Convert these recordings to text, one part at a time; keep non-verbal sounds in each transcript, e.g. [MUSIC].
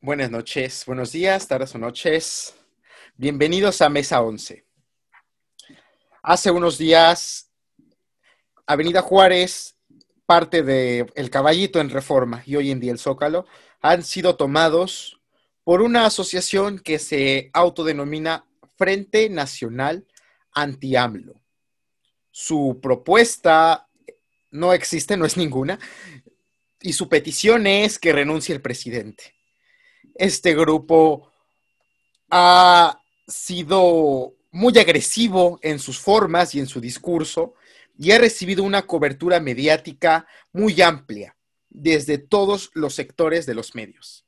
Buenas noches, buenos días, tardes o noches. Bienvenidos a Mesa 11. Hace unos días, Avenida Juárez, parte de El Caballito en Reforma y hoy en día el Zócalo, han sido tomados por una asociación que se autodenomina Frente Nacional Anti-AMLO. Su propuesta no existe, no es ninguna, y su petición es que renuncie el presidente. Este grupo ha sido muy agresivo en sus formas y en su discurso y ha recibido una cobertura mediática muy amplia desde todos los sectores de los medios,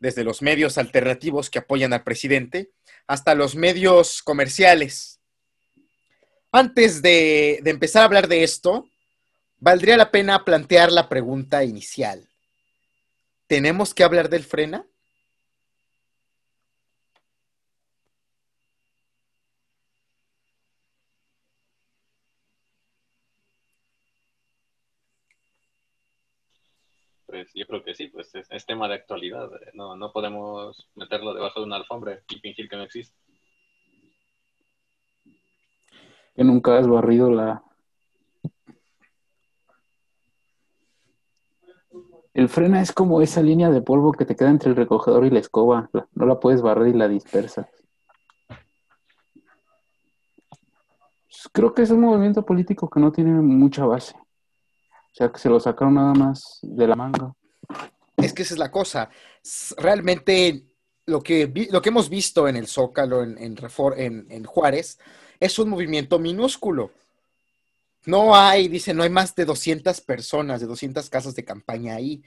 desde los medios alternativos que apoyan al presidente hasta los medios comerciales. Antes de, de empezar a hablar de esto, valdría la pena plantear la pregunta inicial. ¿Tenemos que hablar del frena? Pues yo creo que sí, pues es, tema de actualidad. No, no podemos meterlo debajo de una alfombra y fingir que no existe. Que nunca has barrido la, El frena es como esa línea de polvo que te queda entre el recogedor y la escoba. No la puedes barrer y la dispersas. Pues, creo que es un movimiento político que no tiene mucha base. O sea, que se lo sacaron nada más de la manga. Es que esa es la cosa. Realmente lo que, lo que hemos visto en el Zócalo, en, en, en Juárez, es un movimiento minúsculo. No hay, dice, no hay más de 200 personas, de 200 casas de campaña ahí,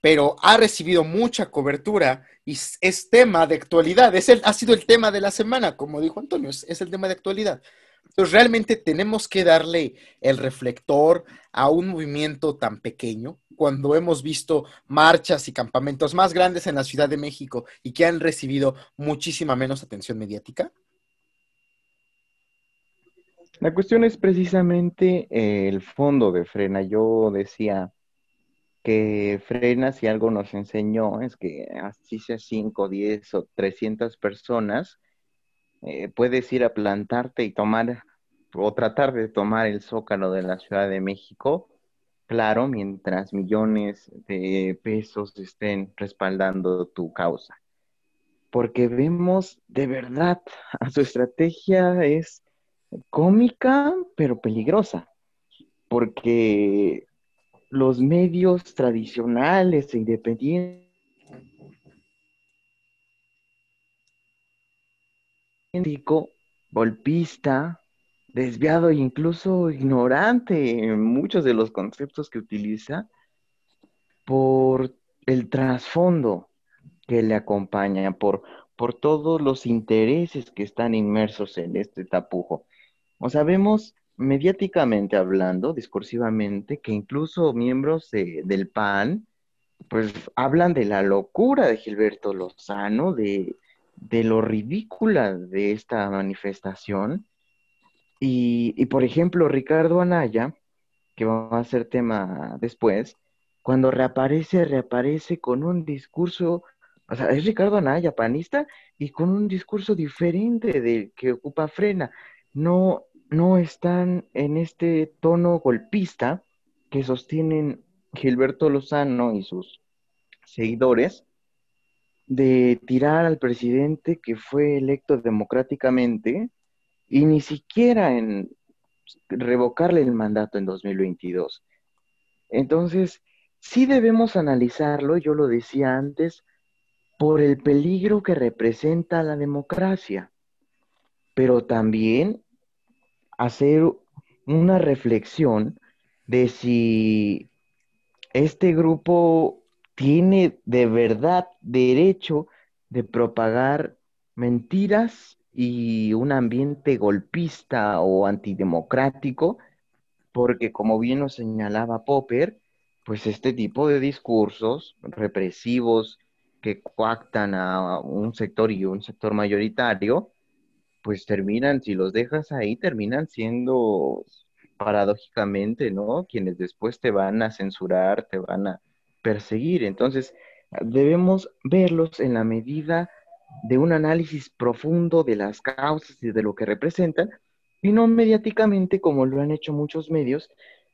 pero ha recibido mucha cobertura y es tema de actualidad. Es el, ha sido el tema de la semana, como dijo Antonio, es, es el tema de actualidad. Entonces, realmente tenemos que darle el reflector a un movimiento tan pequeño cuando hemos visto marchas y campamentos más grandes en la Ciudad de México y que han recibido muchísima menos atención mediática. La cuestión es precisamente eh, el fondo de Frena. Yo decía que Frena, si algo nos enseñó, es que así sea 5, 10 o 300 personas, eh, puedes ir a plantarte y tomar o tratar de tomar el zócalo de la Ciudad de México, claro, mientras millones de pesos estén respaldando tu causa. Porque vemos de verdad, a [LAUGHS] su estrategia es cómica, pero peligrosa, porque los medios tradicionales e independientes golpista, desviado e incluso ignorante en muchos de los conceptos que utiliza por el trasfondo que le acompaña, por, por todos los intereses que están inmersos en este tapujo. O sea, vemos mediáticamente hablando, discursivamente, que incluso miembros del PAN, pues hablan de la locura de Gilberto Lozano, de, lo ridícula de esta manifestación. Y, y, por ejemplo, Ricardo Anaya, que va a ser tema después, cuando reaparece, reaparece con un discurso, o sea, es Ricardo Anaya, panista, y con un discurso diferente del que ocupa Frena. No, no están en este tono golpista que sostienen Gilberto Lozano y sus seguidores de tirar al presidente que fue electo democráticamente y ni siquiera en revocarle el mandato en 2022. Entonces, sí debemos analizarlo, yo lo decía antes, por el peligro que representa la democracia, pero también hacer una reflexión de si este grupo tiene de verdad derecho de propagar mentiras y un ambiente golpista o antidemocrático, porque como bien nos señalaba Popper, pues este tipo de discursos represivos que coactan a un sector y un sector mayoritario, pues terminan, si los dejas ahí, terminan siendo paradójicamente, ¿no? Quienes después te van a censurar, te van a perseguir. Entonces, debemos verlos en la medida de un análisis profundo de las causas y de lo que representan, y no mediáticamente como lo han hecho muchos medios,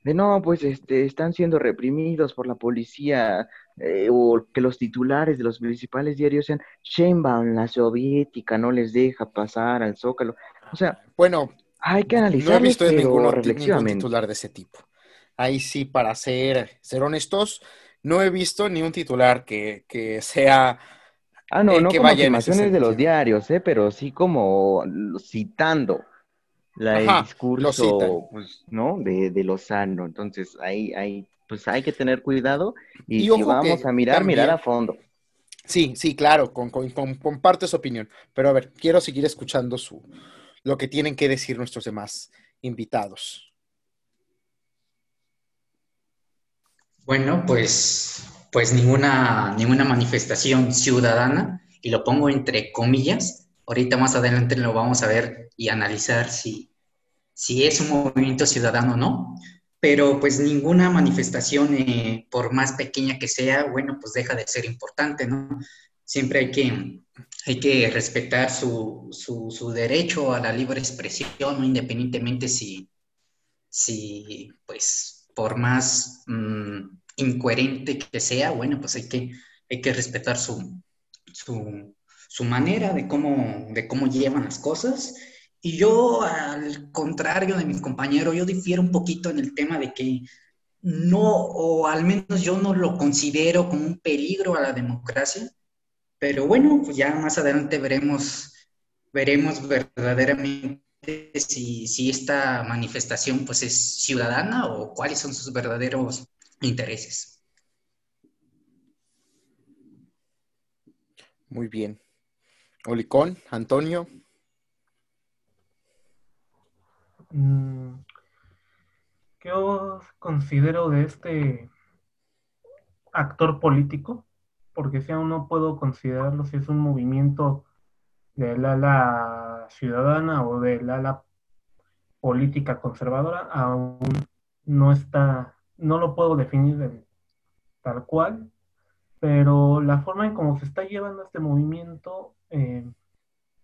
de no, pues este, están siendo reprimidos por la policía, eh, o que los titulares de los principales diarios sean Sheinbaum, la soviética, no les deja pasar al Zócalo. O sea, Bueno, hay que analizar no he visto ninguno, ningún titular de ese tipo. Ahí sí, para ser, ser honestos, no he visto ni un titular que, que sea Ah, no, eh, no que como afirmaciones de los diarios, ¿eh? Pero sí como citando la, el Ajá, lo discurso, citan. pues, ¿no? De, de Lozano. Entonces, ahí, ahí, pues hay que tener cuidado y, Y si ojo vamos a mirar, mirar a fondo. Sí, sí, claro, con, con- con- comparto esa opinión. Pero a ver, quiero seguir escuchando su, lo que tienen que decir nuestros demás invitados. Bueno, pues, pues ninguna, ninguna manifestación ciudadana, y lo pongo entre comillas, ahorita más adelante lo vamos a ver y analizar si, si es un movimiento ciudadano o no, pero pues ninguna manifestación, eh, por más pequeña que sea, bueno, pues deja de ser importante, ¿no? Siempre hay que, hay que respetar su, su, su derecho a la libre expresión, independientemente si, si, pues, por más mm, incoherente que sea, bueno, pues hay que, hay que respetar su, su, su manera de cómo, de cómo llevan las cosas. Y yo, al contrario de mis compañeros, yo difiero un poquito en el tema de que no, o al menos yo no lo considero como un peligro a la democracia, pero bueno, pues ya más adelante veremos, veremos verdaderamente si, si esta manifestación pues es ciudadana o cuáles son sus verdaderos intereses. Muy bien. Olicón, Antonio. Mm, ¿Qué os considero de este actor político? Porque si aún no puedo considerarlo si es un movimiento del ala ciudadana o del ala política conservadora, aún no está, no lo puedo definir de- tal cual, pero la forma en cómo se está llevando este movimiento eh,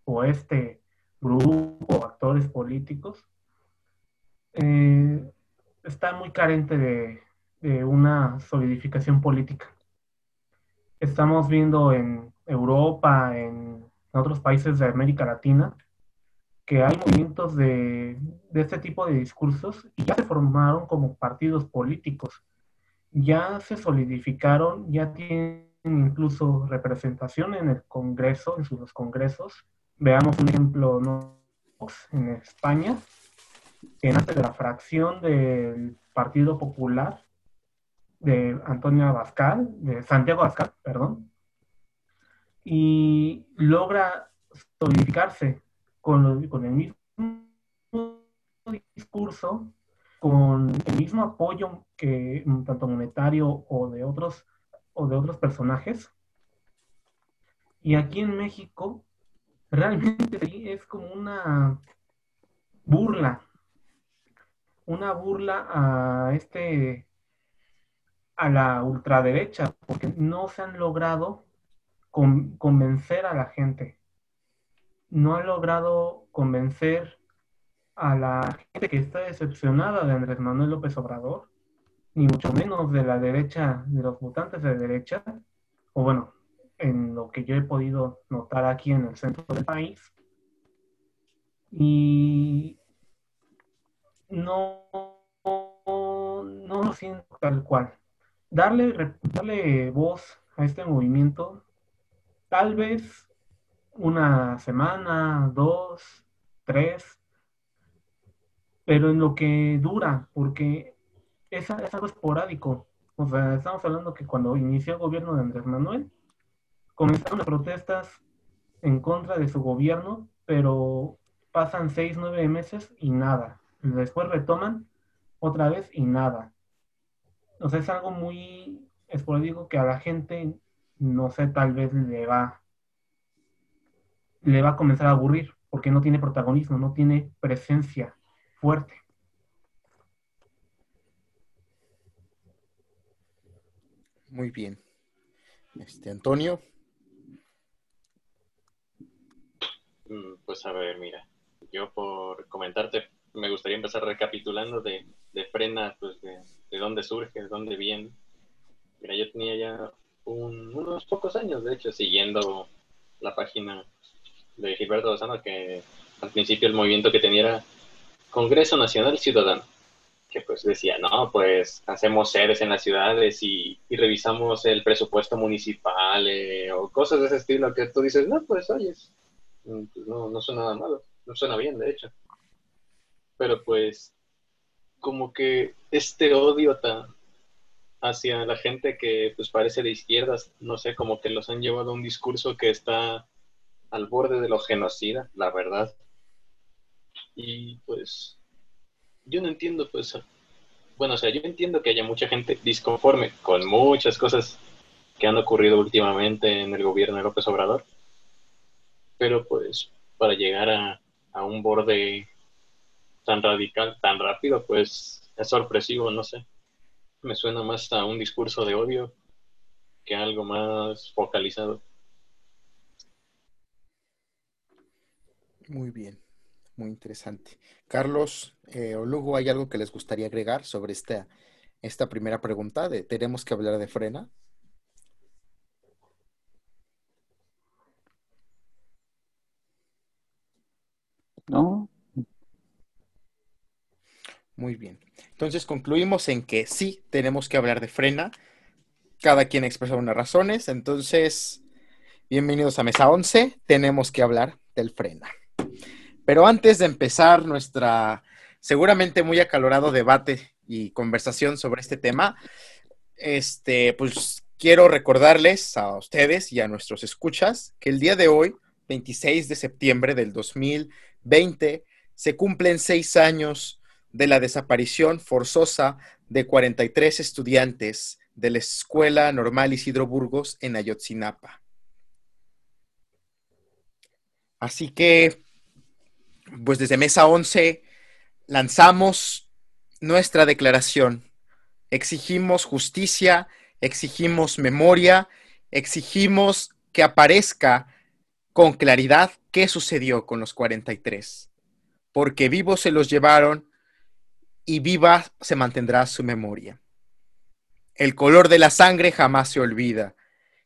o este grupo, actores políticos, eh, está muy carente de, una solidificación política. Estamos viendo en Europa, en otros países de América Latina, que hay movimientos de, de este tipo de discursos y ya se formaron como partidos políticos, ya se solidificaron, ya tienen incluso representación en el Congreso, en sus congresos. Veamos un ejemplo ¿no? en España, que nace de la fracción del Partido Popular de Antonio Abascal, de Santiago Abascal, perdón, y logra solidificarse con, lo- con el mismo discurso, con el mismo apoyo que tanto monetario o de otros o de otros personajes. Y aquí en México realmente es como una burla, una burla a este a la ultraderecha, porque no se han logrado con- convencer a la gente. No han logrado convencer a la gente que está decepcionada de Andrés Manuel López Obrador, ni mucho menos de la derecha, de los votantes de derecha, o bueno, en lo que yo he podido notar aquí en el centro del país. Y no, no lo siento tal cual. Darle, darle voz a este movimiento, tal vez una semana, dos, tres, pero en lo que dura, porque es, es algo esporádico. O sea, estamos hablando que cuando inició el gobierno de Andrés Manuel, comenzaron las protestas en contra de su gobierno, pero pasan seis, nueve meses y nada. Después retoman otra vez y nada. O sea, es algo muy esporádico que a la gente, no sé, tal vez le va, le va a comenzar a aburrir, porque no tiene protagonismo, no tiene presencia fuerte. Muy bien. Este, Antonio. Mm, Pues a ver, mira, yo por comentarte, me gustaría empezar recapitulando de, de Frena, pues de, de dónde surge, de dónde viene. Mira, yo tenía ya un- unos pocos años, de hecho, siguiendo la página de Gilberto Lozano, que al principio el movimiento que tenía era Congreso Nacional Ciudadano, que pues decía, no, pues hacemos sedes en las ciudades y, y revisamos el presupuesto municipal eh, o cosas de ese estilo que tú dices, no, pues oyes, Mm, pues no, no suena nada malo, no suena bien, de hecho. Pero pues, como que este odio tan hacia la gente que pues parece de izquierdas, no sé, como que los han llevado a un discurso que está al borde de lo genocida, la verdad. Y pues, yo no entiendo, pues, bueno, o sea, yo entiendo que haya mucha gente disconforme con muchas cosas que han ocurrido últimamente en el gobierno de López Obrador pero pues para llegar a, a un borde tan radical, tan rápido, pues es sorpresivo, no sé. Me suena más a un discurso de odio que algo más focalizado. Muy bien. Muy interesante. Carlos eh, o Lugo, ¿hay algo que les gustaría agregar sobre esta, esta primera pregunta de tenemos que hablar de frena? Muy bien. Entonces concluimos en que sí tenemos que hablar de frena. Cada quien expresa unas razones. Entonces, bienvenidos a Mesa 11. Tenemos que hablar del frena. Pero antes de empezar nuestra seguramente muy acalorado debate y conversación sobre este tema, este, pues quiero recordarles a ustedes y a nuestros escuchas que el día de hoy, 26 de septiembre del 2020, se cumplen seis años de la desaparición forzosa de 43 estudiantes de la Escuela Normal Isidro Burgos en Ayotzinapa. Así que, pues desde Mesa 11 lanzamos nuestra declaración. Exigimos justicia, exigimos memoria, exigimos que aparezca con claridad qué sucedió con los 43, porque vivos se los llevaron y viva se mantendrá su memoria. El color de la sangre jamás se olvida,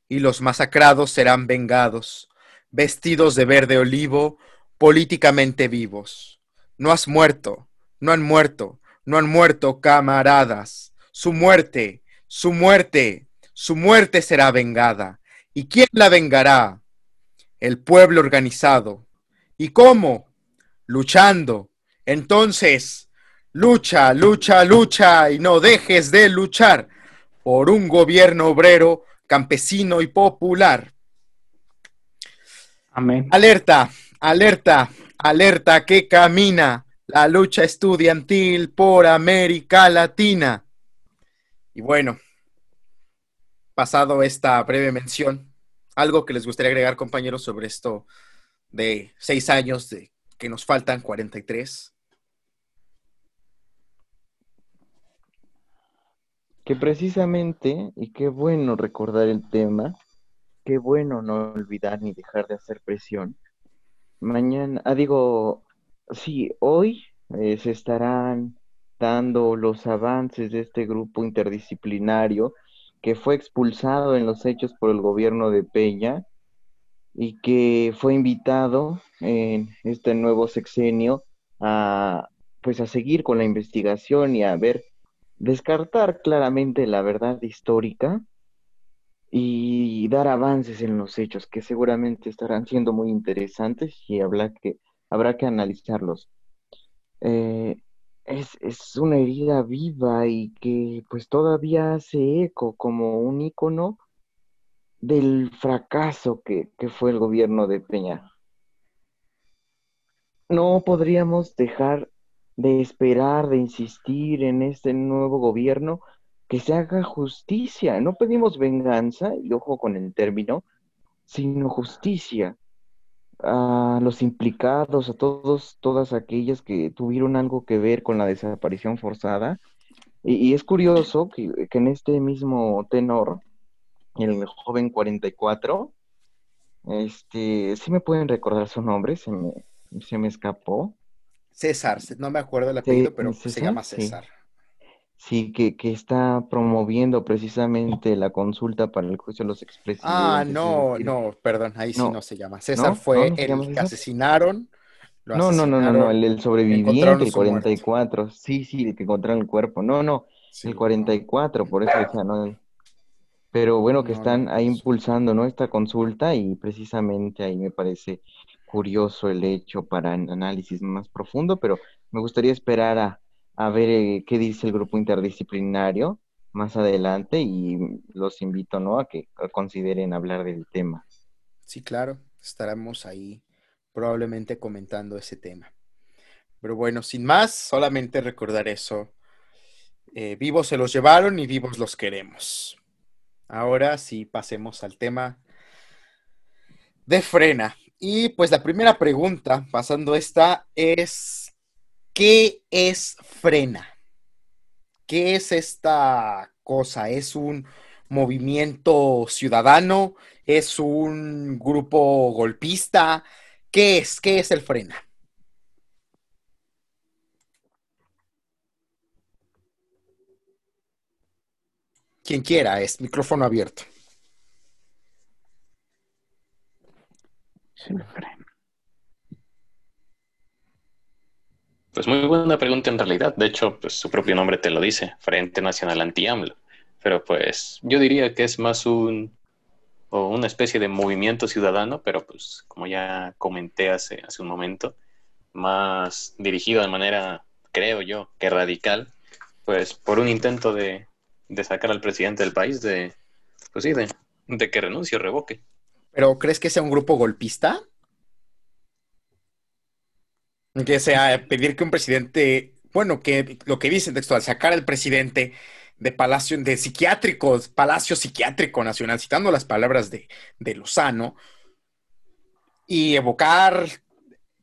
y los masacrados serán vengados, vestidos de verde olivo, políticamente vivos. No has muerto, no han muerto, no han muerto, camaradas. Su muerte, su muerte, su muerte será vengada. ¿Y quién la vengará? El pueblo organizado. ¿Y cómo? Luchando. Entonces, lucha, lucha, lucha y no dejes de luchar por un gobierno obrero, campesino y popular. Amén. Alerta, alerta, alerta que camina la lucha estudiantil por América Latina. Y bueno, pasado esta breve mención, algo que les gustaría agregar, compañeros, sobre esto de seis años de que nos faltan 43. Que precisamente, y qué bueno recordar el tema, qué bueno no olvidar ni dejar de hacer presión. Mañana, ah, digo, sí, hoy eh, se estarán dando los avances de este grupo interdisciplinario que fue expulsado en los hechos por el gobierno de Peña y que fue invitado en este nuevo sexenio a pues a seguir con la investigación y a ver descartar claramente la verdad histórica y dar avances en los hechos que seguramente estarán siendo muy interesantes y habrá que, habrá que analizarlos. Eh, es, es una herida viva y que pues todavía hace eco como un icono del fracaso que, que fue el gobierno de Peña. No podríamos dejar de esperar, de insistir en este nuevo gobierno que se haga justicia. No pedimos venganza, y ojo con el término, sino justicia a los implicados, a todos, todas aquellas que tuvieron algo que ver con la desaparición forzada. Y, es curioso que, que en este mismo tenor el joven 44. Este, sí me pueden recordar su nombre, se me, se me escapó. César, no me acuerdo el apellido, pero se llama. César. Sí, que, que está promoviendo precisamente la consulta para el juicio de los expresidentes. Ah, no, no, perdón, ahí sí No, se llama. César ¿no? fue ¿No? ¿No se el que César? asesinaron, No, no, no, no, no, el, el sobreviviente, el su muerte. 44. Sí, sí, el que encontraron el cuerpo. No, no, Sí, el no, 44, por eso decía, no. Pero bueno, que están ahí pues, impulsando, ¿no? Esta consulta y precisamente ahí me parece curioso el hecho para un análisis más profundo, pero me gustaría esperar a, ver eh, qué dice el grupo interdisciplinario más adelante y los invito, ¿no? A que consideren hablar del tema. sí, claro, estaremos ahí probablemente comentando ese tema. Pero bueno, sin más, solamente recordar eso. Eh, vivos se los llevaron y vivos los queremos. Ahora sí, pasemos al tema de frena. Y pues la primera pregunta, pasando esta, es, ¿qué es frena? ¿Qué es esta cosa? ¿Es un movimiento ciudadano? ¿Es un grupo golpista? ¿Qué es? ¿Qué es el frena? Quien quiera, es micrófono abierto. Es el freno. Pues muy buena pregunta en realidad. De hecho, pues su propio nombre te lo dice, Frente Nacional Anti-AMLO. Pero pues yo diría que es más un o una especie de movimiento ciudadano, pero pues como ya comenté hace, hace un momento, más dirigido de manera, creo yo, que radical, pues por un intento de, de sacar al presidente del país de, pues sí, de, de que renuncie o revoque. ¿Pero crees que sea un grupo golpista? Que sea pedir que un presidente, bueno, que lo que dice textual, sacar al presidente de Palacio, de psiquiátrico, Palacio Psiquiátrico Nacional, citando las palabras de, de Lozano, y evocar,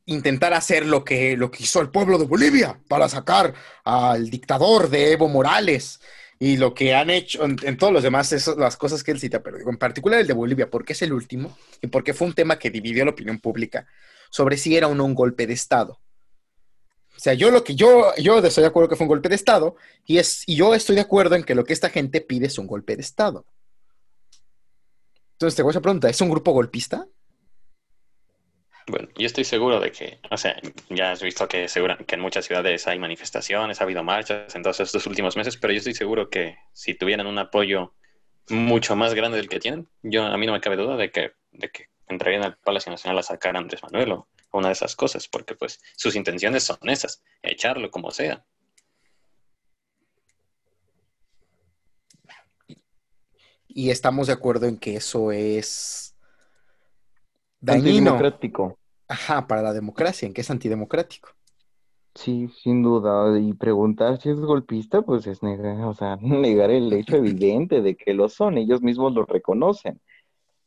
intentar hacer lo que, lo que hizo el pueblo de Bolivia para sacar al dictador de Evo Morales y lo que han hecho en, todos los demás, esas, las cosas que él cita, pero digo, en particular el de Bolivia, porque es el último y porque fue un tema que dividió la opinión pública sobre si era o no un golpe de Estado. O sea, yo lo que yo, yo estoy de acuerdo que fue un golpe de Estado y, es, y yo estoy de acuerdo en que lo que esta gente pide es un golpe de Estado. Entonces te voy a hacer pregunta, ¿es un grupo golpista? Bueno, yo estoy seguro de que, o sea, ya has visto que, segura, que en muchas ciudades hay manifestaciones, ha habido marchas en todos estos últimos meses, pero yo estoy seguro que si tuvieran un apoyo mucho más grande del que tienen, yo a mí no me cabe duda de que, de que entrarían al Palacio Nacional a sacar a Andrés Manuel o una de esas cosas, porque pues sus intenciones son esas, echarlo como sea. Y estamos de acuerdo en que eso es dañino. Antidemocrático. Ajá, para la democracia, en que es antidemocrático. Sí, sin duda. Y preguntar si es golpista, pues es negar, o sea, [LAUGHS] negar el hecho evidente de que lo son. Ellos mismos lo reconocen.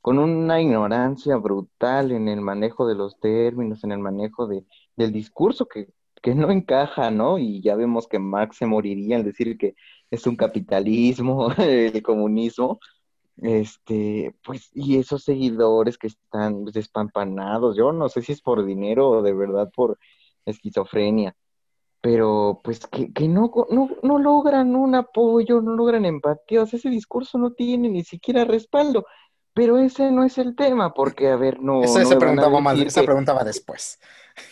Con una ignorancia brutal en el manejo de los términos, en el manejo de, del discurso que, que no encaja, ¿no? Y ya vemos que Marx se moriría al decir que es un capitalismo, [LAUGHS] el comunismo. Este, pues, y esos seguidores que están despampanados, yo no sé si es por dinero o de verdad por esquizofrenia, pero pues que, que no, no, no logran un apoyo, no logran empatía, o sea, ese discurso no tiene ni siquiera respaldo, pero ese no es el tema, porque a ver, no, Esa, no esa van pregunta, a va más- decir esa que, pregunta va después.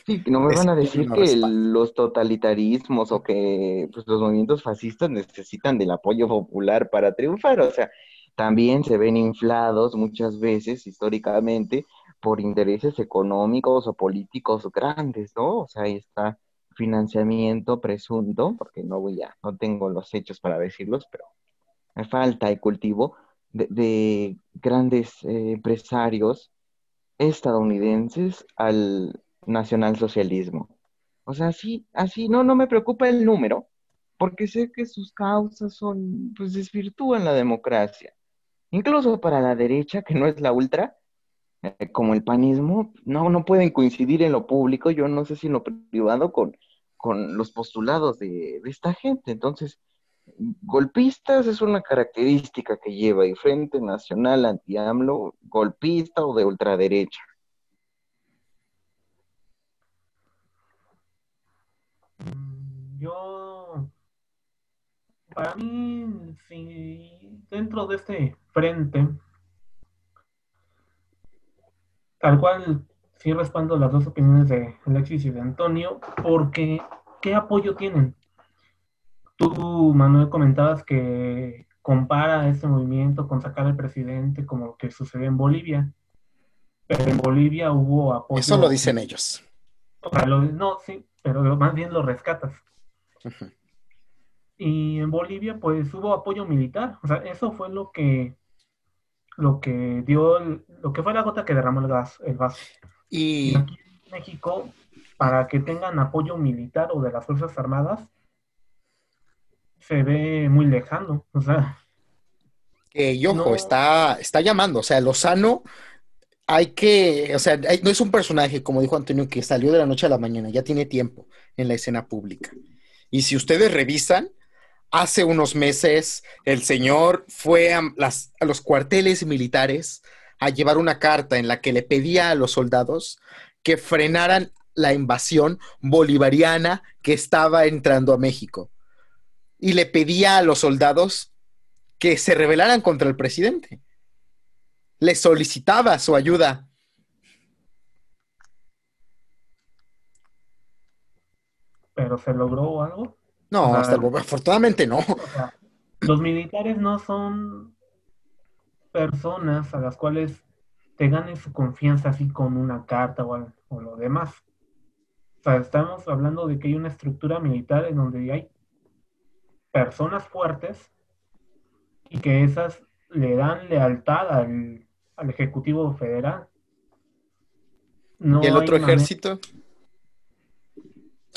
sí, no me van a decir no que los totalitarismos o que pues, los movimientos fascistas necesitan del apoyo popular para triunfar, o sea, también se ven inflados muchas veces históricamente por intereses económicos o políticos grandes, ¿no? O sea, ahí está financiamiento presunto, porque no voy a, no tengo los hechos para decirlos, pero me falta el cultivo de, de grandes eh, empresarios estadounidenses al nacionalsocialismo. O sea, así, así, no, no me preocupa el número, porque sé que sus causas son, pues desvirtúan la democracia. Incluso para la derecha, que no es la ultra, eh, como el panismo, no, no pueden coincidir en lo público, yo no sé si en lo privado con, con los postulados de, de esta gente. Entonces, golpistas es una característica que lleva el Frente Nacional Anti-AMLO, golpista o de ultraderecha. Mm, Yo, para mí, si dentro de este frente, tal cual, sí respaldo las dos opiniones de Alexis y de Antonio, porque ¿qué apoyo tienen? Tú, Manuel, comentabas que compara este movimiento con sacar al presidente como lo que sucedió en Bolivia, pero en Bolivia hubo apoyo. Eso lo dicen ellos. O sea, lo- no, sí, pero más bien lo rescatas. Ujú. Y en Bolivia, pues hubo apoyo militar. O sea, eso fue lo que lo que dio, el- lo que fue la gota que derramó el gas, el vaso. Y Y aquí en México, para que tengan apoyo militar o de las Fuerzas Armadas, se ve muy lejano. O sea, que, ojo, No. está, está llamando. O sea, Lozano, hay que, o sea, hay- no es un personaje, como dijo Antonio, que salió de la noche a la mañana, ya tiene tiempo en la escena pública. Y si ustedes revisan, hace unos meses el señor fue a, los cuarteles militares a llevar una carta en la que le pedía a los soldados que frenaran la invasión bolivariana que estaba entrando a México. Y le pedía a los soldados que se rebelaran contra el presidente. Le solicitaba su ayuda. pero se logró algo. No, hasta el momento, afortunadamente no. Los militares no son personas a las cuales te ganen su confianza así con una carta o, al- o lo demás. O sea, estamos hablando de que hay una estructura militar en donde hay personas fuertes y que esas le dan lealtad al, al Ejecutivo Federal. No ¿Y el otro manera- ejército?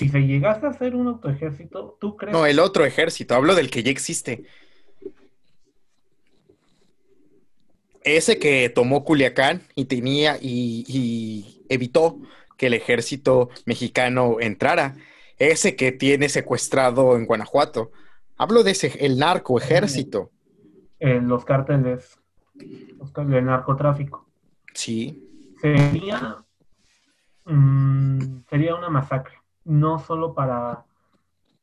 Si se llegase a hacer un autoejército, ¿tú crees No, el otro ejército. Hablo del que ya existe. Ese que tomó Culiacán y tenía y, y evitó que el ejército mexicano entrara. Ese que tiene secuestrado en Guanajuato. Hablo de ese, el narco ejército. eh, los cárteles, los cárteles del narcotráfico? Sí. sería, mm, sería una masacre, no solo para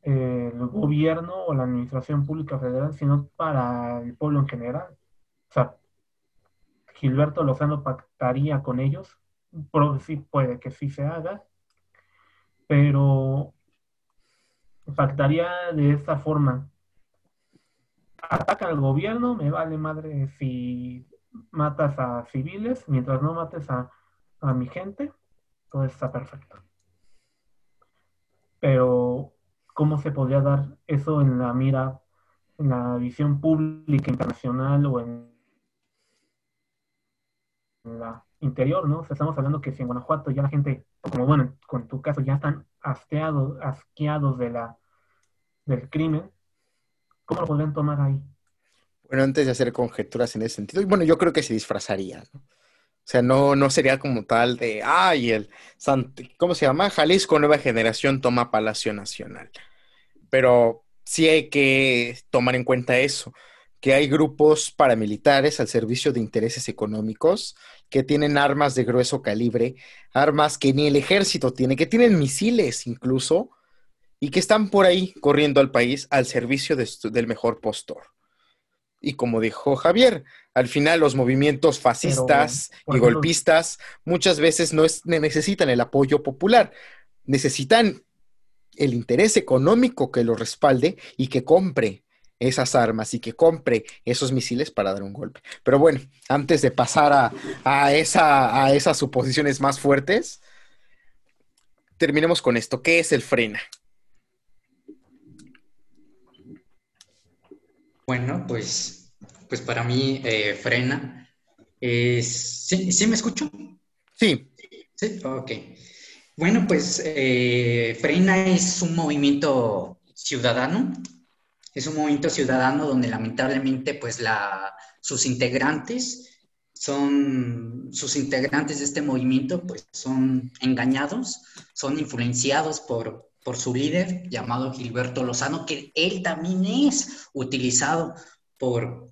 eh, el gobierno o la administración pública federal, sino para el pueblo en general. O sea, Gilberto Lozano pactaría con ellos, pro- sí puede que sí se haga, pero pactaría de esta forma. Ataca al gobierno, me vale madre si matas a civiles, mientras no mates a, a mi gente, todo está perfecto. Pero, ¿cómo se podría dar eso en la mira, en la visión pública internacional o en la interior, ¿no? Estamos hablando que si en Guanajuato ya la gente, como bueno, con tu caso, ya están hasteados, asqueados de la, del crimen, ¿cómo lo podrían tomar ahí? Bueno, antes de hacer conjeturas en ese sentido, bueno, yo creo que se disfrazaría, ¿no? O sea, no, no sería como tal de, ay, el, Sant- ¿cómo se llama? Jalisco Nueva Generación toma Palacio Nacional. Pero sí hay que tomar en cuenta eso, que hay grupos paramilitares al servicio de intereses económicos que tienen armas de grueso calibre, armas que ni el ejército tiene, que tienen misiles incluso, y que están por ahí corriendo al país al servicio del mejor postor. Y como dijo Javier, al final los movimientos fascistas y golpistas muchas veces no es- necesitan el apoyo popular, necesitan el interés económico que lo respalde y que compre esas armas y que compre esos misiles para dar un golpe. Pero bueno, antes de pasar a, a esa, a esas suposiciones más fuertes, terminemos con esto. ¿Qué es el frena? Bueno, pues, pues para mí eh, frena. es- ¿sí, sí me escucho? Sí, Sí, ok. Bueno, pues eh, Frena es un movimiento ciudadano, es un movimiento ciudadano donde lamentablemente pues la, sus integrantes son, sus integrantes de este movimiento pues son engañados, son influenciados por, por su líder llamado Gilberto Lozano, que él también es utilizado por,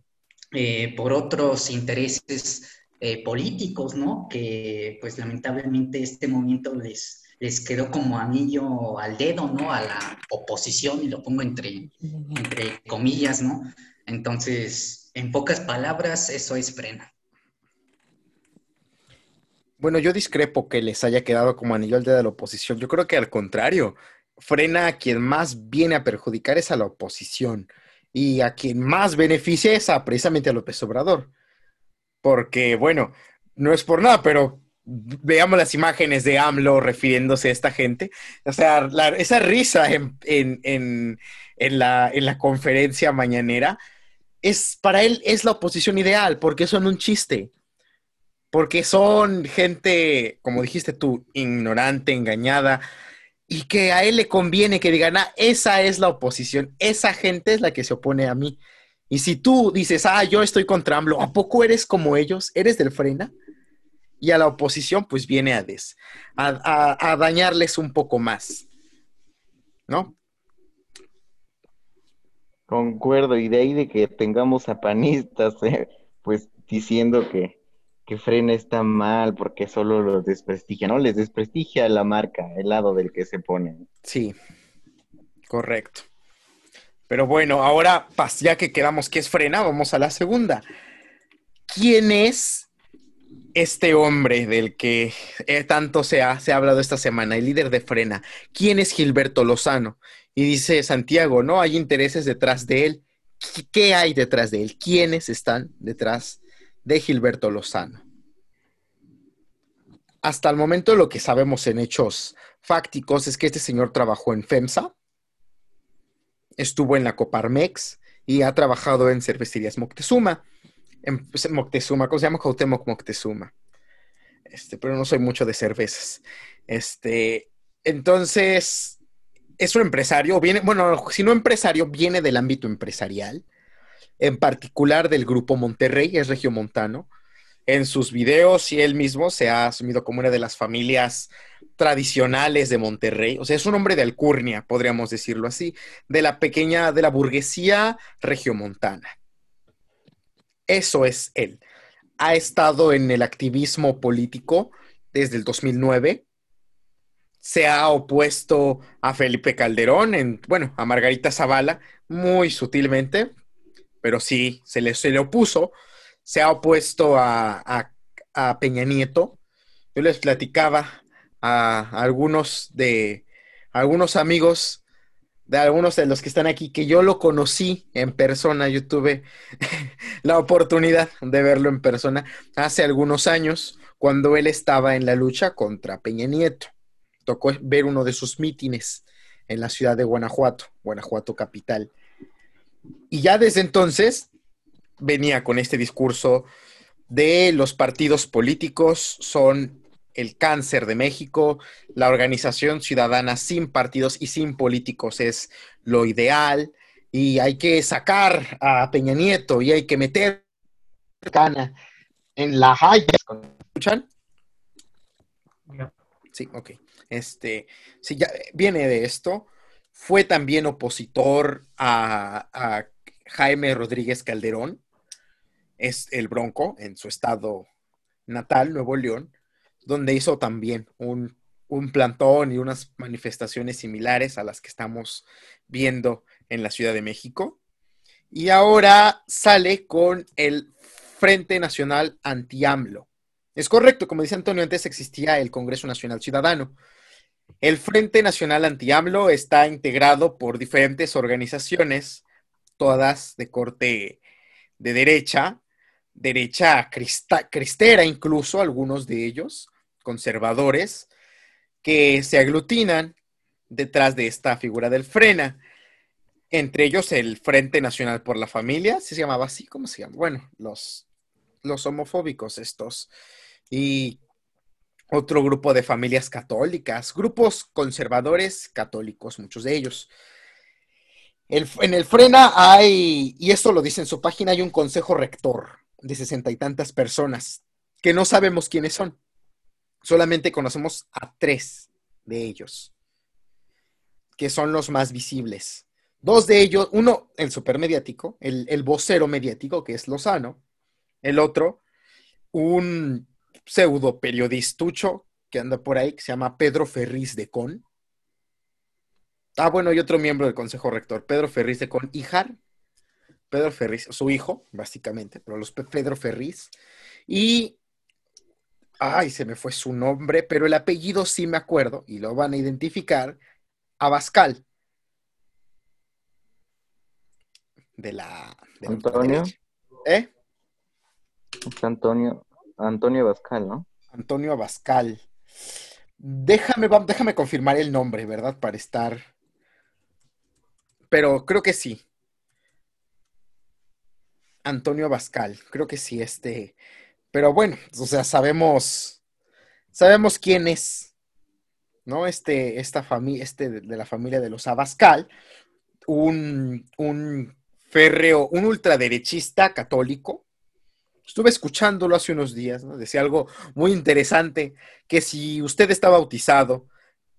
eh, por otros intereses eh, políticos, ¿no? Que pues lamentablemente este movimiento les, les quedó como anillo al dedo, ¿no? A la oposición, y lo pongo entre, entre comillas, ¿no? Entonces, en pocas palabras, eso es frena. Bueno, yo discrepo que les haya quedado como anillo al dedo de la oposición. Yo creo que al contrario, frena a quien más viene a perjudicar es a la oposición y a quien más beneficia es a precisamente a López Obrador. Porque, bueno, no es por nada, pero veamos las imágenes de AMLO refiriéndose a esta gente. O sea, esa risa en, en, la, en la conferencia mañanera es para él es la oposición ideal, porque son un chiste. Porque son gente, como dijiste tú, ignorante, engañada, y que a él le conviene que digan, ah, esa es la oposición, esa gente es la que se opone a mí. Y si tú dices, ah, yo estoy contra AMLO, ¿a poco eres como ellos? ¿Eres del frena? Y a la oposición, pues viene a, des, a, dañarles un poco más. ¿No? Concuerdo, y de ahí de que tengamos a panistas, eh, pues diciendo que que Frena está mal porque solo los desprestigia, ¿no? Les desprestigia la marca, el lado del que se ponen. Sí, correcto. Pero bueno, ahora, ya que quedamos que es Frena, vamos a la segunda. ¿Quién es este hombre del que eh, tanto se ha, se ha hablado esta semana, el líder de Frena? ¿Quién es Gilberto Lozano? Y dice Santiago, ¿no? Hay intereses detrás de él. ¿Qué hay detrás de él? ¿Quiénes están detrás de Gilberto Lozano. Hasta el momento lo que sabemos en hechos fácticos es que este señor trabajó en FEMSA, estuvo en la Coparmex y ha trabajado en cervecerías Moctezuma. En Moctezuma, ¿cómo se llama? Cuauhtémoc Moctezuma. Este, pero no soy mucho de cervezas. Este, entonces, es un empresario, viene, bueno, si no empresario, viene del ámbito empresarial en particular del grupo Monterrey, es regiomontano. En sus videos y él mismo se ha asumido como una de las familias tradicionales de Monterrey. O sea, es un hombre de alcurnia, podríamos decirlo así, de la pequeña, de la burguesía regiomontana. Eso es él. Ha estado en el activismo político desde el 2009. Se ha opuesto a Felipe Calderón, en, bueno, a Margarita Zavala, muy sutilmente, pero sí, se le, se le opuso, se ha opuesto a, Peña Nieto. Yo les platicaba a, algunos de algunos amigos de algunos de los que están aquí, que yo lo conocí en persona, yo tuve [LAUGHS] la oportunidad de verlo en persona hace algunos años, cuando él estaba en la lucha contra Peña Nieto. Tocó ver uno de sus mítines en la ciudad de Guanajuato, Guanajuato capital. Y ya desde entonces venía con este discurso de los partidos políticos son el cáncer de México, la organización ciudadana sin partidos y sin políticos es lo ideal y hay que sacar a Peña Nieto y hay que meter cana en la haya. ¿Escuchan? Sí, ok. Este, sí, ya viene de esto. Fue también opositor a, Jaime Rodríguez Calderón, es el Bronco en su estado natal, Nuevo León, donde hizo también un, un, plantón y unas manifestaciones similares a las que estamos viendo en la Ciudad de México. Y ahora sale con el Frente Nacional Anti-AMLO. Es correcto, como dice Antonio, antes existía el Congreso Nacional Ciudadano, el Frente Nacional Anti-AMLO está integrado por diferentes organizaciones, todas de corte de derecha, derecha cristera incluso, algunos de ellos, conservadores, que se aglutinan detrás de esta figura del frena. Entre ellos el Frente Nacional por la Familia, se llamaba así, ¿cómo se llama? Bueno, los, los homofóbicos estos. Y otro grupo de familias católicas, grupos conservadores católicos, muchos de ellos. en el Frena hay, y esto lo dice en su página, hay un consejo rector de sesenta y tantas personas que no sabemos quiénes son. Solamente conocemos a tres de ellos. que son los más visibles. Dos de ellos, uno, el supermediático, el, el vocero mediático, que es Lozano, el otro, un pseudo periodistucho que anda por ahí, que se llama Pedro Ferriz de Con. Ah, bueno, y otro miembro del Consejo Rector, Pedro Ferriz de Con, Ijar, Pedro Ferriz, su hijo, básicamente, pero los Pedro Ferriz. Y, ay, se me fue su nombre, pero el apellido sí me acuerdo, y lo van a identificar, Abascal. De la... de Antonio. ¿Eh? Antonio, Antonio Bascal, ¿no? Antonio Abascal. Déjame, déjame confirmar el nombre, ¿verdad? Para estar. Pero creo que sí. Antonio Abascal, creo que sí, este. Pero bueno, o sea, sabemos. Sabemos quién es. ¿No? Este, esta familia, este de, de la familia de los Abascal. Un, un férreo, un ultraderechista católico. Estuve escuchándolo hace unos días, ¿no? Decía algo muy interesante, que si usted está bautizado,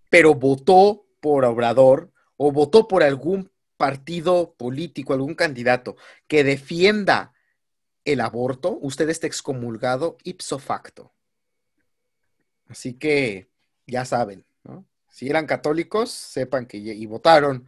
pero votó por Obrador o votó por algún partido político, algún candidato que defienda el aborto, usted está excomulgado ipso facto. Así que ya saben, ¿no? Si eran católicos, sepan que y votaron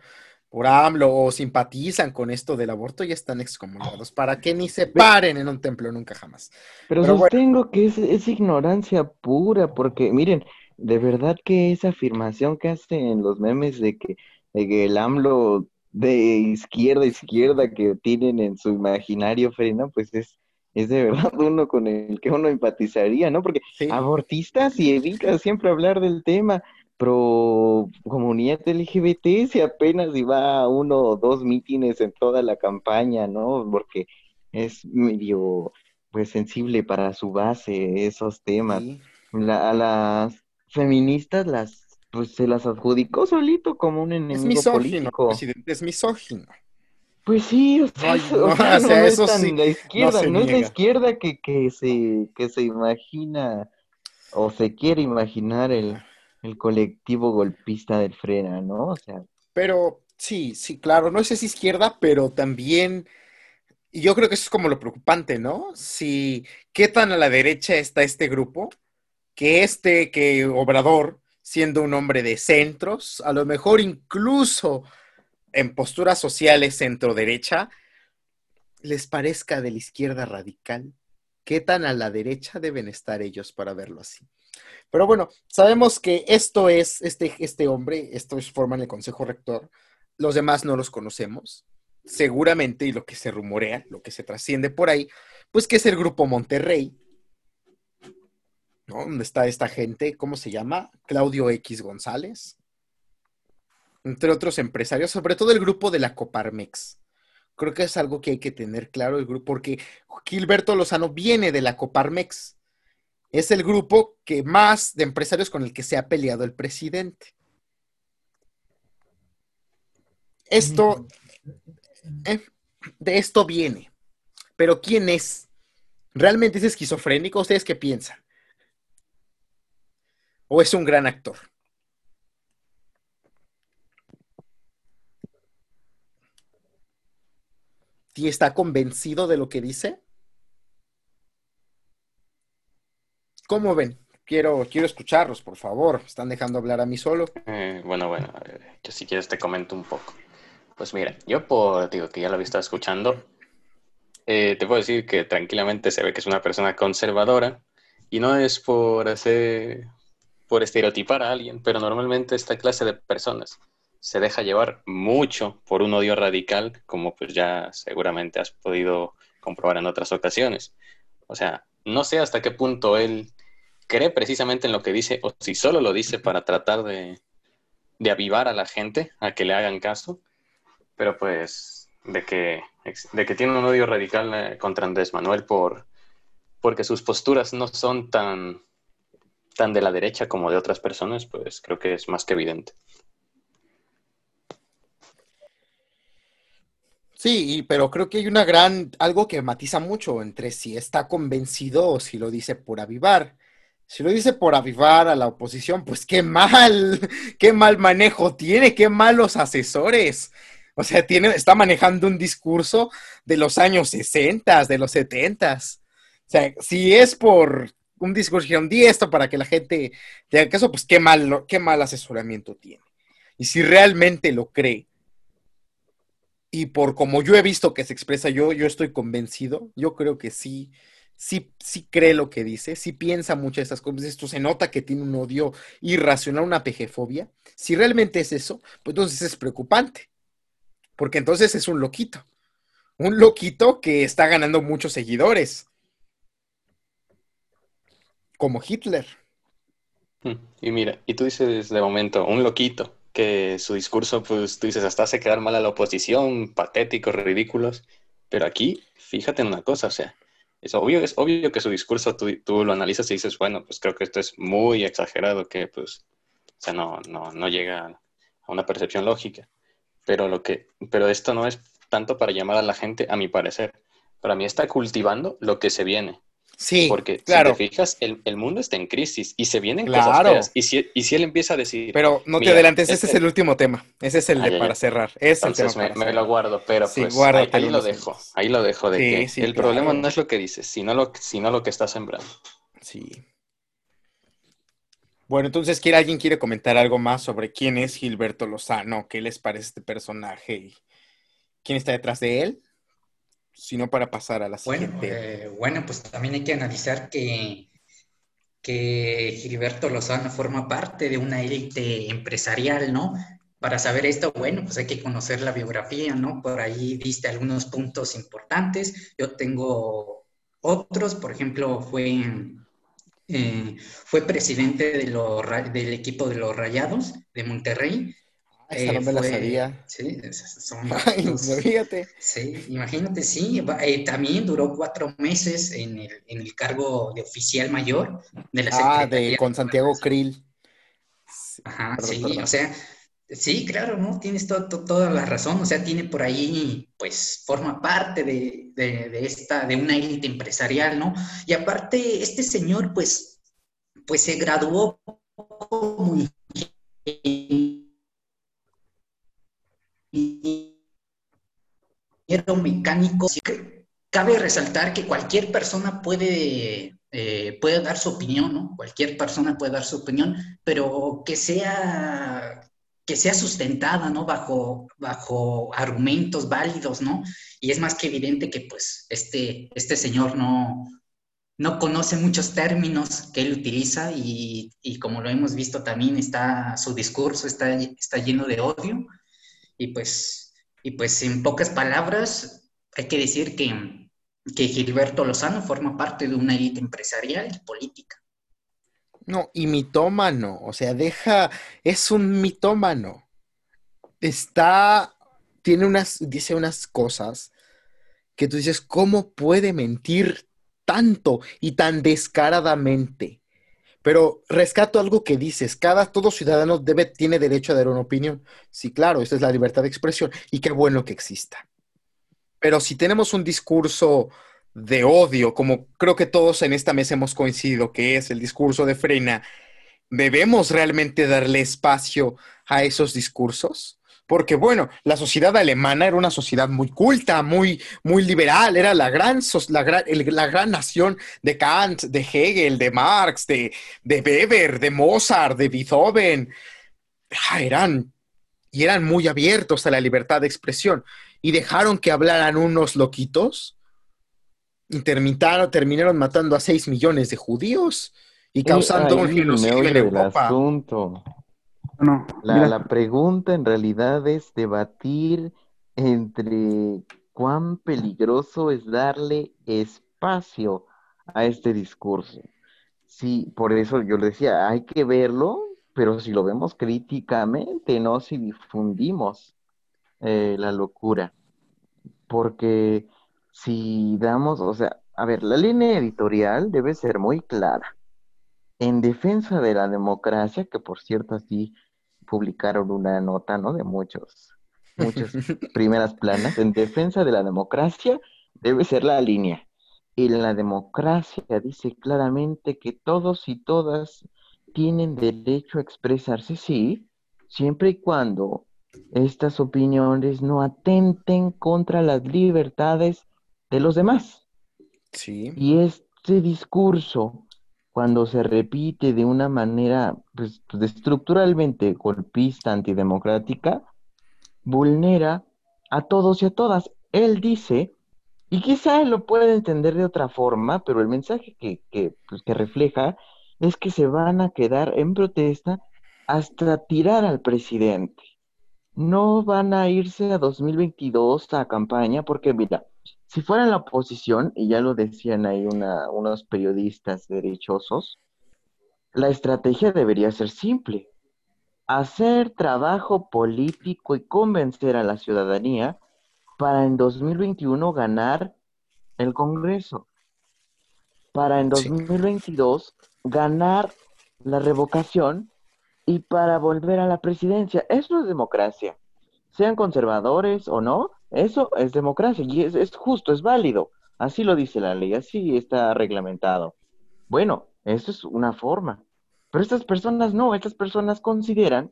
por AMLO o simpatizan con esto del aborto, ya están excomulgados para que ni se paren en un templo nunca jamás. Pero, Pero bueno. sostengo que es, es ignorancia pura, porque miren, de verdad que esa afirmación que hacen los memes de que, de que el AMLO de izquierda a izquierda que tienen en su imaginario, Frena, pues es, es de verdad [LAUGHS] uno con el que uno empatizaría, ¿no? Porque Sí. abortistas y evita siempre hablar del tema, pro comunidad LGBT, si apenas iba a uno o dos mítines en toda la campaña, ¿no? Porque es medio, pues, sensible para su base esos temas. Sí. La- a las feministas las, pues, se las adjudicó solito como un Es enemigo misógino, político. presidente, es misógino. Pues sí, o sea, Ay, eso- o [LAUGHS] no, sea, o no, sea, no es eso tan sí, la izquierda, se no es la izquierda que, que se, que se imagina o se quiere imaginar el, el colectivo golpista del Frena, ¿no? O sea, Pero sí, sí, claro, no sé si izquierda, pero también, y yo creo que eso es como lo preocupante, ¿no? Si, ¿qué tan a la derecha está este grupo? Que este, que Obrador, siendo un hombre de centros, a lo mejor incluso en posturas sociales centro-derecha, les parezca de la izquierda radical. ¿Qué tan a la derecha deben estar ellos para verlo así? Pero bueno, sabemos que esto es, este, este hombre, estos forman el Consejo Rector, los demás no los conocemos, seguramente, y lo que se rumorea, lo que se trasciende por ahí, pues que es el Grupo Monterrey, ¿no? Donde está esta gente, ¿cómo se llama? Claudio X González, entre otros empresarios, sobre todo el grupo de la Coparmex. Creo que es algo que hay que tener claro el grupo, porque Gilberto Lozano viene de la Coparmex. Es el grupo que más de empresarios con el que se ha peleado el presidente. Esto, eh, de esto viene. Pero ¿quién es? ¿Realmente es esquizofrénico? ¿Ustedes qué piensan? ¿O es un gran actor? ¿Y está convencido de lo que dice? ¿Cómo ven? Quiero, quiero escucharlos, por favor. Están dejando hablar a mí solo. Eh, bueno, bueno, yo si quieres te comento un poco. Pues mira, yo por, digo que ya lo había estado escuchando, eh, te puedo decir que tranquilamente se ve que es una persona conservadora y no es por hacer, por estereotipar a alguien, pero normalmente esta clase de personas se deja llevar mucho por un odio radical, como pues ya seguramente has podido comprobar en otras ocasiones. O sea, no sé hasta qué punto él cree precisamente en lo que dice o si solo lo dice para tratar de, de avivar a la gente a que le hagan caso, pero pues de que, de que tiene un odio radical eh, contra Andrés Manuel por, porque sus posturas no son tan, tan de la derecha como de otras personas, pues creo que es más que evidente. Sí, pero creo que hay una gran, algo que matiza mucho entre si está convencido o si lo dice por avivar. Si lo dice por avivar a la oposición, pues qué mal, [LAUGHS] qué mal manejo tiene, qué malos asesores. O sea, tiene, está manejando un discurso de los años 60, de los 70. O sea, si es por un discurso, di esto para que la gente te haga caso, pues qué mal, qué mal asesoramiento tiene. Y si realmente lo cree, y por como yo he visto que se expresa, yo, yo estoy convencido, yo creo que sí, sí, sí cree lo que dice, sí piensa muchas de estas cosas, esto se nota que tiene un odio irracional, una pejefobia. Si realmente es eso, pues entonces es preocupante, porque entonces es un loquito, un loquito que está ganando muchos seguidores, como Hitler. Hmm, y mira, y tú dices de momento, un loquito, que su discurso, pues tú dices, hasta hace quedar mal a la oposición, patéticos, ridículos, pero aquí, fíjate en una cosa, o sea, es obvio, es obvio que su discurso tú, tú, lo analizas y dices, bueno, pues creo que esto es muy exagerado, que pues, o sea, no, no, no llega a una percepción lógica. Pero, lo que, pero esto no es tanto para llamar a la gente, a mi parecer. Para mí está cultivando lo que se viene. Sí, porque claro. si te fijas, el, el, mundo está en crisis y se vienen claro. cosas feas. Y si, y si él empieza a decir. Pero no te adelantes, ese es el último tema. Ese es el de para cerrar. Es Entonces el tema me, para me cerrar. lo guardo, pero Sí, pues ahí, ahí lo dejo. Ahí lo dejo de Sí, que sí, el claro. problema no es lo que dices, sino lo, sino lo que está sembrando. Sí. Bueno, entonces, ¿quiere, ¿alguien quiere comentar algo más sobre quién es Gilberto Lozano? ¿Qué les parece este personaje? ¿Quién está detrás de él? Si no, para pasar a la Bueno, siguiente. eh, bueno, pues también hay que analizar que, que Gilberto Lozano forma parte de una élite empresarial, ¿no? Para saber esto, bueno, pues hay que conocer la biografía, ¿no? Por ahí diste algunos puntos importantes. Yo tengo otros, por ejemplo, fue, eh, fue presidente de del equipo de los Rayados de Monterrey. Ah, esa Eh, no me la fue- sabía. Sí, son [LAUGHS] Ay, los-. Sí, imagínate, sí, eh, también duró cuatro meses en el, en el cargo de oficial mayor de la Ah, Secretaría de con Santiago. Krill. Ajá, perdón, sí, perdón. o sea, sí, claro, ¿no? Tienes to- to- toda la razón, o sea, tiene por ahí, pues, forma parte de, de- de esta, de una élite empresarial, ¿no? Y aparte, este señor, pues, pues se graduó como ingeniero mecánico. Cabe resaltar que cualquier persona puede, eh, puede dar su opinión, ¿no? Cualquier persona puede dar su opinión, pero que sea, que sea sustentada, ¿no? Bajo, bajo argumentos válidos, ¿no? Y es más que evidente que, pues, este, este señor no, no conoce muchos términos que él utiliza y, y como lo hemos visto también, está, su discurso está, está lleno de odio y pues, y pues en pocas palabras hay que decir que, que Gilberto Lozano forma parte de una élite empresarial y política. No, y mitómano, o sea, deja, es un mitómano. Está, tiene unas, dice unas cosas que tú dices, ¿cómo puede mentir tanto y tan descaradamente? Pero rescato algo que dices, cada, todo ciudadano debe, tiene derecho a dar una opinión. Sí, claro, esta es la libertad de expresión y qué bueno que exista. Pero si tenemos un discurso de odio, como creo que todos en esta mesa hemos coincidido que es el discurso de Frena, ¿debemos realmente darle espacio a esos discursos? Porque bueno, la sociedad alemana era una sociedad muy culta, muy, muy liberal, era la gran, la gran, la gran nación de Kant, de Hegel, de Marx, de, de Weber, de Mozart, de Beethoven. Ah, eran, y eran muy abiertos a la libertad de expresión. Y dejaron que hablaran unos loquitos y terminaron, terminaron matando a 6 millones de judíos y causando un genocidio en Europa. asunto. No, La, la pregunta en realidad es debatir entre cuán peligroso es darle espacio a este discurso. Sí, por eso yo le decía, hay que verlo, pero si lo vemos críticamente, no si difundimos eh, la locura. Porque si damos, o sea, a ver, la línea editorial debe ser muy clara. En defensa de la democracia, que por cierto así publicaron una nota, ¿no? De muchos, muchas [LAUGHS] primeras planas. En defensa de la democracia debe ser la línea. Y la democracia dice claramente que todos y todas tienen derecho a expresarse, sí, siempre y cuando estas opiniones no atenten contra las libertades de los demás. Sí. Y este discurso, cuando se repite de una manera pues, estructuralmente golpista, antidemocrática, vulnera a todos y a todas. Él dice, y quizá lo puede entender de otra forma, pero el mensaje que, que, pues, que refleja es que se van a quedar en protesta hasta tirar al presidente. No van a irse a 2022 a campaña porque, mira, si fueran la oposición, y ya lo decían ahí una, unos periodistas derechosos, la estrategia debería ser simple. Hacer trabajo político y convencer a la ciudadanía para en 2021 ganar el Congreso. Para en Sí. 2022 ganar la revocación y para volver a la presidencia. Eso es democracia. Sean conservadores o no, eso es democracia y es, es justo, es válido. Así lo dice la ley, así está reglamentado. Bueno, eso es una forma. Pero estas personas no, estas personas consideran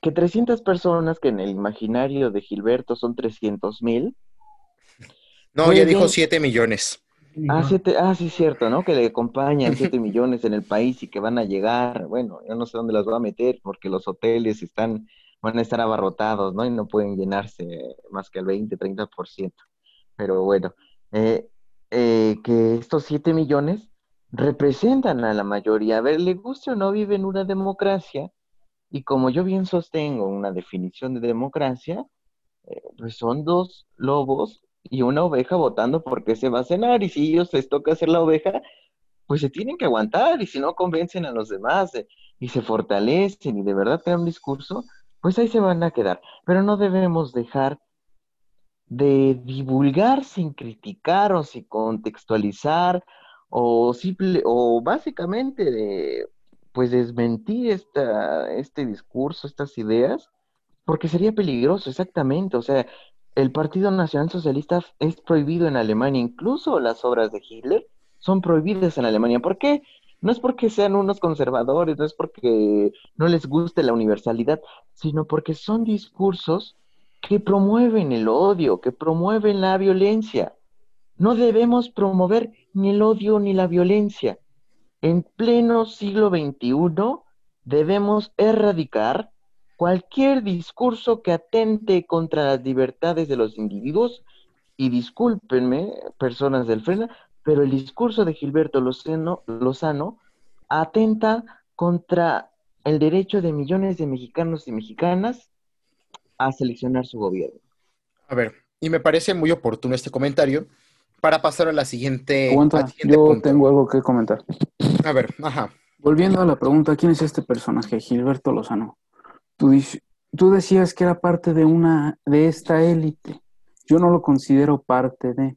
que 300 personas, que en el imaginario de Gilberto son 300 mil, No, ya dijo 7 millones. Ah, siete, ah, sí, cierto, ¿no? Que le acompañan 7 millones en el país y que van a llegar. Bueno, yo no sé dónde las va a meter porque los hoteles están, van a estar abarrotados, ¿no? Y no pueden llenarse más que al 20, 30%. Pero bueno, eh, eh, que estos 7 millones representan a la mayoría. A ver, le guste o no, vive en una democracia. Y como yo bien sostengo una definición de democracia, eh, pues son dos lobos y una oveja votando por qué se va a cenar. Y si ellos les toca hacer la oveja, pues se tienen que aguantar. Y si no convencen a los demás eh, y se fortalecen y de verdad tienen un discurso, pues ahí se van a quedar. Pero no debemos dejar de divulgar sin criticar o sin contextualizar o simple o básicamente de pues desmentir esta, este discurso, estas ideas, porque sería peligroso, exactamente. O sea, el Partido Nacional Socialista es prohibido en Alemania, incluso las obras de Hitler son prohibidas en Alemania. ¿Por qué? No es porque sean unos conservadores, no es porque no les guste la universalidad, sino porque son discursos que promueven el odio, que promueven la violencia. No debemos promover ni el odio ni la violencia. En pleno siglo XXI debemos erradicar cualquier discurso que atente contra las libertades de los individuos y discúlpenme, personas del FRENA, pero el discurso de Gilberto Lozano, Lozano atenta contra el derecho de millones de mexicanos y mexicanas a seleccionar su gobierno. A ver, y me parece muy oportuno este comentario para pasar a la siguiente. Aguanta, siguiente yo punto. tengo algo que comentar. A ver, ajá. Volviendo a la pregunta, ¿quién es este personaje, Gilberto Lozano? Tú, tú decías que era parte de una de esta élite. Yo no lo considero parte de.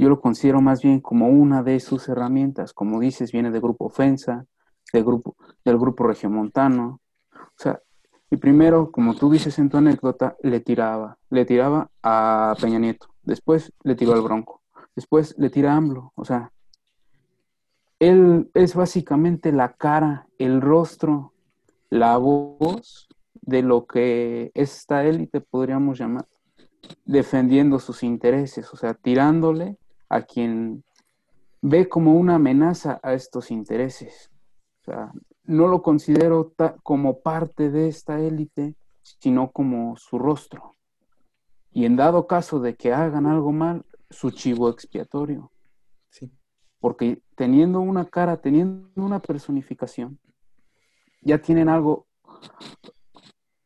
Yo lo considero más bien como una de sus herramientas. Como dices, viene de Grupo Ofensa, de grupo, del Grupo Regiomontano. O sea, y primero, como tú dices en tu anécdota, le tiraba. Le tiraba a Peña Nieto. Después le tiró al Bronco. Después le tira a AMLO. O sea, él es básicamente la cara, el rostro, la voz de lo que esta élite podríamos llamar, defendiendo sus intereses, o sea, tirándole a quien ve como una amenaza a estos intereses. O sea, no lo considero como parte de esta élite, sino como su rostro. Y en dado caso de que hagan algo mal, su chivo expiatorio Sí. porque teniendo una cara, teniendo una personificación, ya tienen algo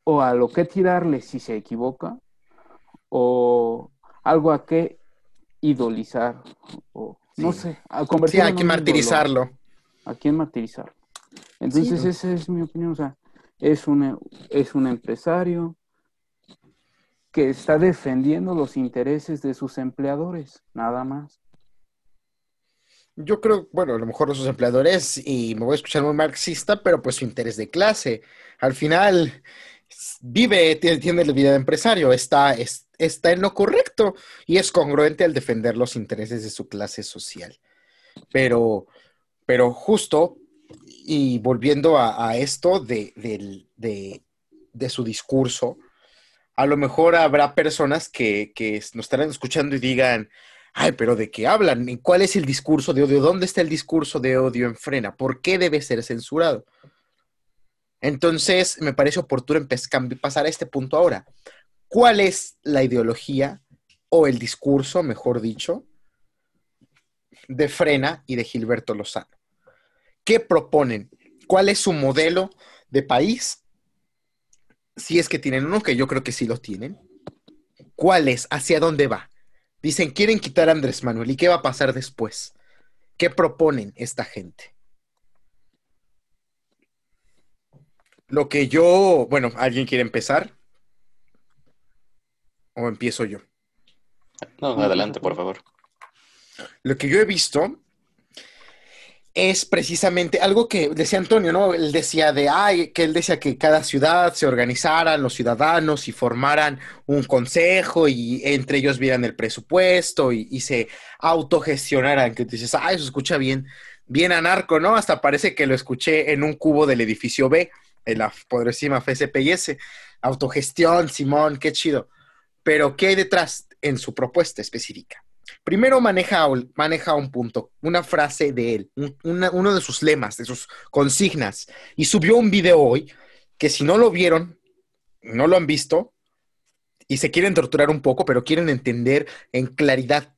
o a lo que tirarle si se equivoca, o algo a que idolizar, o no Sí. sé, a Sí, convertirlo hay en que martirizarlo. a quién martirizarlo. Entonces, Sí. esa es mi opinión, o sea, es un, es un empresario que está defendiendo los intereses de sus empleadores, nada más. Yo creo, bueno, a lo mejor sus empleadores, y me voy a escuchar muy marxista, pero pues su interés de clase. Al final, vive, tiene, tiene la vida de empresario, está, es- está en lo correcto y es congruente al defender los intereses de su clase social. Pero, pero justo, y volviendo a, esto de, de- de su discurso, a lo mejor habrá personas que, que nos estarán escuchando y digan, ay, pero ¿de qué hablan? ¿Y ¿Cuál es el discurso de odio? ¿Dónde está el discurso de odio en frena? ¿Por qué debe ser censurado? Entonces, me parece oportuno pasar a este punto ahora. ¿Cuál es la ideología o el discurso, mejor dicho, de Frena y de Gilberto Lozano? ¿Qué proponen? ¿Cuál es su modelo de país? Si es que tienen uno, que yo creo que sí lo tienen. ¿Cuál es? ¿Hacia dónde va? Dicen, quieren quitar a Andrés Manuel. ¿Y qué va a pasar después? ¿Qué proponen esta gente? Lo que yo, bueno, ¿alguien quiere empezar? ¿O empiezo yo? No, adelante, por favor. Lo que yo he visto es precisamente algo que decía Antonio, ¿no? Él decía de, ay, que él decía que cada ciudad se organizaran los ciudadanos y formaran un consejo y entre ellos vieran el presupuesto y, y se autogestionaran, que tú dices, ay, eso escucha bien, bien anarco, ¿no? Hasta parece que lo escuché en un cubo del edificio B, en la poderosísima FSPIS. Autogestión, Simón, qué chido. Pero, ¿qué hay detrás en su propuesta específica? Primero maneja, maneja un punto, una frase de él, un- una- uno de sus lemas, de sus consignas, y subió un video hoy que si no lo vieron, no lo han visto, y se quieren torturar un poco, pero quieren entender en claridad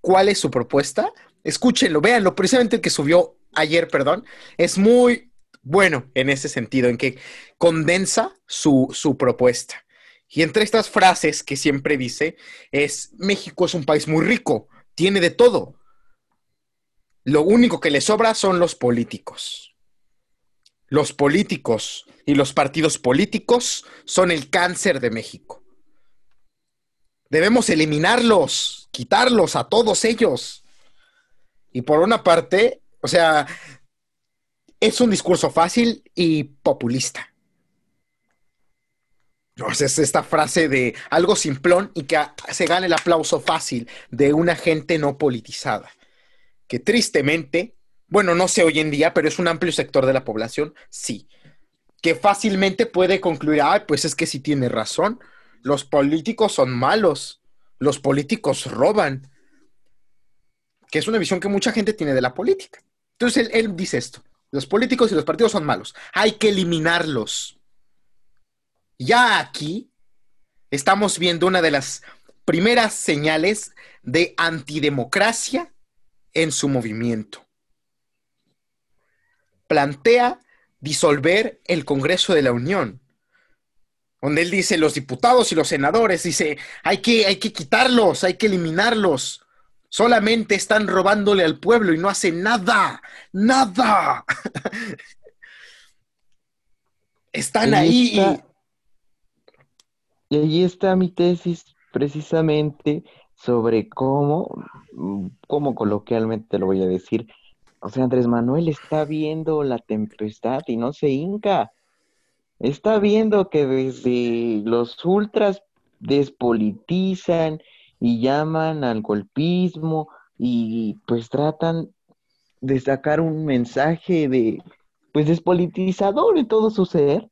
cuál es su propuesta, escúchenlo, véanlo, precisamente el que subió ayer, perdón, es muy bueno en ese sentido, en que condensa su, su propuesta. Y entre estas frases que siempre dice es, México es un país muy rico, tiene de todo. Lo único que le sobra son los políticos. Los políticos y los partidos políticos son el cáncer de México. Debemos eliminarlos, quitarlos a todos ellos. Y por una parte, o sea, es un discurso fácil y populista. Es esta frase de algo simplón y que se gane el aplauso fácil de una gente no politizada. Que tristemente, bueno, no sé hoy en día, pero es un amplio sector de la población, sí. Que fácilmente puede concluir, ay, pues es que sí tiene razón. Los políticos son malos. Los políticos roban. Que es una visión que mucha gente tiene de la política. Entonces él dice esto. Los políticos y los partidos son malos. Hay que eliminarlos. Ya aquí estamos viendo una de las primeras señales de antidemocracia en su movimiento. Plantea disolver el Congreso de la Unión, donde él dice los diputados y los senadores, dice, hay que, hay que quitarlos, hay que eliminarlos. Solamente están robándole al pueblo y no hacen nada, nada. [LAUGHS] están ahí. Está. Y ahí está mi tesis precisamente sobre cómo, cómo coloquialmente lo voy a decir. O sea, Andrés Manuel está viendo la tempestad y no se hinca. Está viendo que desde los ultras despolitizan y llaman al golpismo y pues tratan de sacar un mensaje de pues despolitizador en todo su ser.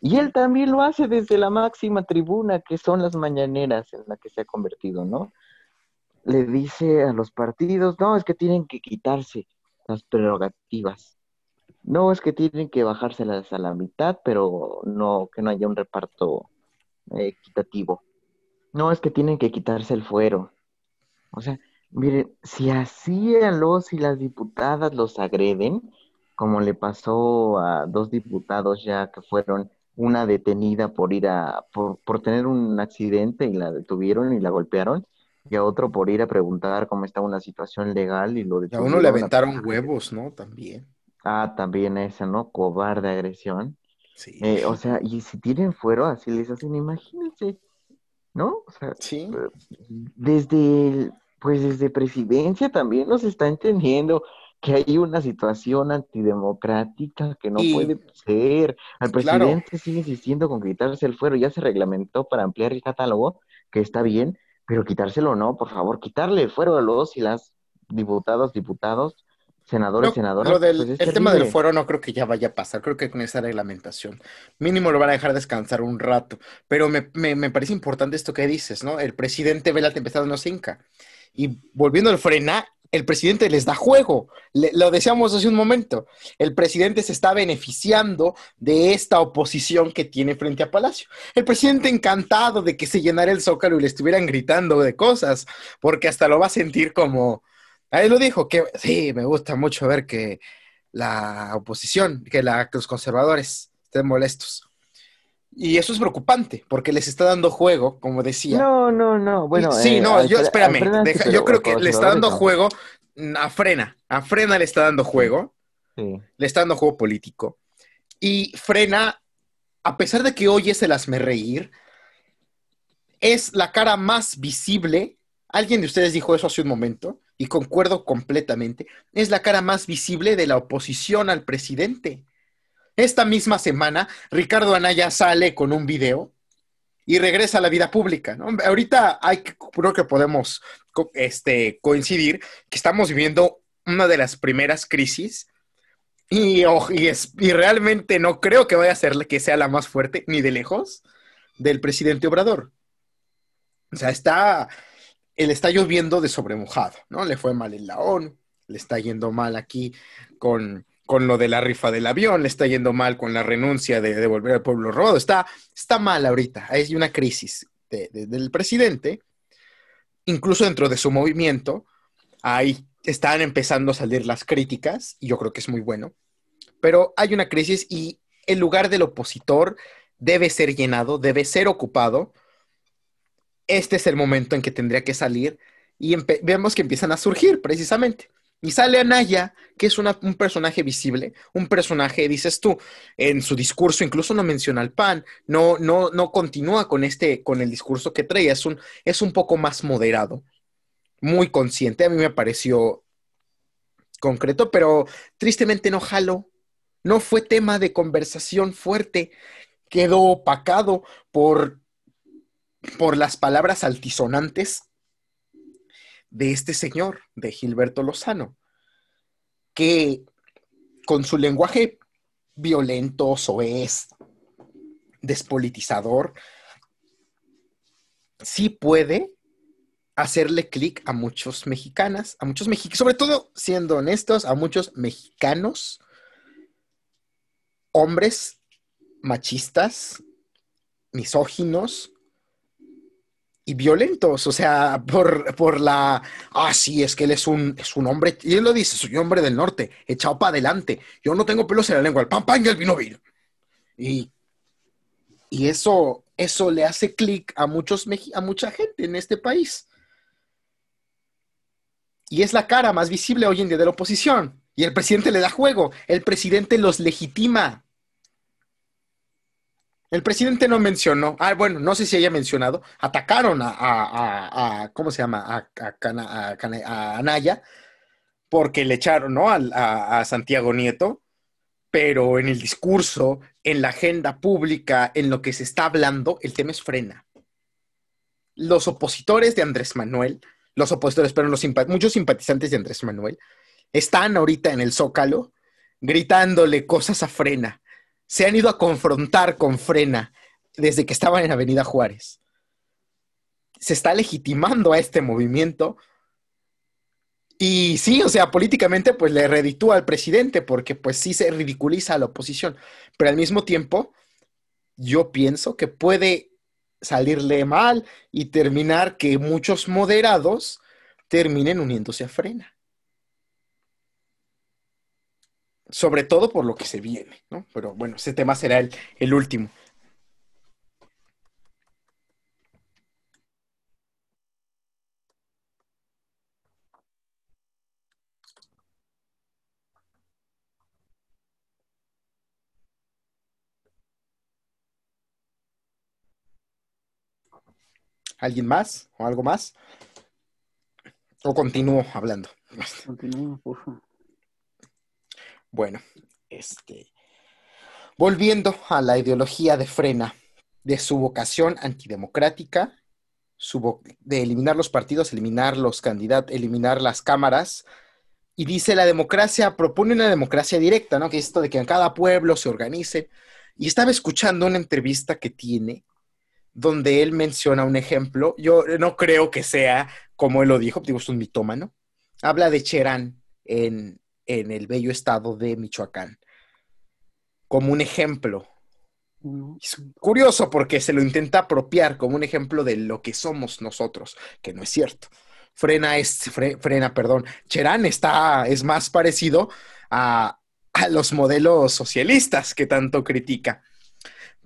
Y él también lo hace desde la máxima tribuna, que son las mañaneras en la que se ha convertido, ¿no? Le dice a los partidos, no, es que tienen que quitarse las prerrogativas. No, es que tienen que bajárselas a la mitad, pero no, que no haya un reparto eh, equitativo. No, es que tienen que quitarse el fuero. O sea, miren, si así a los y las diputadas los agreden, como le pasó a dos diputados ya que fueron una detenida por ir a, por, por tener un accidente y la detuvieron y la golpearon, y a otro por ir a preguntar cómo estaba una situación legal y lo A detuvieron. uno le aventaron huevos, ¿no? También. Ah, también esa, ¿no? Cobarde agresión. Sí. Eh, o sea, y si tienen fuero, así les hacen, imagínense, ¿no? O sea, sí. desde, el- pues desde presidencia también nos está entendiendo. que hay una situación antidemocrática que no Y- puede ser. Al Claro. presidente sigue insistiendo con quitarse el fuero, ya se reglamentó para ampliar el catálogo, que está bien, pero quitárselo no, por favor, quitarle el fuero a los y las diputados, diputados, senadores, No, senadoras. lo del, pues es el tema del fuero no creo que ya vaya a pasar, creo que con esa reglamentación mínimo lo van a dejar descansar un rato, pero me, me- me parece importante esto que dices, ¿no? El presidente ve la tempestad no se hinca y volviendo al frena, el presidente les da juego, Le- lo decíamos hace un momento, el presidente se está beneficiando de esta oposición que tiene frente a Palacio. El presidente encantado de que se llenara el zócalo y le estuvieran gritando de cosas, porque hasta lo va a sentir como... Ahí lo dijo, que sí, me gusta mucho ver que la oposición, que, la, que los conservadores estén molestos. Y eso es preocupante, porque les está dando juego, como decía. No, no, no. Bueno, sí, eh, no, yo, espérame, deja- pero yo creo que le está dando no. juego mm, a Frena, a Frena le está dando juego, Sí. le está dando juego político. Y Frena, a pesar de que hoy es el hazme reír, es la cara más visible. Alguien de ustedes dijo eso hace un momento y concuerdo completamente. Es la cara más visible de la oposición al presidente. Esta misma semana, Ricardo Anaya sale con un video y regresa a la vida pública. ¿no? Ahorita hay creo que podemos este, coincidir que estamos viviendo una de las primeras crisis y, y es- y realmente no creo que vaya a ser que sea la más fuerte, ni de lejos, del presidente Obrador. O sea, está, él está lloviendo de sobremojado, ¿no? Le fue mal en la ONU, le está yendo mal aquí con, con lo de la rifa del avión, le está yendo mal con la renuncia de devolver al pueblo robado, está, está mal ahorita, hay una crisis de- de- del presidente, incluso dentro de su movimiento, ahí están empezando a salir las críticas, y yo creo que es muy bueno, pero hay una crisis y el lugar del opositor debe ser llenado, debe ser ocupado. Este es el momento en que tendría que salir y vemos que empiezan a surgir precisamente. Y sale Anaya, que es un personaje visible, un personaje, dices tú, en su discurso incluso no menciona al PAN, no, no, no continúa con este, con el discurso que traía, es un, es un poco más moderado, muy consciente, a mí me pareció concreto, pero tristemente no jaló, no fue tema de conversación fuerte, quedó opacado por, por las palabras altisonantes de este señor, de Gilberto Lozano, que con su lenguaje violento, soez, despolitizador, sí puede hacerle clic a muchos mexicanas, a muchos mexicanos, sobre todo siendo honestos, a muchos mexicanos, hombres machistas, misóginos y violentos, o sea, por, por la, ah, sí, es que él es un, es un hombre, y él lo dice, soy un hombre del norte, echado para adelante, yo no tengo pelos en la lengua, el pan pan y el vino vino. Y, y eso, eso le hace clic a, a mucha gente en este país. Y es la cara más visible hoy en día de la oposición. Y el presidente le da juego. El presidente los legitima. El presidente no mencionó, ah, bueno, no sé si haya mencionado, atacaron a, ¿cómo se llama? A, Cana- Cana- Anaya, porque le echaron, ¿no? A, Santiago Nieto, pero en el discurso, en la agenda pública, en lo que se está hablando, el tema es frena. Los opositores de Andrés Manuel, los opositores, pero los muchos simpatizantes de Andrés Manuel, están ahorita en el Zócalo gritándole cosas a frena se han ido a confrontar con Frena desde que estaban en Avenida Juárez. Se está legitimando a este movimiento. Y sí, o sea, políticamente pues le reditúa al presidente porque pues sí se ridiculiza a la oposición. Pero al mismo tiempo, yo pienso que puede salirle mal y terminar que muchos moderados terminen uniéndose a Frena. Sobre todo por lo que se viene, ¿no? Pero bueno, ese tema será el, el último. ¿Alguien más? ¿O algo más? ¿O continúo hablando? Continúa, por favor. Bueno, este, volviendo a la ideología de Frena, de su vocación antidemocrática, su de eliminar los partidos, eliminar los candidatos, eliminar las cámaras, y dice la democracia, propone una democracia directa, ¿no? Que es esto de que en cada pueblo se organice. Y estaba escuchando una entrevista que tiene donde él menciona un ejemplo. Yo no creo que sea como él lo dijo, digo, es un mitómano. Habla de Cherán en, en el bello estado de Michoacán como un ejemplo. Es curioso porque se lo intenta apropiar como un ejemplo de lo que somos nosotros, que no es cierto. Frena es, fre- frena, perdón. Cherán está, es más parecido a, a los modelos socialistas que tanto critica.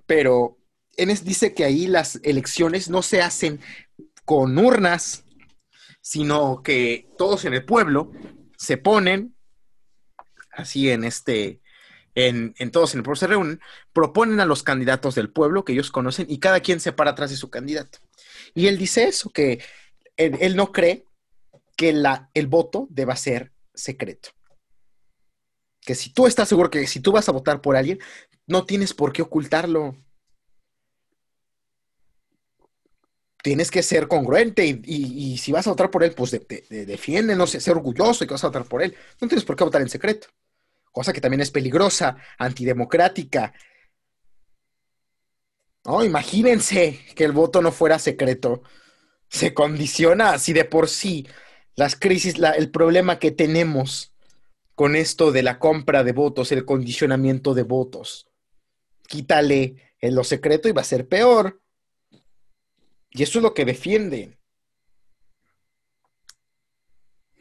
Pero en es- dice que ahí las elecciones no se hacen con urnas, sino que todos en el pueblo se ponen así en este, en, todos en el pueblo se reúnen, proponen a los candidatos del pueblo que ellos conocen y cada quien se para atrás de su candidato. Y él dice eso, que él, no cree que el voto deba ser secreto. Que si tú estás seguro que si tú vas a votar por alguien, no tienes por qué ocultarlo. Tienes que ser congruente y, si vas a votar por él, pues de- de- defiende, no sé, ser orgulloso y que vas a votar por él. No tienes por qué votar en secreto. Cosa que también es peligrosa, antidemocrática. No, imagínense que el voto no fuera secreto. Se condiciona si de por sí las crisis, el problema que tenemos con esto de la compra de votos, el condicionamiento de votos. Quítale en lo secreto y va a ser peor. Y eso es lo que defienden.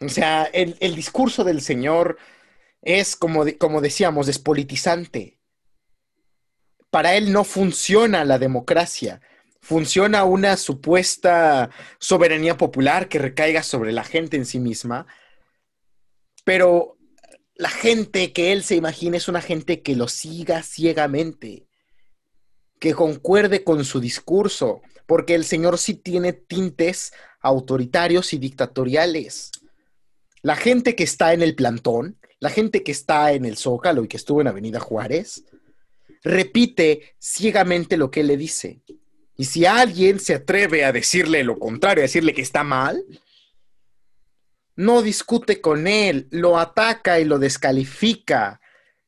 O sea, el, el discurso del Señor es, como, como decíamos, despolitizante. Para él no funciona la democracia, funciona una supuesta soberanía popular que recaiga sobre la gente en sí misma, pero la gente que él se imagina es una gente que lo siga ciegamente, que concuerde con su discurso, porque el Señor sí tiene tintes autoritarios y dictatoriales. La gente que está en el plantón, la gente que está en el Zócalo y que estuvo en Avenida Juárez, repite ciegamente lo que él le dice. Y si alguien se atreve a decirle lo contrario, a decirle que está mal, no discute con él, lo ataca y lo descalifica.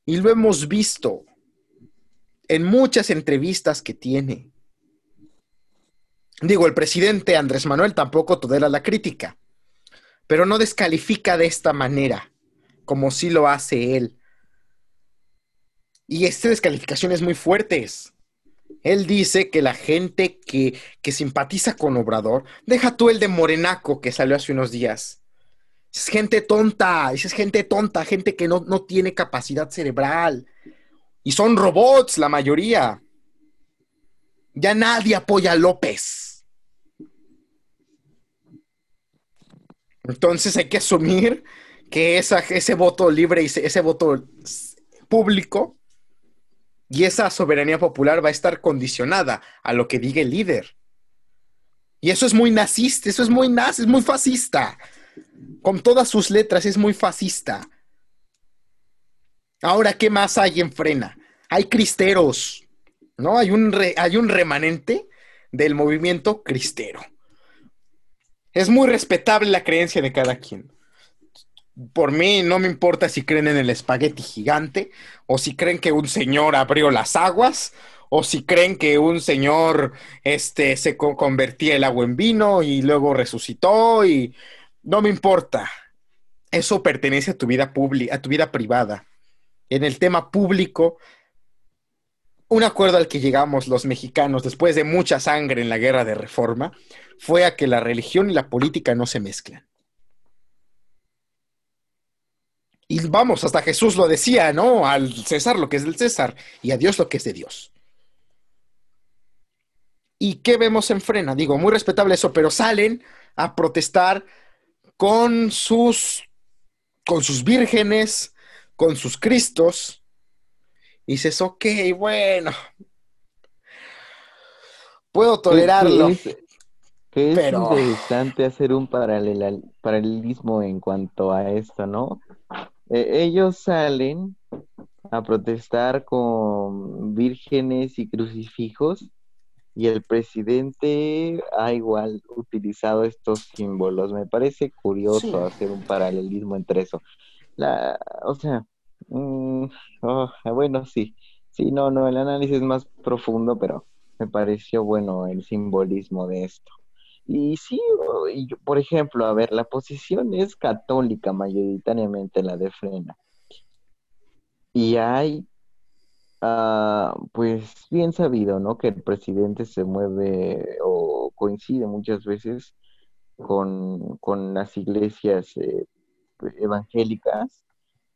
Y lo hemos visto en muchas entrevistas que tiene. Digo, el presidente Andrés Manuel tampoco tolera la crítica, pero no descalifica de esta manera, como sí lo hace él. Y esta descalificación es muy fuertes. Él dice que la gente que, que simpatiza con Obrador, deja tú el de Morenaco que salió hace unos días. Es gente tonta, es gente tonta, gente que no, no tiene capacidad cerebral. Y son robots la mayoría. Ya nadie apoya a López. Entonces hay que asumir que ese voto libre y ese, voto público y esa soberanía popular va a estar condicionada a lo que diga el líder. Y eso es muy nazista, eso es muy nazi, es muy fascista. Con todas sus letras es muy fascista. Ahora, ¿qué más hay en Frena? Hay cristeros, ¿no? Hay un, hay un remanente del movimiento cristero. Es muy respetable la creencia de cada quien. Por mí no me importa si creen en el espagueti gigante, o si creen que un señor abrió las aguas, o si creen que un señor este, se co- convertía el agua en vino y luego resucitó, y no me importa. Eso pertenece a tu vida pública, a tu vida privada. En el tema público, un acuerdo al que llegamos los mexicanos después de mucha sangre en la guerra de reforma fue a que la religión y la política no se mezclan. Y vamos, hasta Jesús lo decía, ¿no? Al César lo que es del César y a Dios lo que es de Dios. ¿Y qué vemos en Frena? Digo, muy respetable eso, pero salen a protestar con sus con sus vírgenes, con sus cristos. Y dices, ok, bueno, puedo tolerarlo. Que es, que es pero- interesante hacer un paralelismo en cuanto a esto, ¿no? Eh, ellos salen a protestar con vírgenes y crucifijos y el presidente ha igual utilizado estos símbolos. Me parece curioso hacer un paralelismo entre eso. La, o sea, mm, oh, bueno, sí, sí, no, no, el análisis es más profundo, pero me pareció bueno el simbolismo de esto. Y sí, por ejemplo, a ver, la posición es católica mayoritariamente la de Frena. Y hay, ah, pues bien sabido, ¿no? Que el presidente se mueve o coincide muchas veces con, las iglesias eh, evangélicas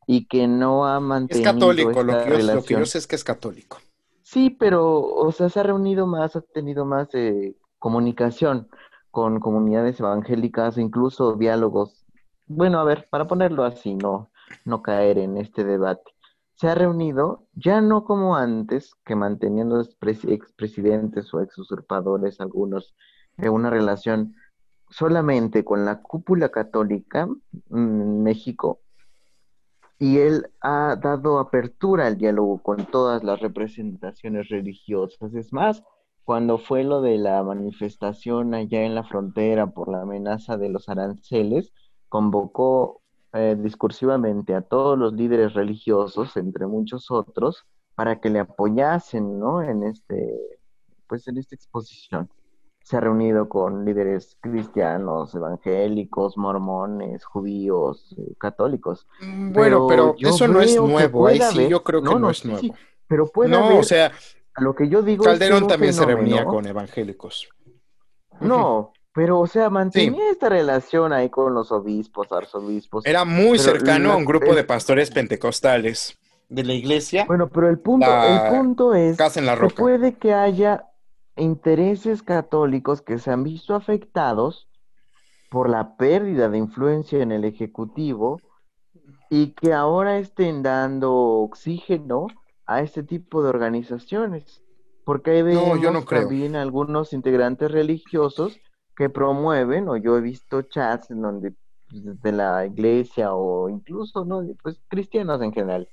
y que no ha mantenido. Es católico, lo que, yo, lo que yo sé es que es católico. Sí, pero, o sea, se ha reunido más, ha tenido más eh, comunicación con comunidades evangélicas, incluso diálogos. Bueno, a ver, para ponerlo así, no, no caer en este debate. Se ha reunido ya no como antes, que manteniendo expresidentes o ex usurpadores algunos en una relación solamente con la cúpula católica en México, y él ha dado apertura al diálogo con todas las representaciones religiosas. Es más, cuando fue lo de la manifestación allá en la frontera por la amenaza de los aranceles, convocó eh, discursivamente a todos los líderes religiosos, entre muchos otros, para que le apoyasen, ¿no? En este, pues en esta exposición se ha reunido con líderes cristianos, evangélicos, mormones, judíos, eh, católicos. Mm, bueno, pero, eso no es nuevo, ahí sí yo creo que no, es nuevo. pero puede no, o sea, lo que yo digo Calderón también se reunía con evangélicos. No, pero o sea, mantenía esta relación ahí con los obispos, arzobispos. Era muy cercano a un grupo de pastores pentecostales de la iglesia. Bueno, pero el punto, el punto es que puede que haya intereses católicos que se han visto afectados por la pérdida de influencia en el Ejecutivo y que ahora estén dando oxígeno a este tipo de organizaciones. Porque hay no, también algunos integrantes religiosos que promueven, o yo he visto chats en donde pues, de la iglesia o incluso no pues cristianos en general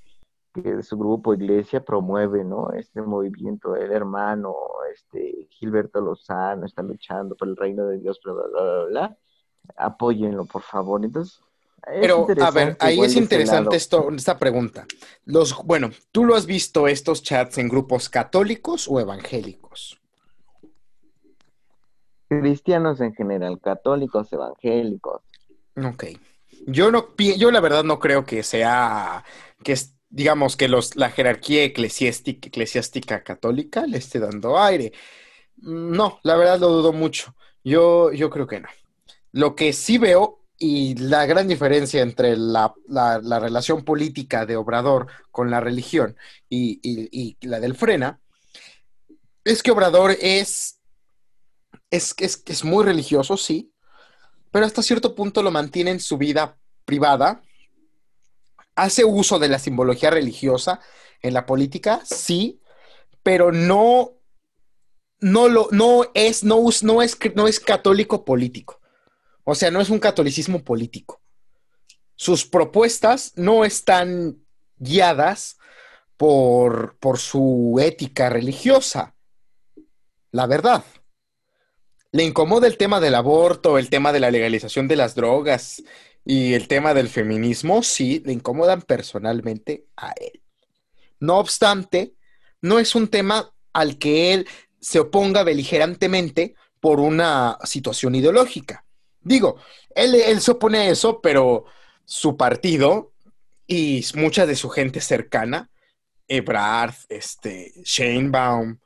que su grupo iglesia promueve, ¿no? Este movimiento del hermano, este Gilberto Lozano está luchando por el reino de Dios, bla, bla, bla, bla, Apóyenlo, por favor. Entonces, pero, a ver, ahí es interesante esto, esta pregunta. Los, bueno, ¿tú lo has visto estos chats en grupos católicos o evangélicos? Cristianos en general, católicos, evangélicos. Ok. Yo no, yo la verdad no creo que sea, que es digamos que los, la jerarquía eclesiástica, eclesiástica católica le esté dando aire. No, la verdad lo dudo mucho. Yo, yo creo que no. Lo que sí veo y la gran diferencia entre la, relación política de Obrador con la religión y, la del Frena es que Obrador es, es, es, es muy religioso, sí, pero hasta cierto punto lo mantiene en su vida privada hace uso de la simbología religiosa en la política, sí, pero no, no, lo, no, es, no, no, es, no es católico político. O sea, no es un catolicismo político. Sus propuestas no están guiadas por, por su ética religiosa. La verdad. Le incomoda el tema del aborto, el tema de la legalización de las drogas, y el tema del feminismo sí le incomodan personalmente a él. No obstante, no es un tema al que él se oponga beligerantemente por una situación ideológica. Digo, él, él se opone a eso, pero su partido y mucha de su gente cercana, Ebrard, este, Sheinbaum,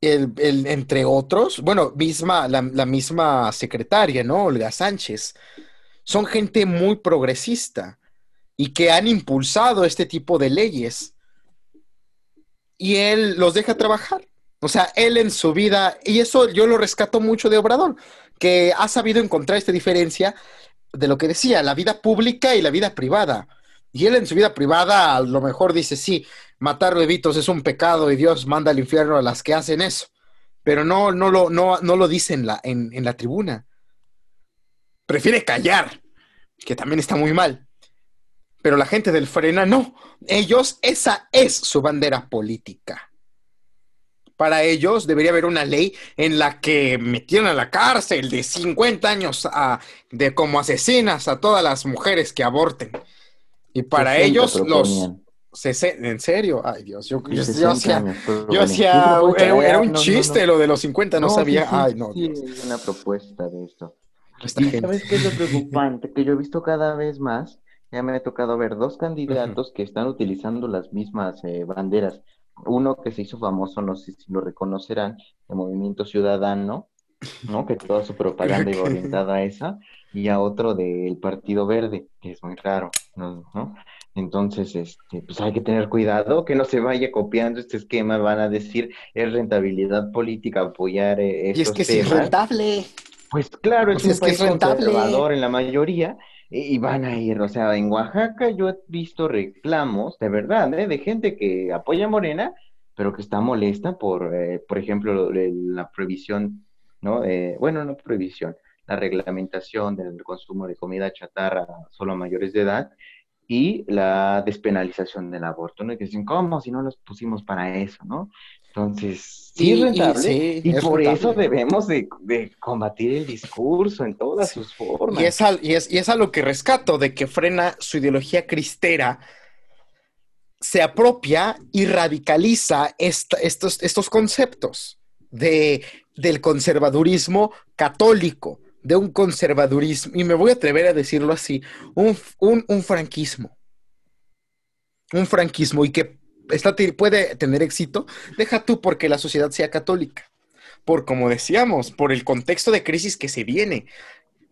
el, entre otros, bueno, misma, la, la misma secretaria, ¿no? Olga Sánchez, son gente muy progresista y que han impulsado este tipo de leyes. Y él los deja trabajar. O sea, él en su vida, y eso yo lo rescato mucho de Obrador, que ha sabido encontrar esta diferencia de lo que decía, la vida pública y la vida privada. Y él en su vida privada a lo mejor dice, sí, matar bebitos es un pecado y Dios manda al infierno a las que hacen eso. Pero no, no, lo, no, no lo dice la, en, en la tribuna prefiere callar, que también está muy mal. Pero la gente del Frena no. Ellos, esa es su bandera política. Para ellos debería haber una ley en la que metieran a la cárcel de 50 años a, de como asesinas a todas las mujeres que aborten. Y para 60 ellos los... sesen- ¿En serio? Ay, Dios. Yo, yo, 60 yo hacía, yo hacía- era, era un no, no, no. chiste lo de los 50, no, sabía. sí, Ay, no. sí, Dios. una propuesta de esto. Esta ¿Y gente. sabes qué es lo preocupante? Que yo he visto cada vez más, ya me ha tocado ver dos candidatos que están utilizando las mismas eh, banderas. Uno que se hizo famoso, no sé si lo reconocerán, el Movimiento Ciudadano, ¿no? Que toda su propaganda iba orientada a esa, y a otro del Partido Verde, que es muy raro, ¿no? ¿no? Entonces, este, pues hay que tener cuidado que no se vaya copiando este esquema, van a decir, es rentabilidad política apoyar eh, Y es que sí es temas. rentable. Pues claro, es Pues un es que es rentable. conservador en la mayoría y van a ir, o sea, en Oaxaca yo he visto reclamos, de verdad, ¿eh? de gente que apoya a Morena, pero que está molesta por, eh, por ejemplo, la prohibición, ¿no? Eh, bueno, no prohibición, la reglamentación del consumo de comida chatarra solo a mayores de edad y la despenalización del aborto, ¿no? Y que dicen, ¿cómo? Si no los pusimos para eso, ¿no? Entonces, sí y rentable. sí, Y es por rentable. eso debemos de, de combatir el discurso en todas sus formas. Y es, al- y, es, y es a lo que rescato de que frena su ideología cristera, se apropia y radicaliza esta- estos, estos conceptos de, del conservadurismo católico, de un conservadurismo, y me voy a atrever a decirlo así, un, un, un franquismo. Un franquismo y que está, puede tener éxito, deja tú porque la sociedad sea católica. Por como decíamos, por el contexto de crisis que se viene,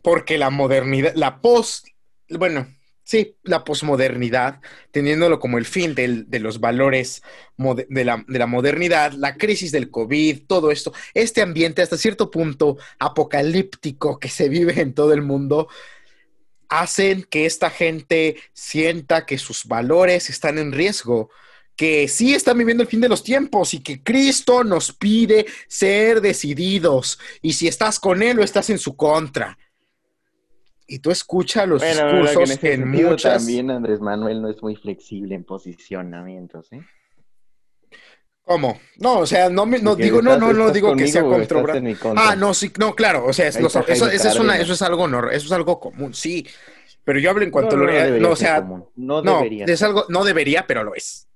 porque la modernidad, la post, bueno, sí, la posmodernidad, teniéndolo como el fin del- de los valores de la, de la modernidad, la crisis del COVID, todo esto, este ambiente hasta cierto punto apocalíptico que se vive en todo el mundo, hacen que esta gente sienta que sus valores están en riesgo, que sí están viviendo el fin de los tiempos y que Cristo nos pide ser decididos y si estás con Él o estás en su contra. Y tú escuchas los Bueno, que discursos en ese en muchas... también Andrés Manuel no es muy flexible en posicionamientos, ¿eh? ¿Cómo? No, o sea, no, me, no digo, no, estás- no, no digo que sea controversial. Ah, no, sí, no, claro, o sea, es- los- eso, es una, eso es algo nor- eso es algo común, sí. Pero yo hablo en cuanto no, a no, lo no no, o sea, común. No no, debería es ser. algo, no debería, pero lo es.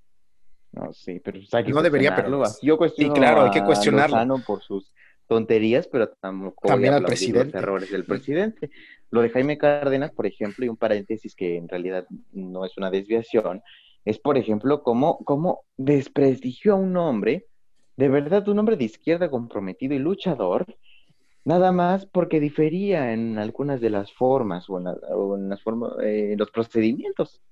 No, sí, pero pues hay que No debería, pero. Yo cuestiono Sí, claro, hay que a cuestionarlo. Lozano por sus tonterías, pero tampoco También a al presidente. los errores del presidente. Lo de Jaime Cárdenas, por ejemplo, y un paréntesis que en realidad no es una desviación, es, por ejemplo, cómo, cómo desprestigió a un hombre, de verdad, un hombre de izquierda comprometido y luchador, nada más porque difería en algunas de las formas o en, la- o en las formas, eh, los procedimientos,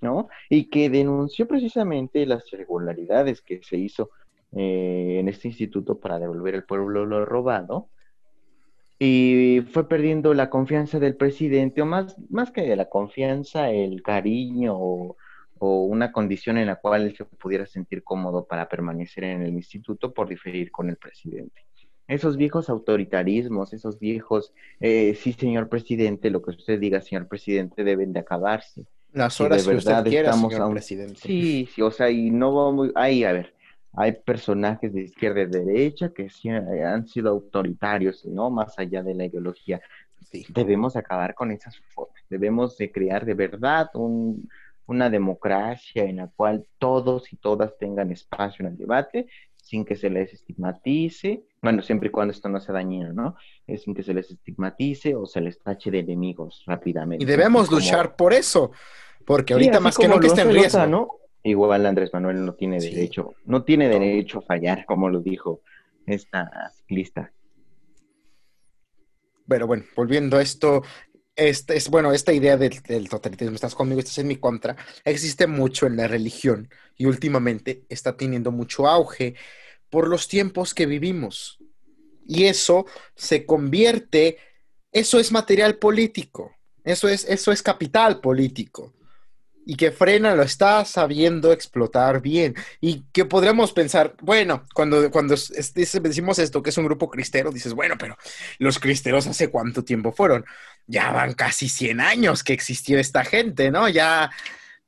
¿no? Y que denunció precisamente las irregularidades que se hizo eh, en este instituto para devolver al pueblo lo robado. Y fue perdiendo la confianza del presidente, o más, más que la confianza, el cariño o, una condición en la cual él se pudiera sentir cómodo para permanecer en el instituto por diferir con el presidente. Esos viejos autoritarismos, esos viejos, eh, sí, señor presidente, lo que usted diga, señor presidente, deben de acabarse. Las de horas que usted quiera, estamos señor a un- presidente. Sí, sí, o sea, y no vamos, ahí, a ver, hay personajes de izquierda y de derecha que sí han sido autoritarios, ¿no? Más allá de la ideología. Sí. Debemos acabar con esas formas, debemos de crear de verdad un- una democracia en la cual todos y todas tengan espacio en el debate sin que se les estigmatice, bueno, siempre y cuando esto no sea dañino, ¿no? Sin que se les estigmatice o se les tache de enemigos rápidamente. Y debemos Como- luchar por eso, porque ahorita más que nunca está en riesgo. Igual Andrés Manuel no tiene Sí. derecho, no tiene derecho a fallar, como lo dijo esta ciclista. Pero bueno, volviendo a esto, este es bueno, esta idea del, del totalitarismo, estás conmigo, estás en mi contra, existe mucho en la religión y últimamente está teniendo mucho auge por los tiempos que vivimos. Y eso se convierte, eso es material político, eso es, eso es capital político. Y que Frena lo está sabiendo explotar bien. Y que podríamos pensar, bueno, cuando, cuando decimos esto, que es un grupo cristero, dices, bueno, pero los cristeros hace cuánto tiempo fueron. Ya van casi 100 años que existió esta gente, ¿no? Ya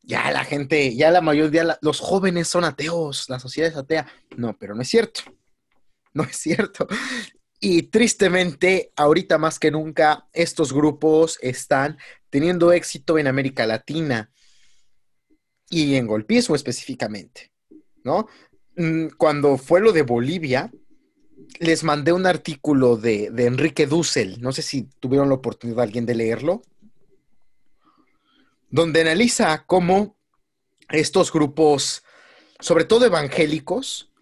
ya la gente, ya la mayoría, los jóvenes son ateos, la sociedad es atea. No, pero no es cierto. [LAUGHS] No es cierto. Y tristemente, ahorita más que nunca, estos grupos están teniendo éxito en América Latina y en golpismo específicamente, ¿no? Mm, cuando fue lo de Bolivia, les mandé un artículo de, de Enrique Dussel, no sé si tuvieron la oportunidad alguien de leerlo, donde analiza cómo estos grupos, sobre todo evangélicos,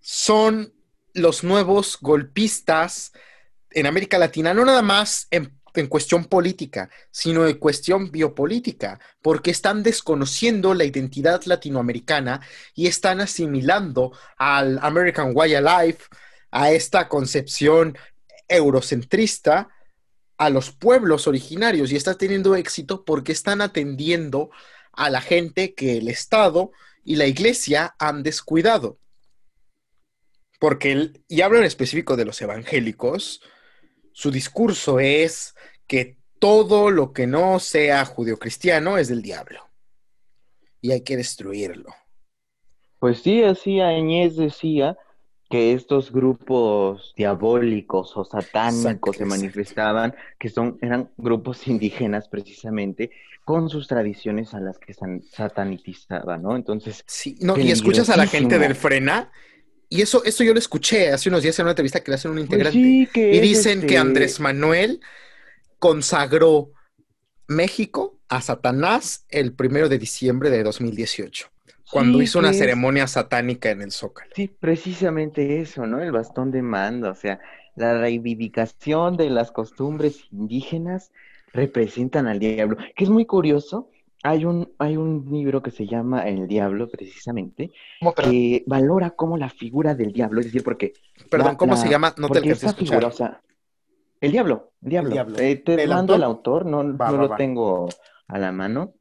son los nuevos golpistas en América Latina, no nada más en, cuestión política, sino en cuestión biopolítica, porque están desconociendo la identidad latinoamericana y están asimilando al American Way Alive, a esta concepción eurocentrista, a los pueblos originarios y está teniendo éxito porque están atendiendo a la gente que el Estado y la Iglesia han descuidado. Porque, y hablo en específico de los evangélicos, su discurso es que todo lo que no sea judeocristiano es del diablo. Y hay que destruirlo. Pues sí, así Añez decía que estos grupos diabólicos o satánicos se manifestaban, que son, eran grupos [LAUGHS] indígenas precisamente, con sus tradiciones a las que satanizaban, ¿no? Entonces. Sí, no, y escuchas a la gente del frena y eso, eso yo lo escuché hace unos días en una entrevista que le hacen un pues integrante. y dicen que este Andrés Manuel consagró México a Satanás el primero de diciembre de 2018, cuando hizo una ceremonia satánica en el Zócalo. Sí, precisamente eso, ¿no? El bastón de mando, o sea, la reivindicación de las costumbres indígenas representan al diablo, que es muy curioso hay un, hay un libro que se llama El Diablo, precisamente, que valora cómo la figura del diablo, es decir, porque... Perdón, ¿cómo se llama? No te alcancé a Figura, o sea, el diablo, el diablo. Eh, te mando el autor, no, no lo tengo a la mano,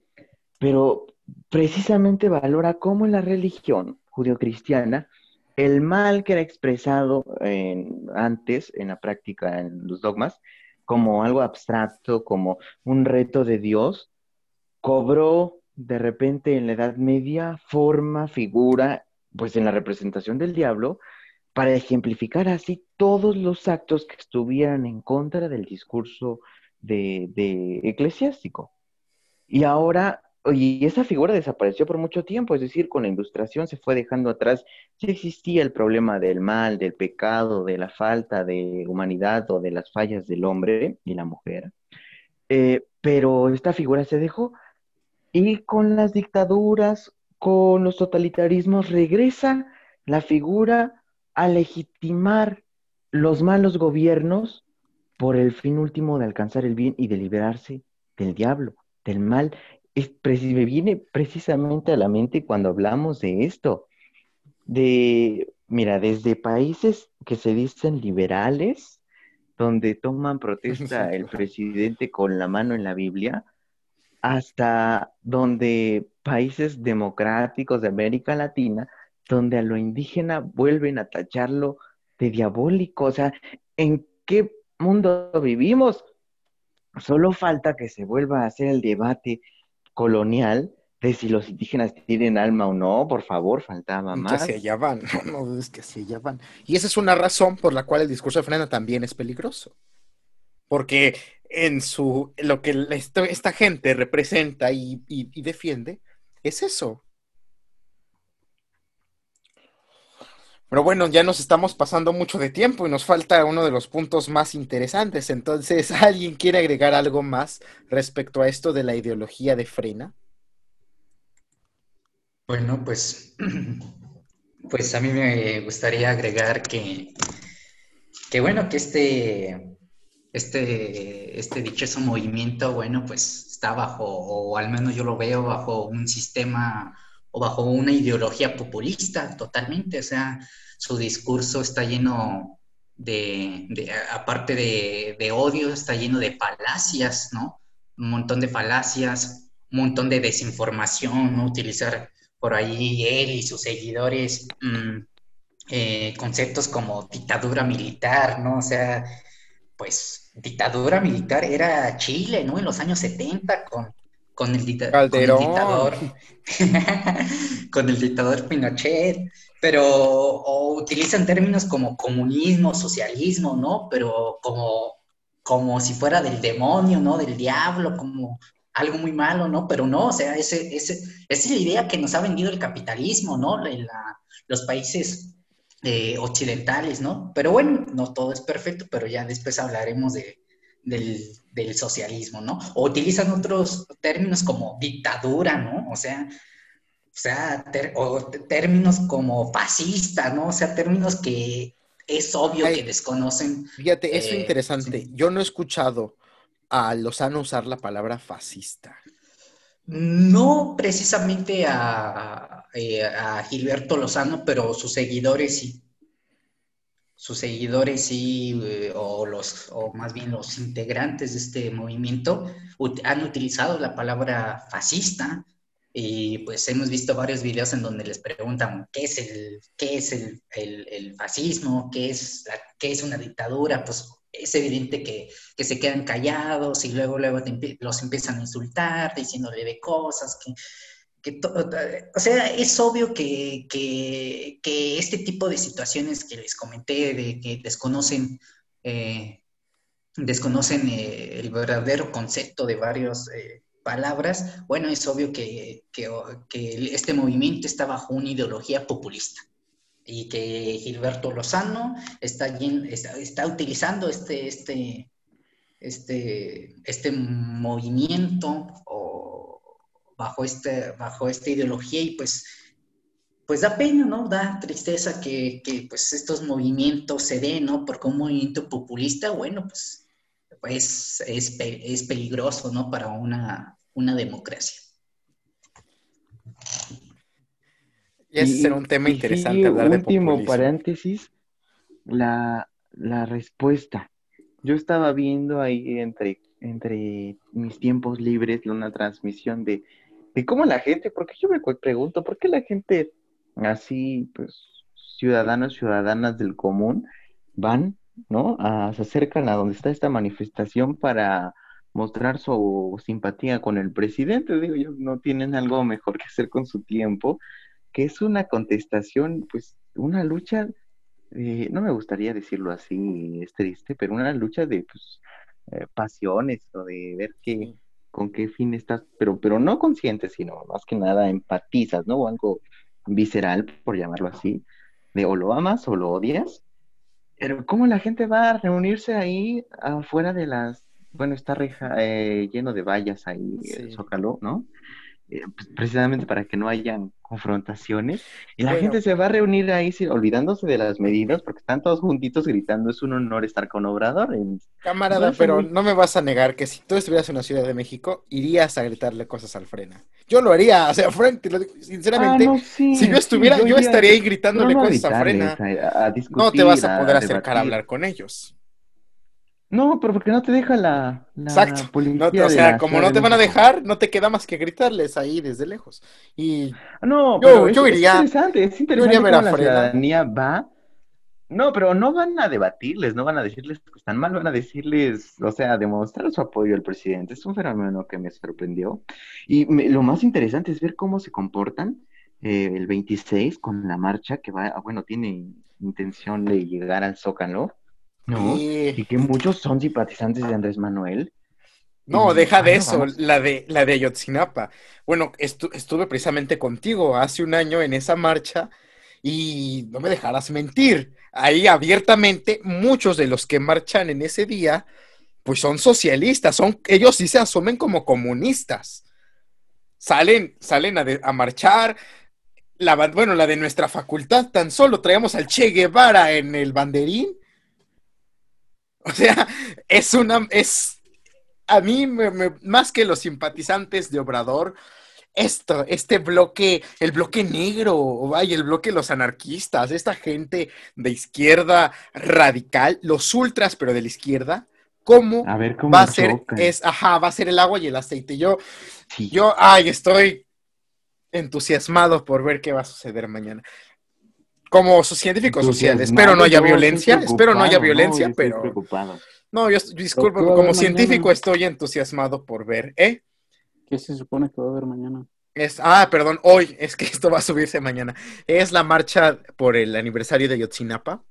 pero precisamente valora cómo en la religión judio-cristiana el mal que era expresado en, antes en la práctica, en los dogmas, como algo abstracto, como un reto de Dios, cobró de repente en la Edad Media forma, figura, pues en la representación del diablo, para ejemplificar así todos los actos que estuvieran en contra del discurso de, eclesiástico. Y ahora, y esa figura desapareció por mucho tiempo, es decir, con la ilustración se fue dejando atrás, si existía el problema del mal, del pecado, de la falta de humanidad o de las fallas del hombre y la mujer, eh, pero esta figura se dejó y con las dictaduras, con los totalitarismos, regresa la figura a legitimar los malos gobiernos por el fin último de alcanzar el bien y de liberarse del diablo, del mal. Es, me viene precisamente a la mente cuando hablamos de esto, de, mira, desde países que se dicen liberales, donde toman [LAUGHS] protesta el presidente con la mano en la Biblia, hasta donde países democráticos de América Latina, donde a lo indígena vuelven a tacharlo de diabólico. O sea, ¿en qué mundo vivimos? Solo falta que se vuelva a hacer el debate colonial de si los indígenas tienen alma o no, por favor, faltaba más. Que hacia allá van, [LAUGHS] no, es que hacia allá van. Y esa es una razón por la cual el discurso de Frena también es peligroso. Porque en su, lo que esta, gente representa y, defiende es eso. Pero bueno, ya nos estamos pasando mucho de tiempo y nos falta uno de los puntos más interesantes. Entonces, [LAUGHS] ¿alguien quiere agregar algo más respecto a esto de la ideología de frena? Bueno, pues, pues a mí me gustaría agregar que, que bueno, que este, este, este dichoso movimiento, bueno, pues está bajo, o al menos yo lo veo bajo un sistema o bajo una ideología populista totalmente, o sea, su discurso está lleno de, aparte de, odio, está lleno de falacias, ¿no? Un montón de falacias, un montón de desinformación, ¿no? Utilizar por ahí él y sus seguidores mm, eh, conceptos como dictadura militar, ¿no? O sea, pues dictadura militar era Chile, ¿no? En los años 70 con, con el, Calderón. con el dictador, [LAUGHS] con el dictador Pinochet, pero o utilizan términos como comunismo, socialismo, ¿no? Pero como, como si fuera del demonio, ¿no? Del diablo, como algo muy malo, ¿no? Pero no, o sea, ese, ese, esa es la idea que nos ha vendido el capitalismo, ¿no? La- los países eh, occidentales, ¿no? Pero bueno, no todo es perfecto, pero ya después hablaremos de, del, del socialismo, ¿no? O utilizan otros términos como dictadura, ¿no? O sea, o sea, ter- o términos como fascista, ¿no? O sea, términos que es obvio Ay. que desconocen. Fíjate, eso es Eh, interesante. sí. Yo no he escuchado a Lozano usar la palabra fascista. No precisamente a, eh, a Gilberto Lozano, pero sus seguidores sí. Sus seguidores sí, eh, o los, o más bien los integrantes de este movimiento, han utilizado la palabra fascista. Y pues hemos visto varios videos en donde les preguntan qué es el, qué es el, el- fascismo, qué es, qué es una dictadura. Pues es evidente que, que se quedan callados y luego, luego los empiezan a insultar, diciéndole de cosas que, o sea, es obvio que, que, este tipo de situaciones que les comenté, de que desconocen, eh, desconocen eh, el verdadero concepto de varias eh, palabras, bueno, es obvio que, que, este movimiento está bajo una ideología populista y que Gilberto Lozano está, está, está utilizando este, este, este, este movimiento o bajo, este, bajo esta ideología y pues, pues da pena, ¿no? Da tristeza que, que pues estos movimientos se den, ¿no? Porque un movimiento populista, bueno, pues, pues es, es peligroso, ¿no? Para una, una democracia. Y ese Y- será un tema y interesante sí, hablar de último paréntesis, la, la respuesta. Yo estaba viendo ahí entre, entre mis tiempos libres una transmisión de, de cómo la gente, porque yo me pregunto, ¿por qué la gente así, pues, ciudadanos, ciudadanas del común, van, ¿no? Se acercan a donde está esta manifestación para mostrar su simpatía con el presidente? Digo yo, no tienen algo mejor que hacer con su tiempo que es una contestación, pues una lucha, eh, no me gustaría decirlo así, es triste, pero una lucha de pues, eh, pasiones o de ver qué, con qué fin estás, pero, pero no consciente, sino más que nada empatizas, ¿no? O algo visceral, por llamarlo así, de o lo amas o lo odias. Pero cómo la gente va a reunirse ahí afuera de las, bueno, está reja, eh, lleno de vallas ahí, el. Zócalo, ¿no? Eh, pues, precisamente para que no hayan confrontaciones. Y la Bueno. gente se va a reunir ahí olvidándose de las medidas porque están todos juntitos gritando, es un honor estar con Obrador. En- Camarada, pero no me vas a negar que si tú estuvieras en la Ciudad de México, irías a gritarle cosas al frena. Yo lo haría, o sea, Frank, te lo digo sinceramente, Ah, no, sí, si yo sí, estuviera, yo, estaría ahí gritándole no cosas a frena. a, a No te vas a poder acercar a hablar con ellos. No, pero porque no te deja la, la Exacto. policía No, o sea, la como no te van a dejar, no te queda más que gritarles ahí desde lejos. Y No, Yo- pero es, yo es iría- interesante, es iría interesante ver a cómo la ciudadanía va. No, pero no van a debatirles, no van a decirles que están mal, van a decirles, o sea, demostrar su apoyo al presidente. Es un fenómeno que me sorprendió. Y me- lo más interesante es ver cómo se comportan eh, el 26 con la marcha que va, bueno, tiene intención de llegar al Zócalo, ¿no? y- Y que muchos son simpatizantes de Andrés Manuel. No, deja de eso, la de, la de Ayotzinapa. Bueno, estu- estuve precisamente contigo hace un año en esa marcha y no me dejarás mentir. Ahí abiertamente muchos de los que marchan en ese día, pues son socialistas, son, ellos sí se asumen como comunistas. Salen, salen a, de- a marchar. La, bueno, la de nuestra facultad tan solo traíamos al Che Guevara en el banderín. [LAUGHS] O sea, es una, es, a mí, me- me- más que los simpatizantes de Obrador, esto, este bloque, el bloque negro, vaya, el bloque de los anarquistas, esta gente de izquierda radical, los ultras, pero de la izquierda, ¿cómo A ver cómo va a ser? Es, ajá, va a ser el agua y el aceite. Yo, Sí. yo, ay, estoy entusiasmado por ver qué va a suceder mañana. Como su científico social, espero no haya yo violencia, espero no haya violencia, yo estoy pero preocupado. no, yo, va a como científico estoy entusiasmado por ver, ¿eh? ¿Qué se supone que va a haber mañana? Es, ah, perdón, hoy, es que esto va a subirse mañana. Es la marcha por el aniversario de Yotzinapa.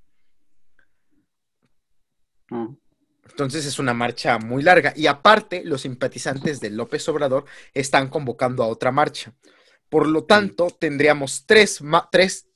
Ah, Entonces es una marcha muy larga. Y aparte, los simpatizantes de López Obrador están convocando a otra marcha. Por lo tanto, tendríamos tres, tres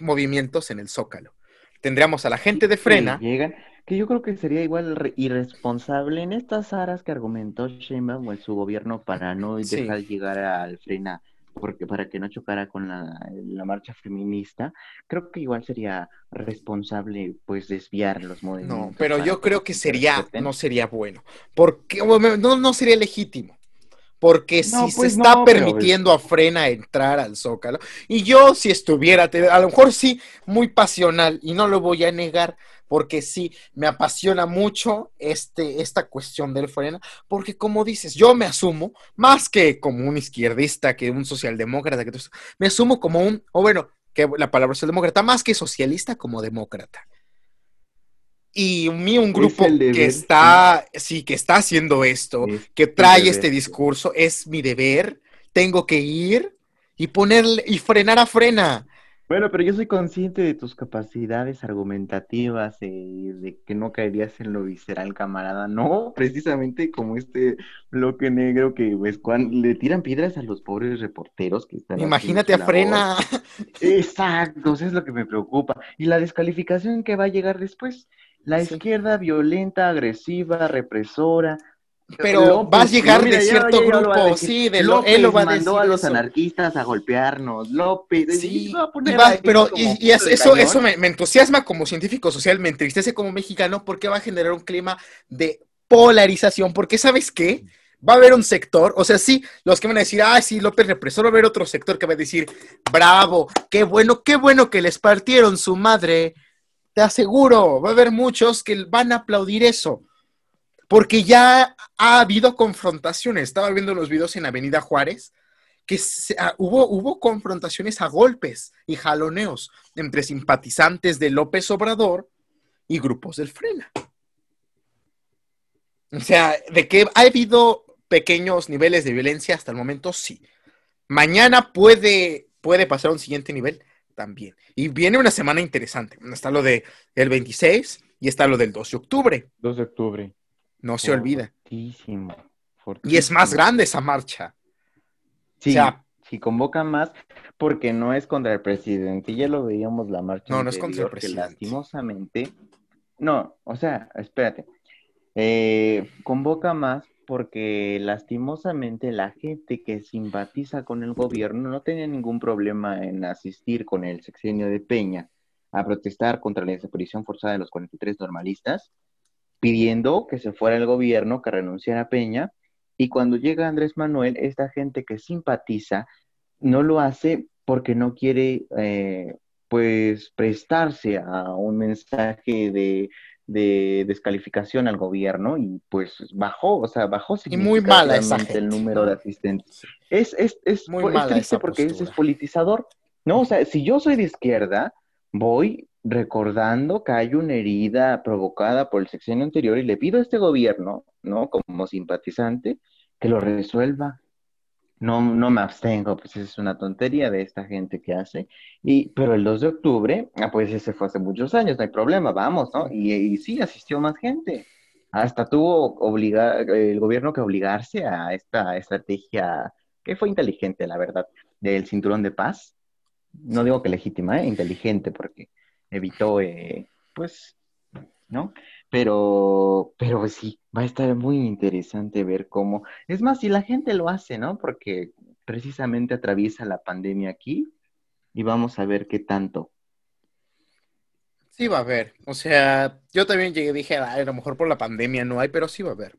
movimientos en el Zócalo. Tendríamos a la gente de Frena. Que llegan, que yo creo que sería igual re- irresponsable en estas aras que argumentó Sheinbaum en su gobierno para no Sí. dejar llegar al frena, porque para que no chocara con la, la marcha feminista, creo que igual sería responsable pues desviar los movimientos. No, pero yo creo que se sería, no sería bueno. Porque no, no sería legítimo. Porque No, si se pues está no, pero- permitiendo a Frena entrar al Zócalo, y yo si estuviera, te- a lo mejor sí, muy pasional, y no lo voy a negar, porque sí, me apasiona mucho este, esta cuestión del Frena, porque como dices, yo me asumo, más que como un izquierdista, que un socialdemócrata, que todo eso, me asumo como un, o bueno, que la palabra socialdemócrata, más que socialista, como demócrata. Y mi un grupo que está, sí, que está haciendo esto, Es que trae este discurso, es mi deber, tengo que ir y ponerle y frenar a frena. Bueno, pero yo soy consciente de tus capacidades argumentativas y de que no caerías en lo visceral, camarada. No, [LAUGHS] precisamente como este bloque negro que pues cuando le tiran piedras a los pobres reporteros que están Imagínate a frena. Exacto, eso es lo que me preocupa. Y la descalificación que va a llegar después. La Sí. izquierda violenta, agresiva, represora. Pero López, va a llegar no, mira, de cierto ya- ya grupo, sí, de lo, López él lo va a mandó decir a los eso. anarquistas a golpearnos. López, Sí, y va a poner y va- ahí pero y, y eso, eso me, me entusiasma como científico social, me entristece como mexicano porque va a generar un clima de polarización, porque ¿sabes qué? Va a haber un sector, o sea, sí, los que van a decir, ah, sí, López represor, va a haber otro sector que va a decir, bravo, qué bueno, qué bueno que les partieron su madre. Te aseguro, va a haber muchos que van a aplaudir eso. Porque ya ha habido confrontaciones. Estaba viendo los videos en Avenida Juárez, que ah, hubo, hubo confrontaciones a golpes y jaloneos entre simpatizantes de López Obrador y grupos del Frena. O sea, de que ha habido pequeños niveles de violencia hasta el momento, sí. Mañana puede, puede pasar a un siguiente nivel también. Y viene una semana interesante. Está lo de el 26 y está lo del 2 de octubre. 2 de octubre. No se olvida. Fortísimo, Y es más grande esa marcha. Sí, O sea- sí, convoca más porque no es contra el presidente. Ya lo veíamos la marcha No, no es contra el presidente. lastimosamente. No, o sea, espérate. Eh, convoca más porque lastimosamente la gente que simpatiza con el gobierno no tenía ningún problema en asistir con el sexenio de Peña a protestar contra la desaparición forzada de los 43 normalistas, pidiendo que se fuera el gobierno, que renunciara a Peña, y cuando llega Andrés Manuel, esta gente que simpatiza no lo hace porque no quiere, eh, pues, prestarse a un mensaje de, de descalificación al gobierno y pues bajó, o sea, bajó Y muy mala esa significativamente el número de asistentes. Es, es, es, Muy es triste porque es postura. despolitizador, ¿no? O sea, si yo soy de izquierda, voy recordando que hay una herida provocada por el sexenio anterior y le pido a este gobierno, ¿no? Como simpatizante, que lo resuelva. No, no me abstengo, pues es una tontería de esta gente que hace. Y, pero el 2 de octubre, ah, pues ese fue hace muchos años, no hay problema, vamos, ¿no? Y, y sí, asistió más gente. Hasta tuvo obliga- el gobierno que obligarse a esta estrategia que fue inteligente, la verdad, del cinturón de paz. No digo que legítima, ¿eh? Inteligente, porque evitó, eh, pues, ¿no? Pero, pero sí, va a estar muy interesante ver cómo. Es más, si la gente lo hace, ¿no? Porque precisamente atraviesa la pandemia aquí y vamos a ver qué tanto. Sí va a haber. O sea, yo también llegué, dije, "Ay, a lo mejor por la pandemia no hay, pero sí va a haber.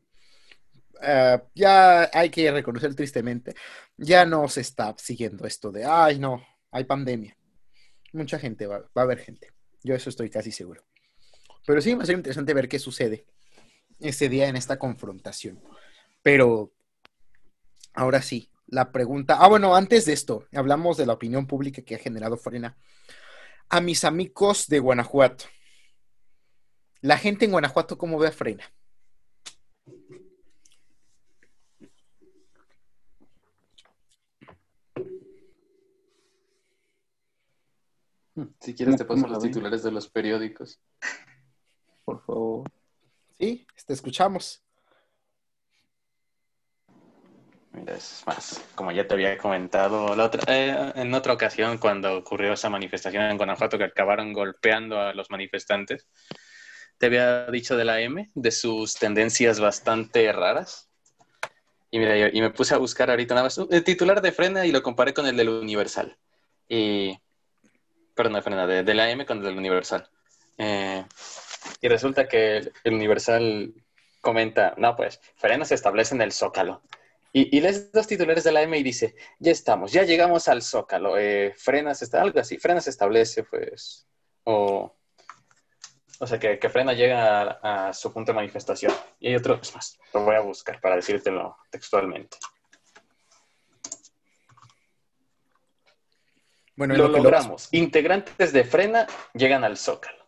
Ah, ya hay que reconocer tristemente, ya no se está siguiendo esto de, ay, no, hay pandemia. Mucha gente va, va a haber gente. Yo eso estoy casi seguro. Pero sí va a ser interesante ver qué sucede ese día en esta confrontación. Pero ahora sí, la pregunta. Ah, bueno, antes de esto, hablamos de la opinión pública que ha generado Frena. A mis amigos de Guanajuato. La gente en Guanajuato, ¿cómo ve a Frena? Si quieres te paso los pues titulares de los periódicos. Por favor. Sí, te escuchamos. Mira, es más, como ya te había comentado la otra, eh, en otra ocasión cuando ocurrió esa manifestación en Guanajuato que acabaron golpeando a los manifestantes, te había dicho de la M, de sus tendencias bastante raras. Y mira, yo- y me puse a buscar ahorita nada más el titular de Frena y lo comparé con el del Universal. Y, perdón, de Frena, de, de la M con el del Universal. Eh, y resulta que el, Universal comenta, no, pues, Frena se establece en el Zócalo. Y, y lees dos titulares de la M y dice, ya estamos, ya llegamos al Zócalo, eh, Frena se está, algo así, Frena se establece, pues, o, o sea, que, que Frena llega a, a su punto de manifestación. Y hay otro, es más, lo voy a buscar para decírtelo textualmente. Bueno, en lo lo logramos. Integrantes de Frena llegan al Zócalo.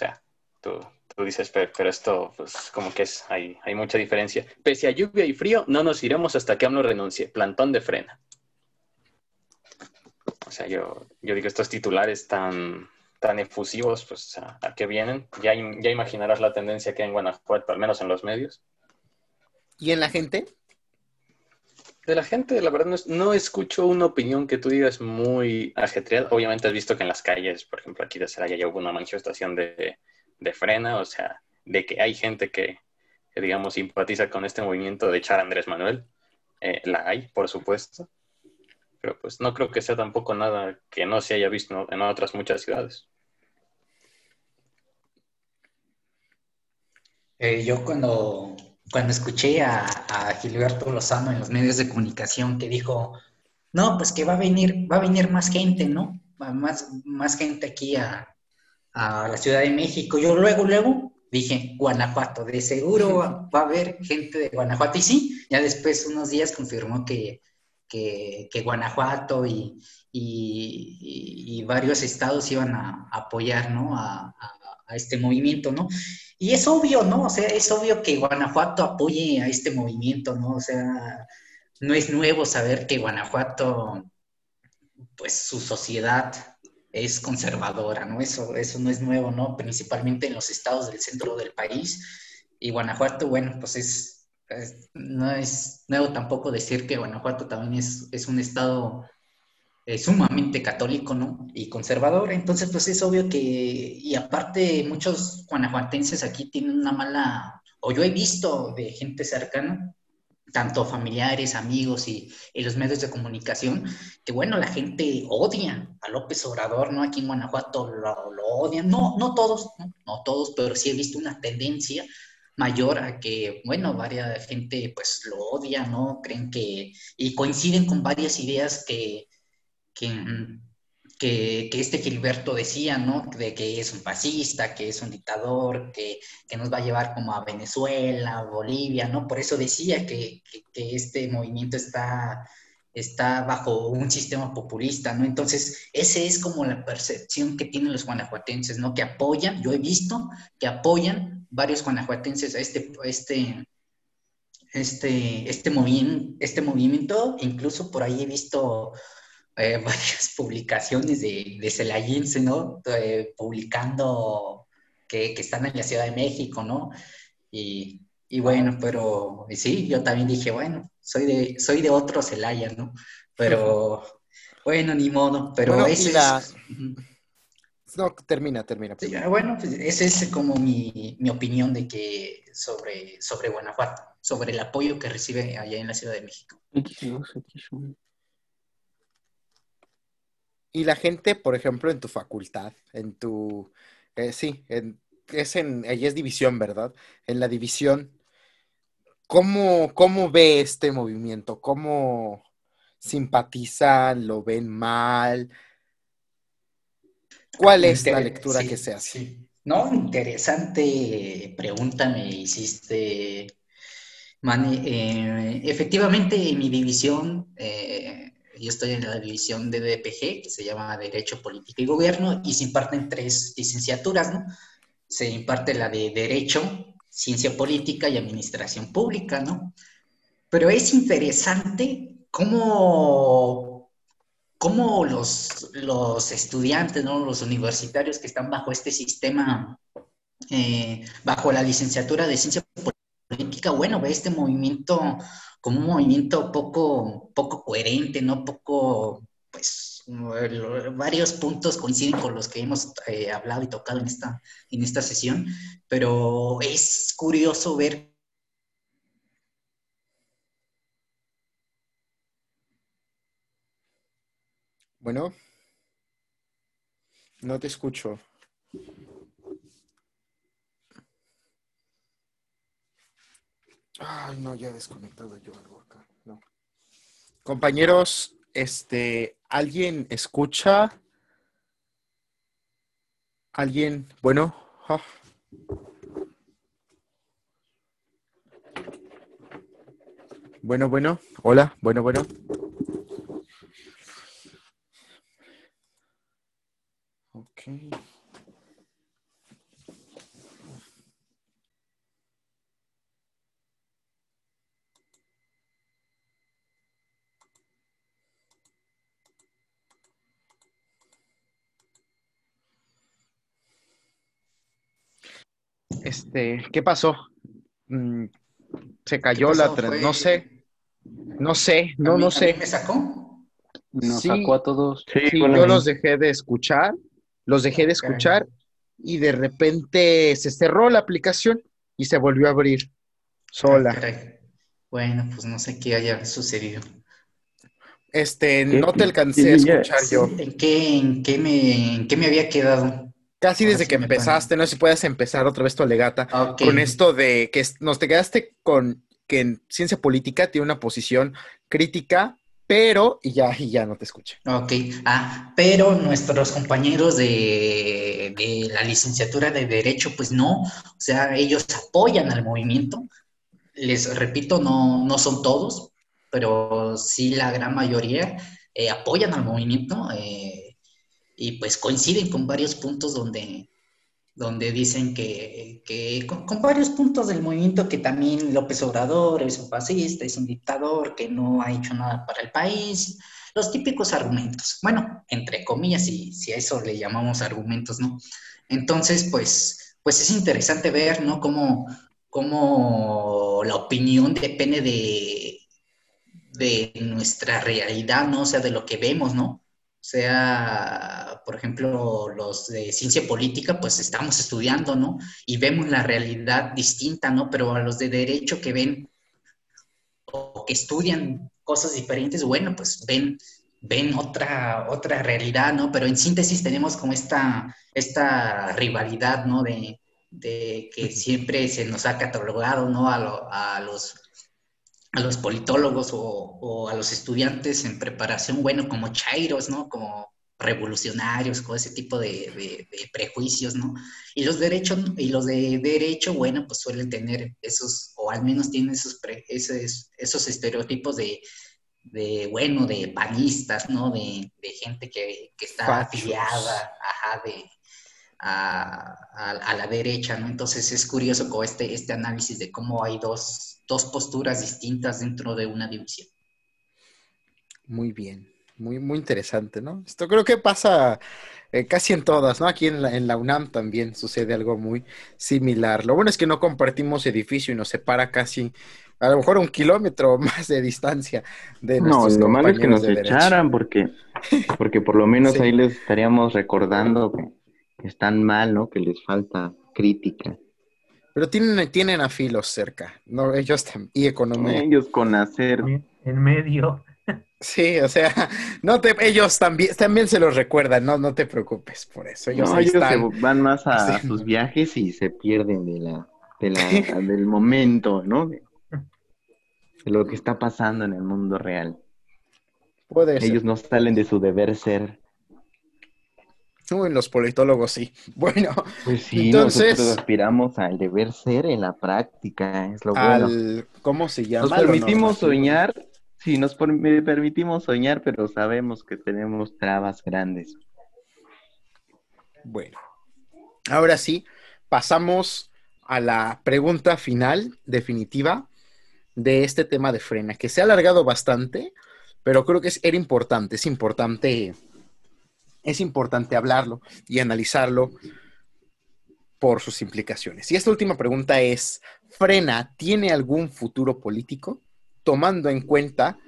O sea, tú, tú dices, pero, esto, pues, como que es, hay, hay mucha diferencia. Pese a lluvia y frío, no nos iremos hasta que AMLO renuncie. Plantón de Frena. O sea, yo, yo digo, estos titulares tan, tan efusivos, pues, ¿a, a qué vienen? Ya, ya imaginarás la tendencia que hay en Guanajuato, al menos en los medios. ¿Y en la gente? De la gente, la verdad, no, es- no escucho una opinión que tú digas muy ajetreada. Obviamente has visto que en las calles, por ejemplo, aquí de Celaya ya hubo una manifestación de, de frena, o sea, de que hay gente que, que, digamos, simpatiza con este movimiento de echar a Andrés Manuel. Eh, la hay, por supuesto. Pero pues no creo que sea tampoco nada que no se haya visto en otras muchas ciudades. Eh, yo cuando, cuando escuché a, a Gilberto Lozano en los medios de comunicación que dijo, no, pues que va a venir, va a venir más gente, ¿no? Más, más gente aquí a, a la Ciudad de México. Yo luego, luego dije, Guanajuato, de seguro va, va a haber gente de Guanajuato. Y sí, ya después, unos días, confirmó que, que, que Guanajuato y, y, varios estados iban a, apoyar, ¿no? A, a- a este movimiento, ¿no? Y es obvio, ¿no? O sea, es obvio que Guanajuato apoye a este movimiento, ¿no? O sea, no es nuevo saber que Guanajuato, pues su sociedad es conservadora, ¿no? Eso, eso no es nuevo, ¿no? Principalmente en los estados del centro del país. Y Guanajuato, bueno, pues es, no es nuevo tampoco decir que Guanajuato también es, es un estado eh, sumamente católico, ¿no? Y conservador. Entonces, pues es obvio que, y aparte, muchos guanajuatenses aquí tienen una mala, o yo he visto de gente cercana, tanto familiares, amigos y, y los medios de comunicación, que bueno, la gente odia a López Obrador, ¿no? Aquí en Guanajuato lo, odian, no, no todos, ¿no? no todos, pero sí he visto una tendencia mayor a que, bueno, varias gente pues lo odia, ¿no? Creen que, y coinciden con varias ideas que, que, que, este Gilberto decía, ¿no? De que es un fascista, que es un dictador, que, que nos va a llevar como a Venezuela, Bolivia, ¿no? Por eso decía que, que, este movimiento está, está bajo un sistema populista, ¿no? Entonces, esa es como la percepción que tienen los guanajuatenses, ¿no? Que apoyan, yo he visto que apoyan varios guanajuatenses a este, este, este, este, movi este movimiento, incluso por ahí he visto eh, [LAUGHS] varias publicaciones de, de Celayense, ¿no? Eh, publicando que, que, están en la Ciudad de México, ¿no? Y, y bueno, pero y sí, yo también dije, bueno, soy de, soy de otro Celaya, ¿no? Pero [LAUGHS] bueno, ni modo, pero bueno, la... es... No, termina, termina. Sí, bueno, pues esa es como mi, mi, opinión de que sobre, sobre Guanajuato, sobre el apoyo que recibe allá en la Ciudad de México. Y la gente, por ejemplo, en tu facultad, en tu, eh, sí, en, es en, ahí es división, ¿verdad? En la división, ¿cómo, cómo ve este movimiento? ¿Cómo simpatizan? ¿Lo ven mal? ¿Cuál es Inter la lectura sí, que se hace? Sí. No, interesante pregunta me hiciste, Manny. Eh, efectivamente, en mi división, eh, yo estoy en la división de DPG, que se llama Derecho, Política y Gobierno, y se imparten tres licenciaturas, ¿no? Se imparte la de Derecho, Ciencia Política y Administración Pública, ¿no? Pero es interesante cómo cómo los, los estudiantes, ¿no? los universitarios que están bajo este sistema, eh, bajo la licenciatura de ciencia política, bueno, ve este movimiento como un movimiento poco, poco coherente, ¿no? Poco, pues, varios puntos coinciden con los que hemos eh, hablado y tocado en esta, en esta sesión, pero es curioso ver Bueno, no te escucho. Ay, no, ya he desconectado yo algo acá. No. Compañeros, este, ¿alguien escucha? ¿Alguien? Bueno. Ah. Bueno, bueno. Hola, bueno, bueno. Ok. Este, ¿qué pasó? Mm, se cayó pasó? la Fue- no sé. No sé, ¿A no, mí- no sé. ¿Me sacó? Nos Sí. sacó a todos. Sí, bueno, yo los dejé de escuchar, los dejé de escuchar y de repente se cerró la aplicación y se volvió a abrir sola. Bueno, pues no sé qué haya sucedido. Este, ¿Qué? no te alcancé a Sí, escuchar yo. ¿En qué, en qué me, en qué me había quedado? Casi desde que empezaste, no sé si puedes empezar otra vez tu alegata Ok. con esto de que nos te quedaste con que en ciencia política tiene una posición crítica, pero y ya, y ya no te escuché. Ok, ah, pero nuestros compañeros de, de la licenciatura de Derecho, pues no, o sea, ellos apoyan al movimiento. Les repito, no, no son todos, pero sí la gran mayoría eh, apoyan al movimiento eh, y pues coinciden con varios puntos donde, donde dicen que, que con, varios puntos del movimiento que también López Obrador es un fascista, es un dictador, que no ha hecho nada para el país, los típicos argumentos. Bueno, entre comillas, si, si a eso le llamamos argumentos, ¿no? Entonces, pues, pues es interesante ver, ¿no? Cómo, cómo la opinión depende de, de nuestra realidad, ¿no? O sea, de lo que vemos, ¿no? Sea, por ejemplo, los de ciencia política, pues estamos estudiando, ¿no? Y vemos la realidad distinta, ¿no? Pero a los de derecho que ven o que estudian cosas diferentes, bueno, pues ven, ven otra, otra realidad, ¿no? Pero en síntesis tenemos como esta, esta rivalidad, ¿no? De, de que siempre se nos ha catalogado, ¿no? A, lo- a los a los politólogos o, o a los estudiantes en preparación, bueno, como chairos, ¿no? Como revolucionarios, con ese tipo de, de- de prejuicios, ¿no? Y los derechos, y los de derecho, bueno, pues suelen tener esos, o al menos tienen esos, pre- esos, esos estereotipos de, de, bueno, de panistas, ¿no? De, de gente que, que está Fachos. afiliada, ajá, de, a, a- a la derecha, ¿no? Entonces es curioso como este, este análisis de cómo hay dos, dos posturas distintas dentro de una división. Muy bien, muy, muy interesante, ¿no? Esto creo que pasa eh, casi en todas, ¿no? Aquí en la, en la UNAM también sucede algo muy similar. Lo bueno es que no compartimos edificio y nos separa casi, a lo mejor un kilómetro [LAUGHS] más de distancia de No, lo malo es que nos de echaran porque, porque por lo menos Sí. ahí les estaríamos recordando que están mal, ¿no? Que les falta crítica. Pero tienen, tienen a filos cerca, ¿no? Ellos también, y economía. Ellos con hacer, En medio. [LAUGHS] Sí, o sea, no te, ellos también, también se los recuerdan, no, no te preocupes por eso. Ellos no, ahí ellos están. se van más a Sí. sus viajes y se pierden de la, de la, [LAUGHS] del momento, ¿no? De, de [LAUGHS] lo que está pasando en el mundo real. Puede ser. Ellos no salen de su deber ser. Uy, los politólogos sí. [LAUGHS] Bueno, Pues sí, Entonces- nosotros aspiramos al deber ser en la práctica, es lo bueno. al, ¿cómo se llama? Nos permitimos soñar, sí, nos per- permitimos soñar, pero sabemos que tenemos trabas grandes. Bueno, ahora sí, pasamos a la pregunta final, definitiva, de este tema de frena, que se ha alargado bastante, pero creo que es, era importante, es importante, es importante hablarlo y analizarlo por sus implicaciones. Y esta última pregunta es, ¿Frena tiene algún futuro político tomando en cuenta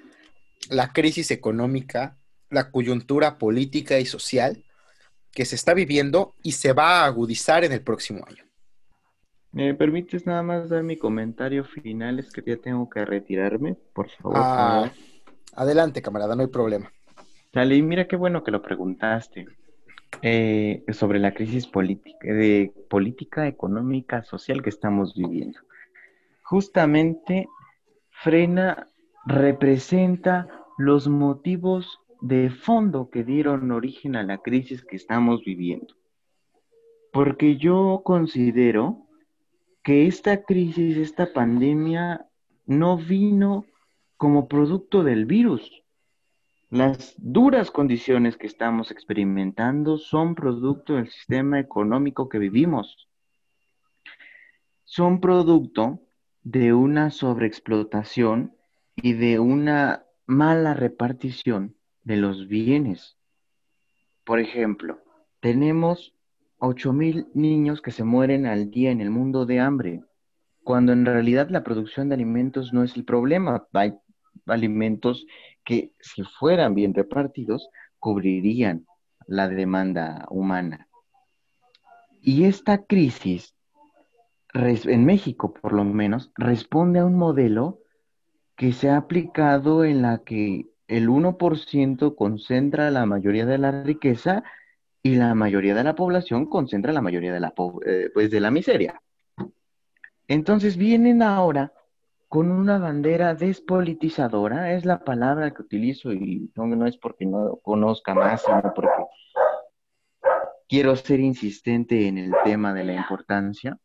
la crisis económica, la coyuntura política y social que se está viviendo y se va a agudizar en el próximo año? ¿Me permites nada más dar mi comentario final? Es que ya tengo que retirarme, por favor. Ah, adelante, camarada, no hay problema. Dale, y mira qué bueno que lo preguntaste. Eh, sobre la crisis política, de política económica, social que estamos viviendo. Justamente, Frena representa los motivos de fondo que dieron origen a la crisis que estamos viviendo. Porque yo considero que esta crisis, esta pandemia, no vino como producto del virus. Las duras condiciones que estamos experimentando son producto del sistema económico que vivimos. Son producto de una sobreexplotación y de una mala repartición de los bienes. Por ejemplo, tenemos 8.000 niños que se mueren al día en el mundo de hambre, cuando en realidad la producción de alimentos no es el problema. Hay alimentos que si fueran bien repartidos cubrirían la demanda humana. Y esta crisis, en México por lo menos, responde a un modelo que se ha aplicado en la que el 1% concentra la mayoría de la riqueza y la mayoría de la población concentra la mayoría de la, eh, pues de la miseria. Entonces vienen ahora con una bandera despolitizadora, es la palabra que utilizo y no, no es porque no conozca más, sino porque quiero ser insistente en el tema de la importancia.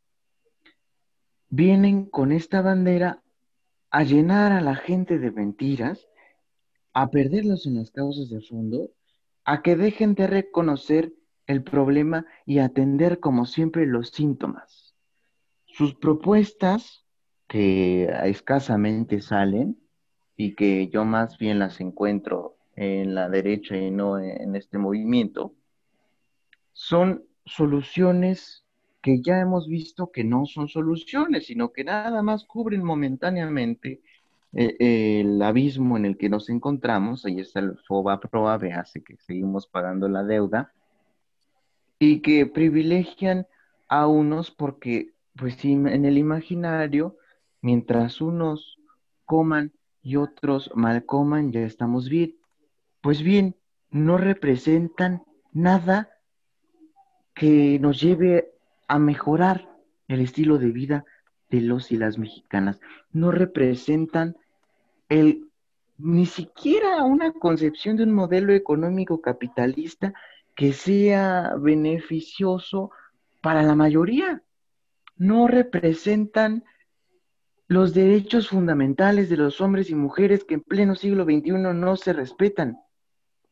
Vienen con esta bandera a llenar a la gente de mentiras, a perderlos en las causas de fondo a que dejen de reconocer el problema y atender como siempre los síntomas. Sus propuestas, que escasamente salen y que yo más bien las encuentro en la derecha y no en este movimiento, son soluciones que ya hemos visto que no son soluciones, sino que nada más cubren momentáneamente eh, el abismo en el que nos encontramos, ahí está el FOBA PROAVE, hace que seguimos pagando la deuda, y que privilegian a unos porque, pues en el imaginario, mientras unos coman y otros mal coman, ya estamos bien. Pues bien, no representan nada que nos lleve a mejorar el estilo de vida de los y las mexicanas. No representan el, ni siquiera una concepción de un modelo económico capitalista que sea beneficioso para la mayoría. No representan los derechos fundamentales de los hombres y mujeres que en pleno siglo XXI no se respetan.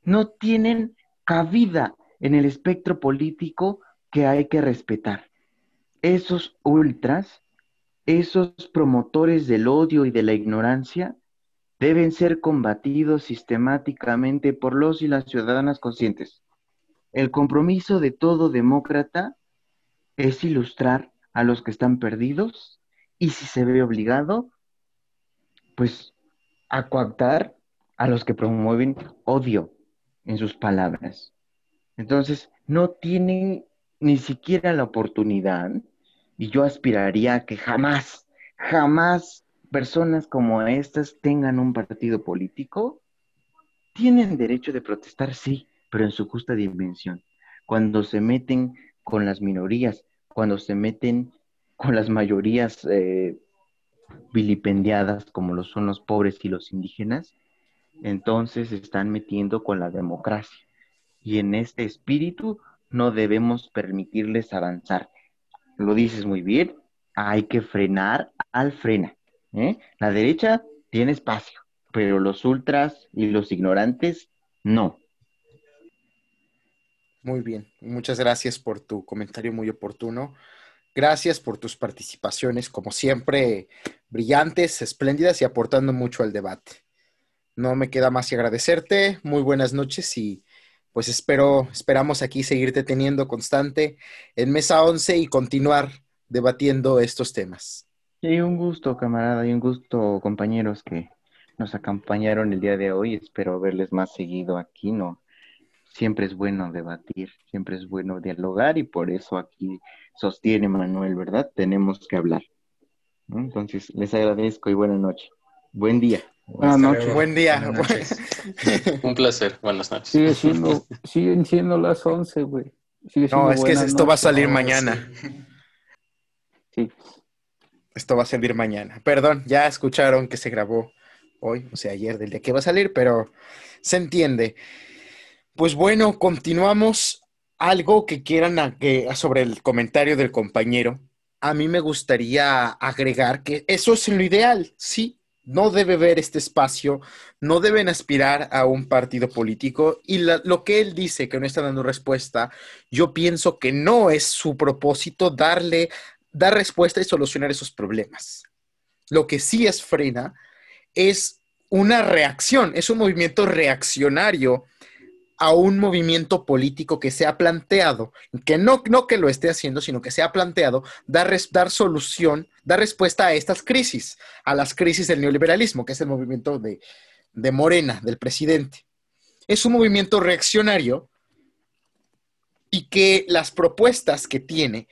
No tienen cabida en el espectro político que hay que respetar. Esos ultras esos promotores del odio y de la ignorancia deben ser combatidos sistemáticamente por los y las ciudadanas conscientes. El compromiso de todo demócrata es ilustrar a los que están perdidos y si se ve obligado, pues a coactar a los que promueven odio en sus palabras. Entonces, no tienen ni siquiera la oportunidad y yo aspiraría a que jamás, jamás personas como estas tengan un partido político. Tienen derecho de protestar, sí, pero en su justa dimensión. Cuando se meten con las minorías, cuando se meten con las mayorías eh, vilipendiadas, como lo son los pobres y los indígenas, entonces se están metiendo con la democracia. Y en este espíritu no debemos permitirles avanzar lo dices muy bien, hay que frenar al frena. ¿eh? La derecha tiene espacio, pero los ultras y los ignorantes no. Muy bien, muchas gracias por tu comentario muy oportuno. Gracias por tus participaciones, como siempre, brillantes, espléndidas y aportando mucho al debate. No me queda más que agradecerte. Muy buenas noches y pues espero, esperamos aquí seguirte teniendo constante en Mesa 11 y continuar debatiendo estos temas. Y un gusto, camarada, y un gusto, compañeros que nos acompañaron el día de hoy. Espero verles más seguido aquí, ¿no? Siempre es bueno debatir, siempre es bueno dialogar y por eso aquí sostiene Manuel, ¿verdad? Tenemos que hablar. Entonces, les agradezco y buena noche. Buen día. Buenas noches. Buen día. [LAUGHS] Un placer. Buenas noches. Sigue siendo, siguen siendo las 11, güey. No, es que esto va a salir mañana. Sí. Esto va a salir mañana. Perdón, ya escucharon que se grabó hoy, o sea, ayer del día que va a salir, pero se entiende. Pues bueno, continuamos. Algo que quieran que, sobre el comentario del compañero. A mí me gustaría agregar que eso es lo ideal, sí, no debe ver este espacio, no deben aspirar a un partido político y lo que él dice que no está dando respuesta, yo pienso que no es su propósito darle, dar respuesta y solucionar esos problemas. Lo que sí es frena es una reacción, es un movimiento reaccionario a un movimiento político que se ha planteado, que no, no que lo esté haciendo, sino que se ha planteado dar, dar solución, dar respuesta a estas crisis, a las crisis del neoliberalismo, que es el movimiento de, de Morena, del presidente. Es un movimiento reaccionario y que las propuestas que tiene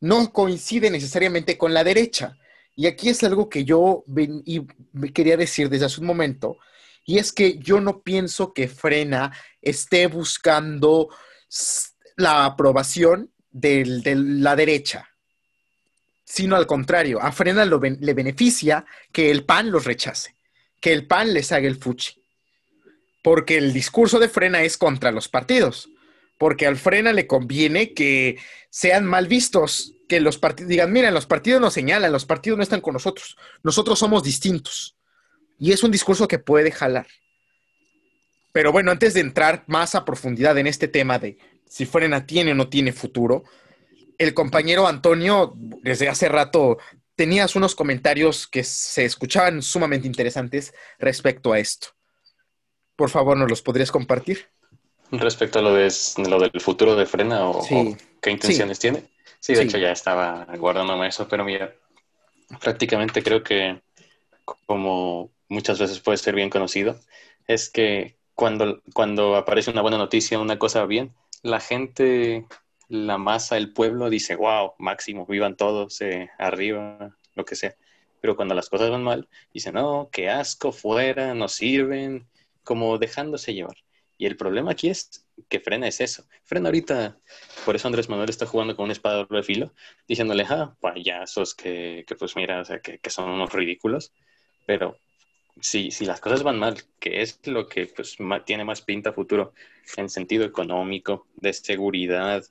no coinciden necesariamente con la derecha. Y aquí es algo que yo y quería decir desde hace un momento, y es que yo no pienso que Frena esté buscando la aprobación de la derecha, sino al contrario, a Frena le beneficia que el PAN los rechace, que el PAN les haga el fuchi. Porque el discurso de Frena es contra los partidos, porque al Frena le conviene que sean mal vistos, que los partidos digan, miren, los partidos nos señalan, los partidos no están con nosotros, nosotros somos distintos. Y es un discurso que puede jalar. Pero bueno, antes de entrar más a profundidad en este tema de si Frena tiene o no tiene futuro, el compañero Antonio, desde hace rato, tenías unos comentarios que se escuchaban sumamente interesantes respecto a esto. Por favor, ¿nos los podrías compartir? Respecto a lo, de, lo del futuro de Frena o, qué intenciones tiene. Sí, de hecho ya estaba guardándome eso, pero mira, prácticamente creo que como muchas veces puede ser bien conocido, es que cuando, cuando aparece una buena noticia, una cosa bien, la gente, la masa, el pueblo dice, wow, máximo, vivan todos, eh, arriba, lo que sea. Pero cuando las cosas van mal, dicen, no, qué asco, fuera, no sirven, como dejándose llevar. Y el problema aquí es que frena es eso. Frena ahorita, por eso Andrés Manuel está jugando con un espada de filo, diciéndole, ah, payasos, que, que pues mira, que, que son unos ridículos. Pero si, si las cosas van mal, que es lo que pues, tiene más pinta futuro en sentido económico, de seguridad,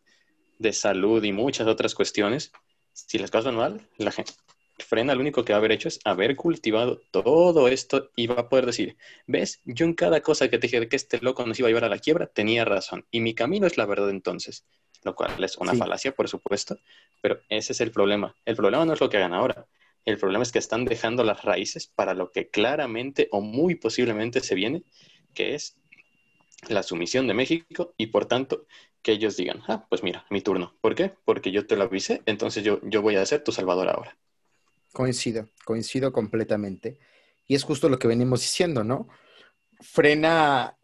de salud y muchas otras cuestiones, si las cosas van mal, la gente frena lo único que va a haber hecho es haber cultivado todo esto y va a poder decir, ves, yo en cada cosa que te dije de que este loco nos iba a llevar a la quiebra, tenía razón y mi camino es la verdad entonces, lo cual es una falacia, por supuesto, pero ese es el problema. El problema no es lo que hagan ahora, el problema es que están dejando las raíces para lo que claramente o muy posiblemente se viene, que es la sumisión de México y por tanto que ellos digan, ah, pues mira, mi turno. ¿Por qué? Porque yo te lo avisé, entonces yo, yo voy a ser tu salvador ahora. Coincido, coincido completamente. Y es justo lo que venimos diciendo, ¿no? Frena,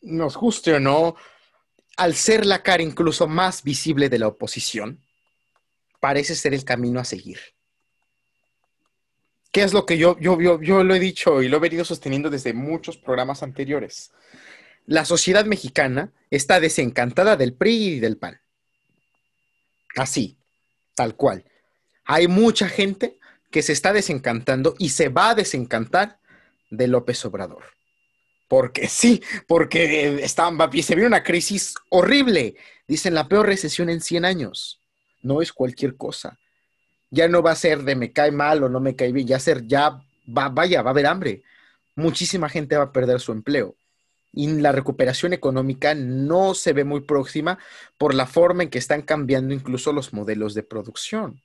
nos guste o no, al ser la cara incluso más visible de la oposición, parece ser el camino a seguir. ¿Qué es lo que yo, yo, yo, lo he dicho y lo he venido sosteniendo desde muchos programas anteriores? La sociedad mexicana está desencantada del PRI y del PAN. Así, tal cual. Hay mucha gente que se está desencantando y se va a desencantar de López Obrador. Porque sí, porque está, se viene una crisis horrible. Dicen la peor recesión en 100 años. No es cualquier cosa ya no va a ser de me cae mal o no me cae bien, ya ser, ya va, vaya, va a haber hambre. Muchísima gente va a perder su empleo. Y la recuperación económica no se ve muy próxima por la forma en que están cambiando incluso los modelos de producción.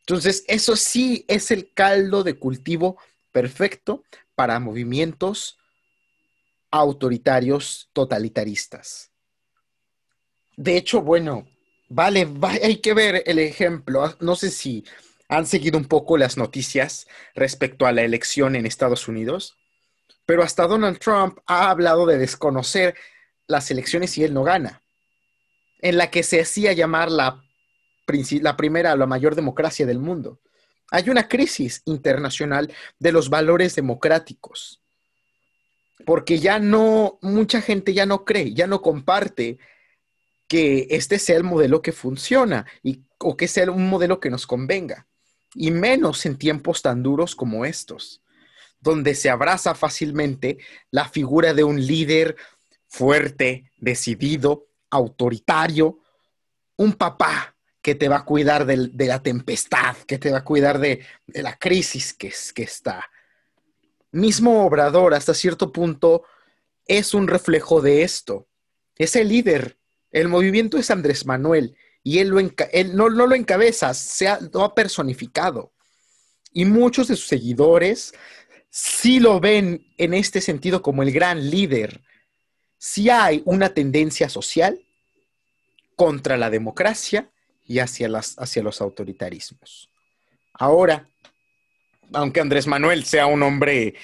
Entonces, eso sí es el caldo de cultivo perfecto para movimientos autoritarios totalitaristas. De hecho, bueno, vale, hay que ver el ejemplo. No sé si han seguido un poco las noticias respecto a la elección en Estados Unidos, pero hasta Donald Trump ha hablado de desconocer las elecciones y él no gana, en la que se hacía llamar la, la primera, la mayor democracia del mundo. Hay una crisis internacional de los valores democráticos, porque ya no, mucha gente ya no cree, ya no comparte que este sea el modelo que funciona y, o que sea un modelo que nos convenga, y menos en tiempos tan duros como estos, donde se abraza fácilmente la figura de un líder fuerte, decidido, autoritario, un papá que te va a cuidar de, la tempestad, que te va a cuidar de, la crisis que, que está. Mismo Obrador, hasta cierto punto, es un reflejo de esto. Es el líder. El movimiento es Andrés Manuel y él, no, lo encabeza, se ha, lo ha personificado. Y muchos de sus seguidores sí lo ven en este sentido como el gran líder. Sí hay una tendencia social contra la democracia y hacia, los autoritarismos. Ahora, aunque Andrés Manuel sea un hombre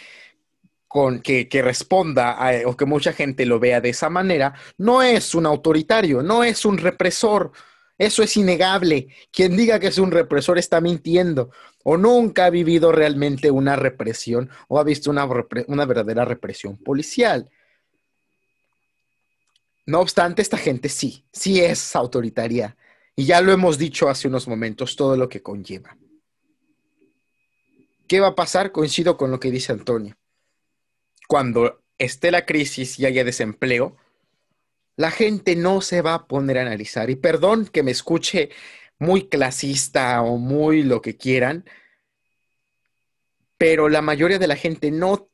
con, que, responda o que mucha gente lo vea de esa manera, no es un autoritario, no es un represor. Eso es innegable. Quien diga que es un represor está mintiendo o nunca ha vivido realmente una represión o ha visto una, una verdadera represión policial. No obstante, esta gente sí, sí es autoritaria y ya lo hemos dicho hace unos momentos, todo lo que conlleva. ¿Qué va a pasar? Coincido con lo que dice Antonio. Cuando esté la crisis y haya desempleo, la gente no se va a poner a analizar. Y perdón que me escuche muy clasista o muy lo que quieran, pero la mayoría de la gente no,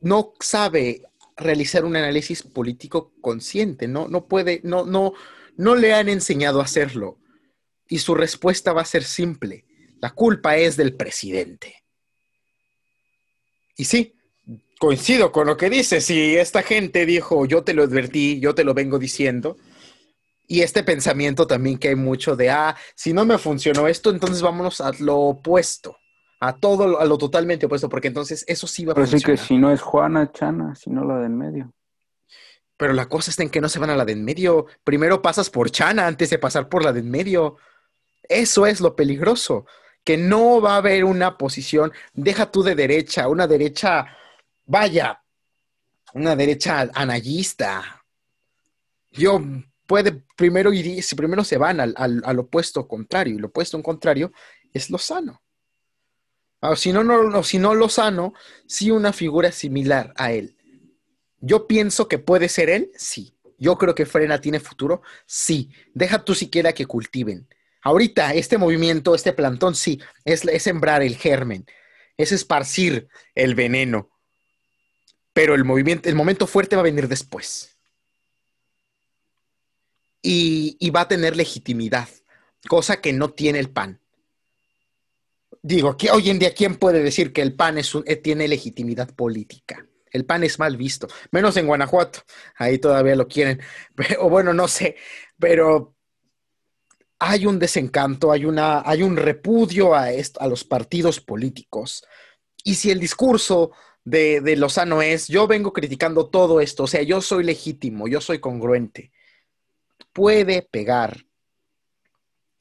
no sabe realizar un análisis político consciente, no, no puede, no, no, no le han enseñado a hacerlo y su respuesta va a ser simple. La culpa es del presidente. Y sí, coincido con lo que dice. Si esta gente dijo, yo te lo advertí, yo te lo vengo diciendo, y este pensamiento también que hay mucho de, ah, si no me funcionó esto, entonces vámonos a lo opuesto, a todo, a lo totalmente opuesto, porque entonces eso sí va a Pero funcionar. sí que si no es Juana, Chana, si no la de en medio. Pero la cosa está en que no se van a la de en medio. Primero pasas por Chana antes de pasar por la de en medio. Eso es lo peligroso, que no va a haber una posición, deja tú de derecha, una derecha, vaya, una derecha anallista. Yo puede primero ir, si primero se van al, al, opuesto contrario, y lo opuesto contrario es lo sano. O si no, no, si no lo sano, sí una figura similar a él. Yo pienso que puede ser él, sí. Yo creo que Frena tiene futuro, sí. Deja tú siquiera que cultiven. Ahorita, este movimiento, este plantón, sí, es, sembrar el germen, es esparcir el veneno. Pero el movimiento, el momento fuerte va a venir después. Y, va a tener legitimidad, cosa que no tiene el PAN. Digo, que hoy en día, ¿quién puede decir que el PAN eh, tiene legitimidad política? El PAN es mal visto, menos en Guanajuato, ahí todavía lo quieren, [LAUGHS] o bueno, no sé, pero hay un desencanto, hay, una, hay un repudio a los partidos políticos. Y si el discurso de, de, Lozano es, yo vengo criticando todo esto, o sea, yo soy legítimo, yo soy congruente, puede pegar.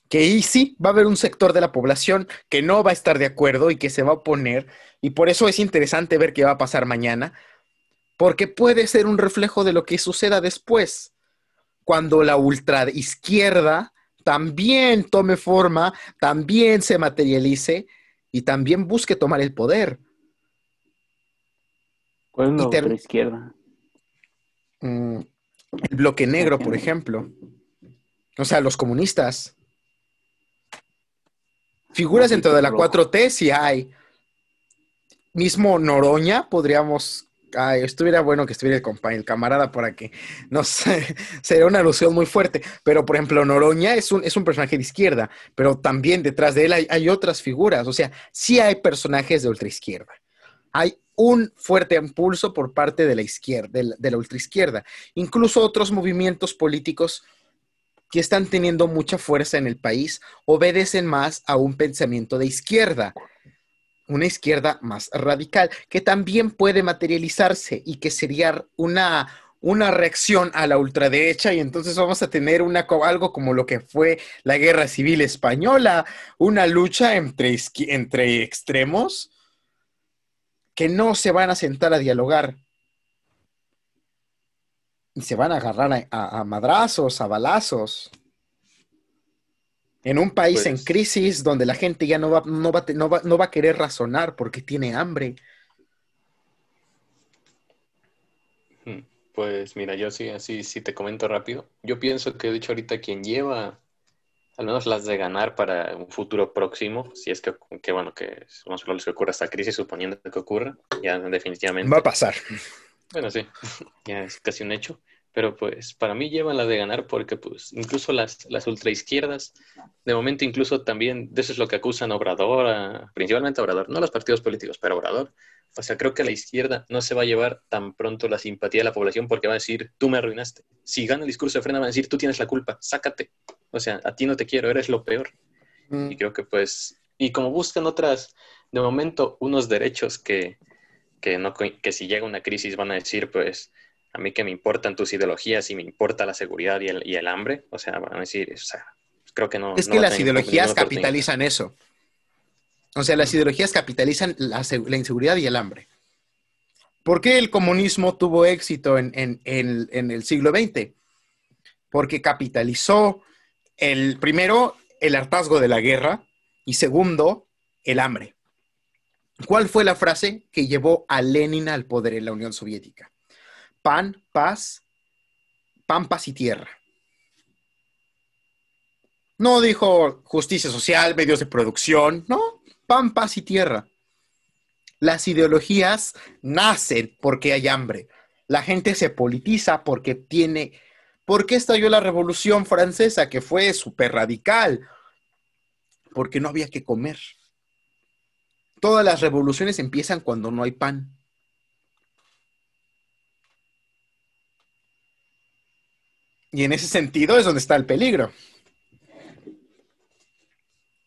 Que ahí sí va a haber un sector de la población que no va a estar de acuerdo y que se va a oponer, y por eso es interesante ver qué va a pasar mañana, porque puede ser un reflejo de lo que suceda después, cuando la ultraizquierda también tome forma, también se materialice y también busque tomar el poder. ¿Cuál es la izquierda? Mm, el bloque negro, por ejemplo. O sea, los comunistas. Figuras dentro de la 4T sí hay. Mismo Noroña, podríamos Ay, estuviera bueno que estuviera el, el camarada por aquí. No sé, [LAUGHS] sería una alusión muy fuerte. Pero, por ejemplo, Noroña es un, es un personaje de izquierda, pero también detrás de él hay, otras figuras. O sea, sí hay personajes de ultraizquierda. Hay un fuerte impulso por parte de la izquierda, de la, ultraizquierda. Incluso otros movimientos políticos que están teniendo mucha fuerza en el país obedecen más a un pensamiento de izquierda, una izquierda más radical, que también puede materializarse y que sería una, una reacción a la ultraderecha y entonces vamos a tener una, algo como lo que fue la guerra civil española, una lucha entre, entre extremos que no se van a sentar a dialogar y se van a agarrar a, a- a madrazos, a balazos. En un país en Pues- crisis donde la gente ya no va, no, va, no, va, no va a querer razonar porque tiene hambre. Hmm, Pues mira, yo sí, así, sí te comento rápido. Yo pienso que de hecho ahorita quien lleva al menos las de ganar para un futuro próximo, si es que, que bueno, que es más probable que ocurra esta crisis, suponiendo que ocurra, ya definitivamente. Va a pasar. Bueno, sí, [LAUGHS] ya es casi un hecho. Pero pues para mí llevan la de ganar porque pues incluso las, las ultraizquierdas, de momento incluso también, de eso es lo que acusan a Obrador, a- principalmente a Obrador, no a los partidos políticos, pero a Obrador. O sea, creo que la izquierda no se va a llevar tan pronto la simpatía de la población porque va a decir, tú me arruinaste. Si gana el discurso de frena, va a decir, tú tienes la culpa, sácate. O sea, a ti no te quiero, eres lo peor. Mm. Y creo que pues, y como buscan otras, de momento, unos derechos que, que, no, que si llega una crisis van a decir, pues, a mí que me importan tus ideologías y me importa la seguridad y el, y el hambre, o sea, van a decir, o sea, creo que no. Es no que las ideologías capitalizan eso. O sea, las ideologías capitalizan la, se- la inseguridad y el hambre. ¿Por qué el comunismo tuvo éxito en- en el siglo XX? Porque capitalizó el primero el hartazgo de la guerra y segundo el hambre. ¿Cuál fue la frase que llevó a Lenin al poder en la Unión Soviética? Pan, paz, pan, paz y tierra. No dijo justicia social, medios de producción, no, pan, paz y tierra. Las ideologías nacen porque hay hambre. La gente se politiza porque tiene... ¿Por qué estalló la Revolución Francesa, que fue súper radical? Porque no había que comer. Todas las revoluciones empiezan cuando no hay pan. Y en ese sentido es donde está el peligro.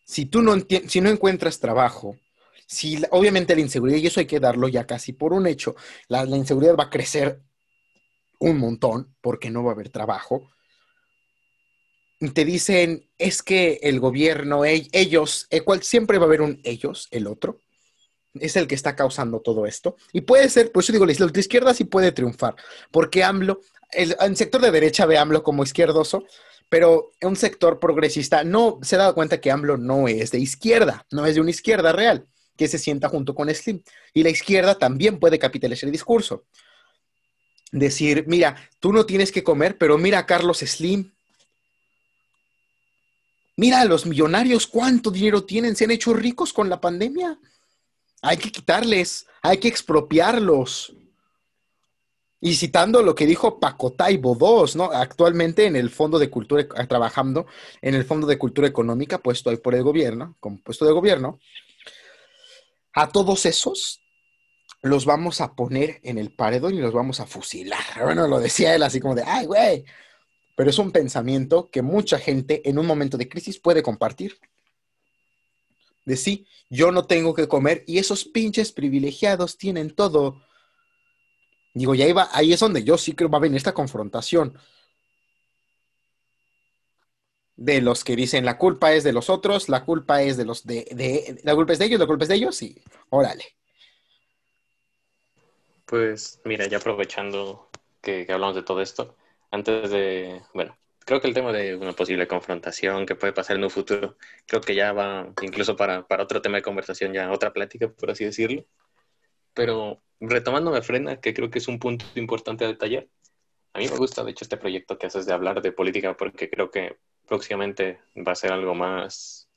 Si tú no, si no encuentras trabajo, si obviamente la inseguridad, y eso hay que darlo ya casi por un hecho, la, la inseguridad va a crecer un montón porque no va a haber trabajo. Te dicen, es que el gobierno, ellos, el cual siempre va a haber un ellos, el otro, es el que está causando todo esto. Y puede ser, por eso digo, la izquierda sí puede triunfar, porque AMLO, el, el sector de derecha ve AMLO como izquierdoso, pero un sector progresista no se dado cuenta que AMLO no es de izquierda, no es de una izquierda real, que se sienta junto con Slim. Y la izquierda también puede capitalizar el discurso. Decir, mira, tú no tienes que comer, pero mira a Carlos Slim. Mira a los millonarios, cuánto dinero tienen, se han hecho ricos con la pandemia. Hay que quitarles, hay que expropiarlos. Y citando lo que dijo Pacotaibo II, ¿no? Actualmente en el Fondo de Cultura, trabajando en el Fondo de Cultura Económica, puesto ahí por el gobierno, como puesto de gobierno, a todos esos los vamos a poner en el paredón y los vamos a fusilar. [LAUGHS] Bueno, lo decía él así como de, ay, güey. Pero es un pensamiento que mucha gente en un momento de crisis puede compartir. De sí, yo no tengo que comer y esos pinches privilegiados tienen todo. Digo, ya iba, ahí es donde yo sí creo va a venir esta confrontación. De los que dicen la culpa es de los otros, la culpa es de los de, de la culpa es de ellos, la culpa es de ellos, y órale. Pues mira, ya aprovechando que, que hablamos de todo esto, antes de, bueno, creo que el tema de una posible confrontación que puede pasar en un futuro, creo que ya va incluso para, para otro tema de conversación, ya otra plática, por así decirlo. Pero retomando me frena, que creo que es un punto importante a detallar. A mí me gusta, de hecho, este proyecto que haces de hablar de política, porque creo que próximamente va a ser algo más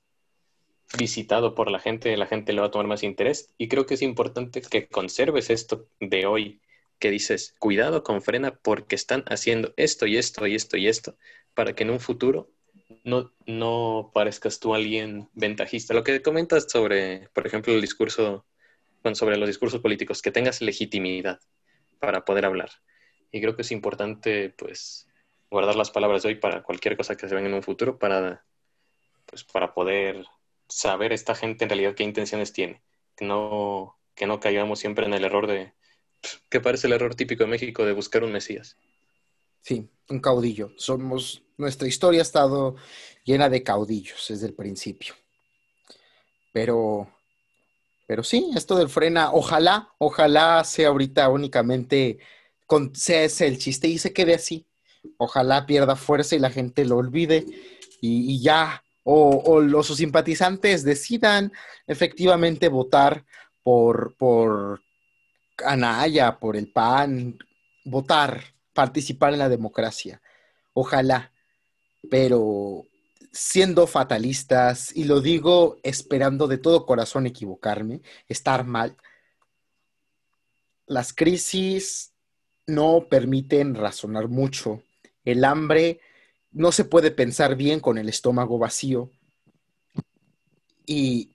visitado por la gente, la gente le va a tomar más interés y creo que es importante que conserves esto de hoy, que dices, cuidado con frena porque están haciendo esto y esto y esto y esto, para que en un futuro no, no parezcas tú alguien ventajista. Lo que comentas sobre, por ejemplo, el discurso sobre los discursos políticos, que tengas legitimidad para poder hablar. Y creo que es importante, pues, guardar las palabras de hoy para cualquier cosa que se venga en un futuro, para, pues, para poder saber esta gente en realidad qué intenciones tiene. Que no, que no caigamos siempre en el error de, que parece el error típico de México de buscar un Mesías. Sí, un caudillo. Somos, nuestra historia ha estado llena de caudillos desde el principio. Pero, pero sí, esto del frena, ojalá, ojalá sea ahorita únicamente, con, ese el chiste y se quede así. Ojalá pierda fuerza y la gente lo olvide y, ya, o, o los sus simpatizantes decidan efectivamente votar por, por Anaya, por el PAN, votar, participar en la democracia. Ojalá, pero siendo fatalistas, y lo digo esperando de todo corazón equivocarme, estar mal, las crisis no permiten razonar mucho. El hambre no se puede pensar bien con el estómago vacío. Y,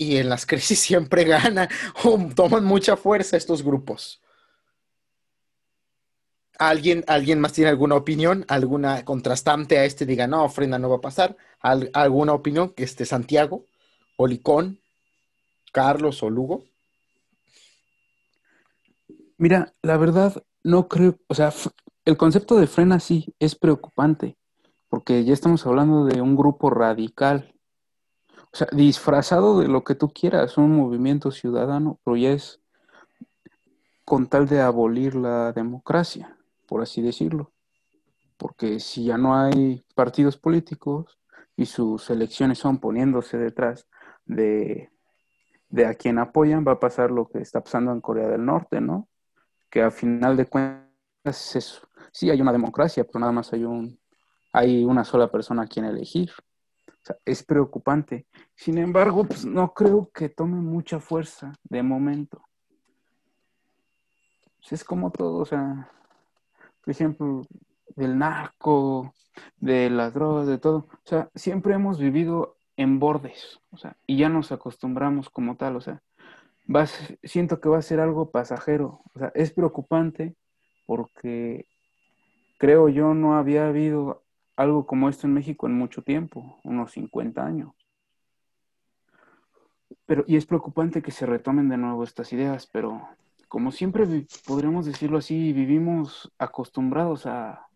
y en las [LAUGHS] crisis siempre ganan o toman mucha fuerza estos grupos. ¿Alguien, ¿Alguien más tiene alguna opinión? ¿Alguna contrastante a este? Diga, no, ofrenda no va a pasar. ¿Alguna opinión que esté Santiago, Olicón, Carlos o Lugo? Mira, la verdad, no creo, o sea, el concepto de frena sí es preocupante, porque ya estamos hablando de un grupo radical, o sea, disfrazado de lo que tú quieras, un movimiento ciudadano, pero ya es con tal de abolir la democracia por así decirlo. Porque si ya no hay partidos políticos y sus elecciones son poniéndose detrás de, a quien apoyan, va a pasar lo que está pasando en Corea del Norte, ¿no? Que a final de cuentas es. Sí, hay una democracia, pero nada más hay un hay una sola persona a quien elegir. O sea, es preocupante. Sin embargo, pues no creo que tome mucha fuerza de momento. Pues, es como todo, o sea, por ejemplo, del narco, de las drogas, de todo. O sea, siempre hemos vivido en bordes, o sea, y ya nos acostumbramos como tal, o sea, siento que va a ser algo pasajero, o sea, es preocupante porque creo yo no había habido algo como esto en México en mucho tiempo, unos 50 años. Pero, y es preocupante que se retomen de nuevo estas ideas, pero como siempre podríamos decirlo así, vivimos acostumbrados a,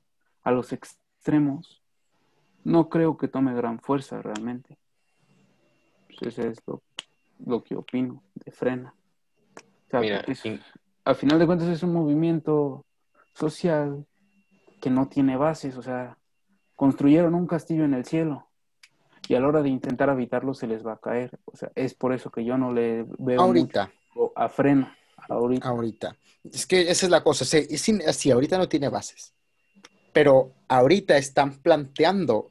los extremos, no creo que tome gran fuerza realmente. Pues eso es lo, que opino de frena. al final de cuentas es un movimiento social que no tiene bases, o sea, construyeron un castillo en el cielo y a la hora de intentar habitarlo se les va a caer. O sea, es por eso que yo no le veo Ahorita. a frena. Ahorita. Es que esa es la cosa. Sí, ahorita no tiene bases. Pero ahorita están planteando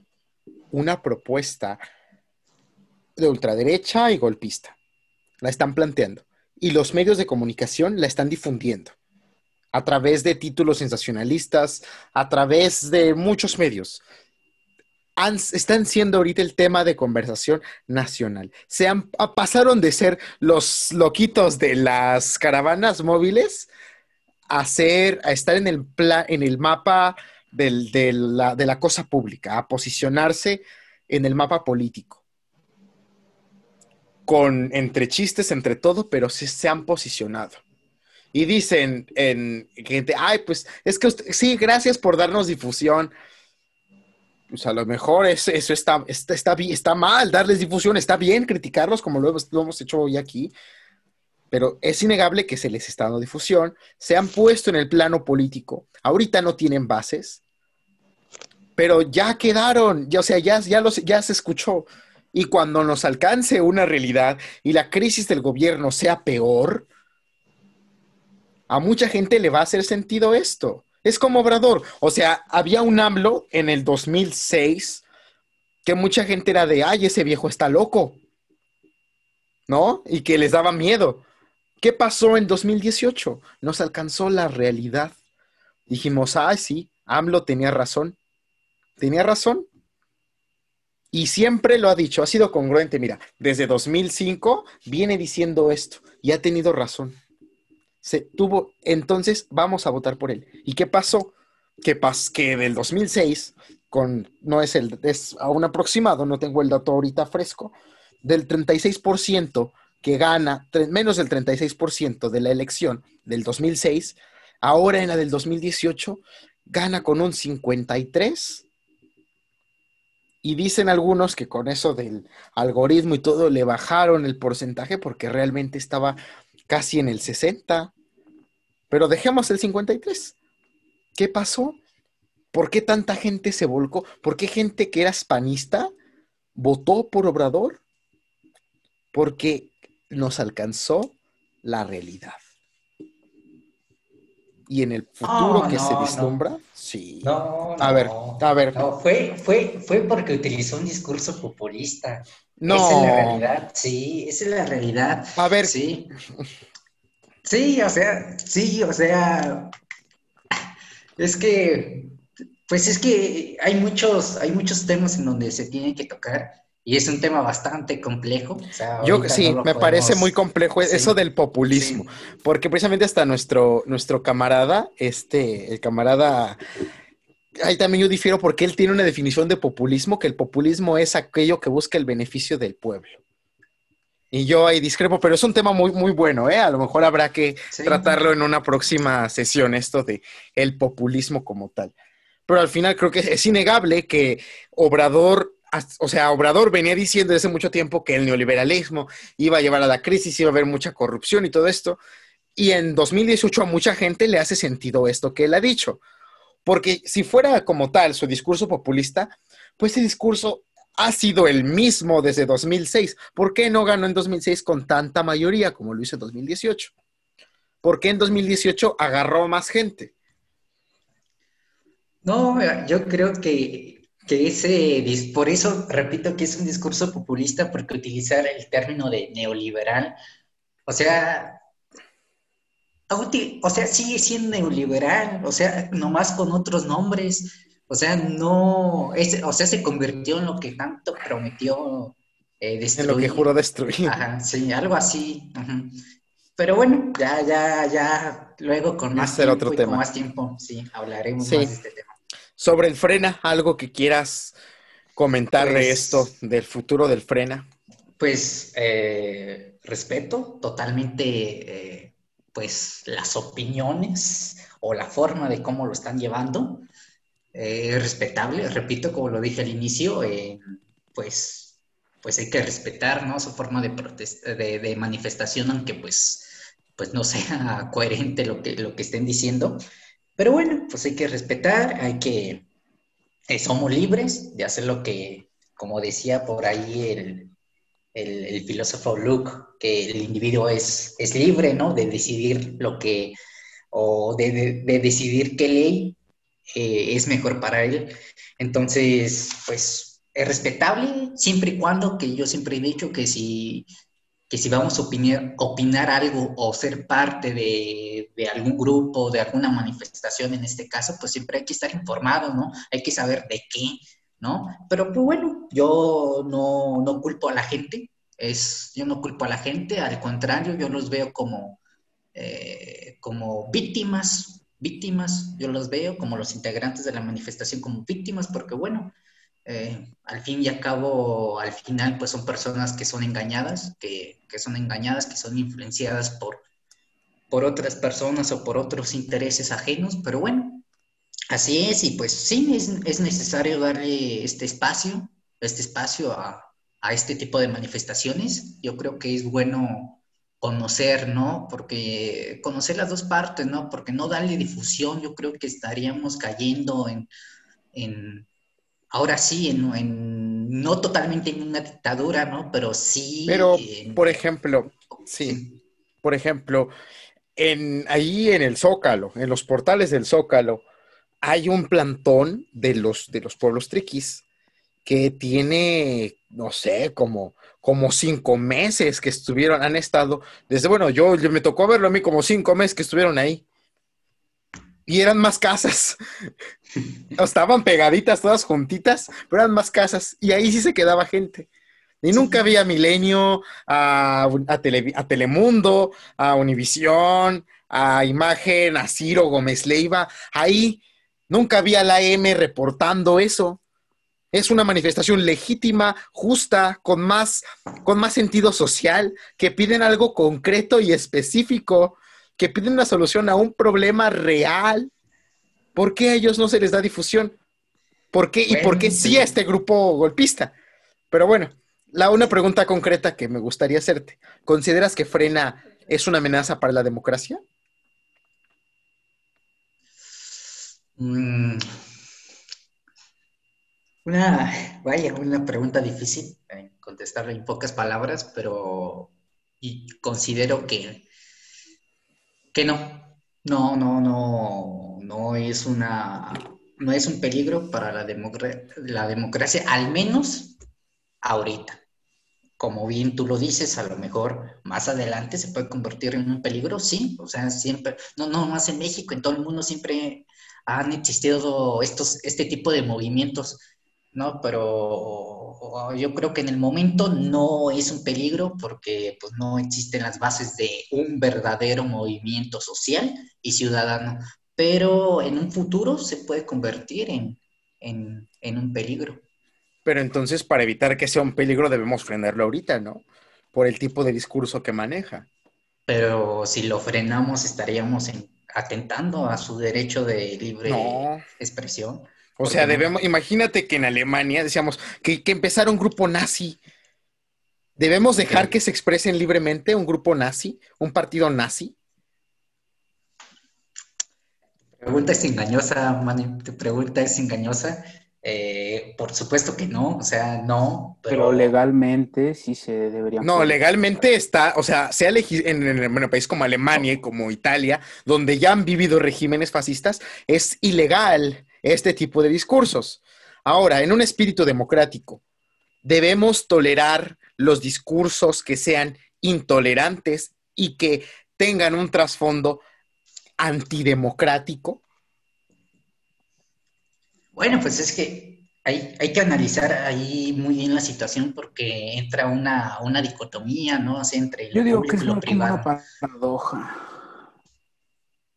una propuesta de ultraderecha y golpista. La están planteando. Y los medios de comunicación la están difundiendo. A través de títulos sensacionalistas, a través de muchos medios están siendo ahorita el tema de conversación nacional. Se han, pasaron de ser los loquitos de las caravanas móviles a ser, a estar en el, en el mapa de, la, cosa pública, a posicionarse en el mapa político. Con entre chistes, entre todo, pero se han posicionado. Y dicen en gente, ay, pues es que sí, gracias por darnos difusión pues a lo mejor eso está, está, está, mal, darles difusión, está bien criticarlos como lo hemos, lo hemos hecho hoy aquí, pero es innegable que se les está dando difusión, se han puesto en el plano político, ahorita no tienen bases, pero ya quedaron, o sea, ya, los, ya se escuchó. Y cuando nos alcance una realidad y la crisis del gobierno sea peor, a mucha gente le va a hacer sentido esto. Es como Obrador. O sea, había un AMLO en el 2006 que mucha gente era de, ay, ese viejo está loco. ¿No? Y que les daba miedo. ¿Qué pasó en 2018? Nos alcanzó la realidad. Dijimos, ay, sí, AMLO tenía razón. Tenía razón. Y siempre lo ha dicho, ha sido congruente. Mira, desde 2005 viene diciendo esto y ha tenido razón. Se tuvo, entonces vamos a votar por él. ¿Y qué pasó? Que, pas, que del 2006, con, no es el, es un aproximado, no tengo el dato ahorita fresco, del 36% que gana, menos del 36% de la elección del 2006, ahora en la del 2018 gana con un 53 y dicen algunos que con eso del algoritmo y todo le bajaron el porcentaje porque realmente estaba casi en el 60. Pero dejemos el 53. ¿Qué pasó? ¿Por qué tanta gente se volcó? ¿Por qué gente que era hispanista votó por Obrador? Porque nos alcanzó la realidad. Y en el futuro que se vislumbra, sí. No, a ver, a ver. No, fue, fue, fue porque utilizó un discurso populista. No. Esa es la realidad, sí, esa es la realidad. A ver. Sí. [LAUGHS] Sí, o sea, sí, o sea, es que, pues es que hay muchos, hay muchos temas en donde se tienen que tocar y es un tema bastante complejo. O sea, Yo sí, no me parece muy complejo Sí. eso del populismo, porque precisamente hasta nuestro, nuestro camarada, este, el camarada, ahí también yo difiero porque él tiene una definición de populismo, que el populismo es aquello que busca el beneficio del pueblo. Y yo ahí discrepo, pero es un tema muy, muy bueno, ¿eh? A lo mejor habrá que Sí. tratarlo en una próxima sesión, esto de el populismo como tal. Pero al final creo que es innegable que Obrador, o sea, Obrador venía diciendo desde hace mucho tiempo que el neoliberalismo iba a llevar a la crisis, iba a haber mucha corrupción y todo esto. Y en 2018 a mucha gente le hace sentido esto que él ha dicho. Porque si fuera como tal su discurso populista, pues ese discurso ha sido el mismo desde 2006. ¿Por qué no ganó en 2006 con tanta mayoría como lo hizo en 2018? ¿Por qué en 2018 agarró más gente? No, yo creo que, que ese, por eso repito que es un discurso populista, porque utilizar el término de neoliberal, o sea, o sea, sigue siendo neoliberal, o sea, nomás con otros nombres, o sea, no, es, o sea, se convirtió en lo que tanto prometió eh, En destruir. lo que juró destruir. Ajá, sí, algo así. ujú. Pero bueno, ya, ya, ya, luego con más tiempo otro y tema. con más tiempo, sí, hablaremos Sí. más de este tema. Sobre el frena, algo que quieras comentar de Pues- esto, del futuro del frena. Pues eh, respeto totalmente eh, pues las opiniones o la forma de cómo lo están llevando. Eh, es respetable, repito, como lo dije al inicio, eh, pues, pues hay que respetar ¿no? su forma de, de, manifestación, aunque pues, pues no [LAUGHS] sea coherente lo que, lo que estén diciendo. Pero bueno, pues hay que respetar, hay que, eh, somos libres de hacer lo que, como decía por ahí el, el, el filósofo Luke, que el individuo es, es libre, ¿no? De decidir lo que, o de, de- de decidir qué ley eh, es mejor para él. Entonces, pues es respetable siempre y cuando, que yo siempre he dicho que si, que si vamos a opinar, opinar algo o ser parte de, de algún grupo, de alguna manifestación en este caso, pues siempre hay que estar informado, ¿no? Hay que saber de qué, ¿no? Pero pues bueno, yo no, no culpo a la gente, es, yo no culpo a la gente, al contrario, yo los veo como, eh, como víctimas, víctimas, yo los veo como los integrantes de la manifestación como víctimas, porque bueno, eh, al fin y al cabo, al final, pues son personas que son engañadas, que, que son engañadas, que son influenciadas por, por otras personas o por otros intereses ajenos, pero bueno, así es, y pues sí, es, es necesario darle este espacio, este espacio a, a este tipo de manifestaciones. Yo creo que es bueno conocer, ¿no? Porque conocer las dos partes, ¿no? Porque no darle difusión, yo creo que estaríamos cayendo en, en ahora sí, en, en- no totalmente en una dictadura, ¿no? Pero sí. Pero, en- por ejemplo, sí, por ejemplo, en, ahí en el Zócalo, en los portales del Zócalo, hay un plantón de los, de los pueblos triquis que tiene, no sé, como, como cinco meses que estuvieron, han estado, desde, bueno, yo, yo me tocó verlo a mí como cinco meses que estuvieron ahí. y eran más casas. [LAUGHS] Estaban pegaditas, todas juntitas, pero eran más casas. Y ahí sí se quedaba gente. Y nunca había Milenio, a, a, a Telemundo, a Univisión, a Imagen, a Ciro Gómez Leiva. Ahí nunca había la M reportando eso. Es una manifestación legítima, justa, con más, con más sentido social, que piden algo concreto y específico, que piden una solución a un problema real. ¿Por qué a ellos no se les da difusión? ¿Por qué? ¿Y por qué sí a este grupo golpista? Pero bueno, la una pregunta concreta que me gustaría hacerte. ¿Consideras que Frena es una amenaza para la democracia? Mm. Una, vaya, una pregunta difícil eh, contestarla en pocas palabras, pero y considero que, que no. No, no, no, no es una, no es un peligro para la, la democracia, al menos ahorita. Como bien tú lo dices, a lo mejor más adelante se puede convertir en un peligro, sí, o sea, siempre, no, no más en México, en todo el mundo siempre han existido estos, este tipo de movimientos, ¿no? Pero yo creo que en el momento no es un peligro porque pues, no existen las bases de un verdadero movimiento social y ciudadano, pero en un futuro se puede convertir en, en, en un peligro. Pero entonces, para evitar que sea un peligro, debemos frenarlo ahorita, ¿no? Por el tipo de discurso que maneja. Pero si lo frenamos, estaríamos en, atentando a su derecho de libre No. expresión. O sea, debemos, imagínate que en Alemania, decíamos, que, que empezara un grupo nazi. ¿Debemos dejar Sí. que se expresen libremente un grupo nazi, un partido nazi? Pregunta es engañosa, Manny. Tu pregunta es engañosa. Eh, por supuesto que no, o sea, no. Pero Pero, legalmente sí se debería. No, poder. legalmente está, o sea, sea legi- en, en, bueno, países como Alemania y como Italia, donde ya han vivido regímenes fascistas, es ilegal este tipo de discursos. Ahora, en un espíritu democrático, debemos tolerar los discursos que sean intolerantes y que tengan un trasfondo antidemocrático. Bueno, pues es que hay, hay que analizar ahí muy bien la situación porque entra una, una dicotomía, ¿no? O sea, entre lo Yo digo que es y lo privado. una paradoja.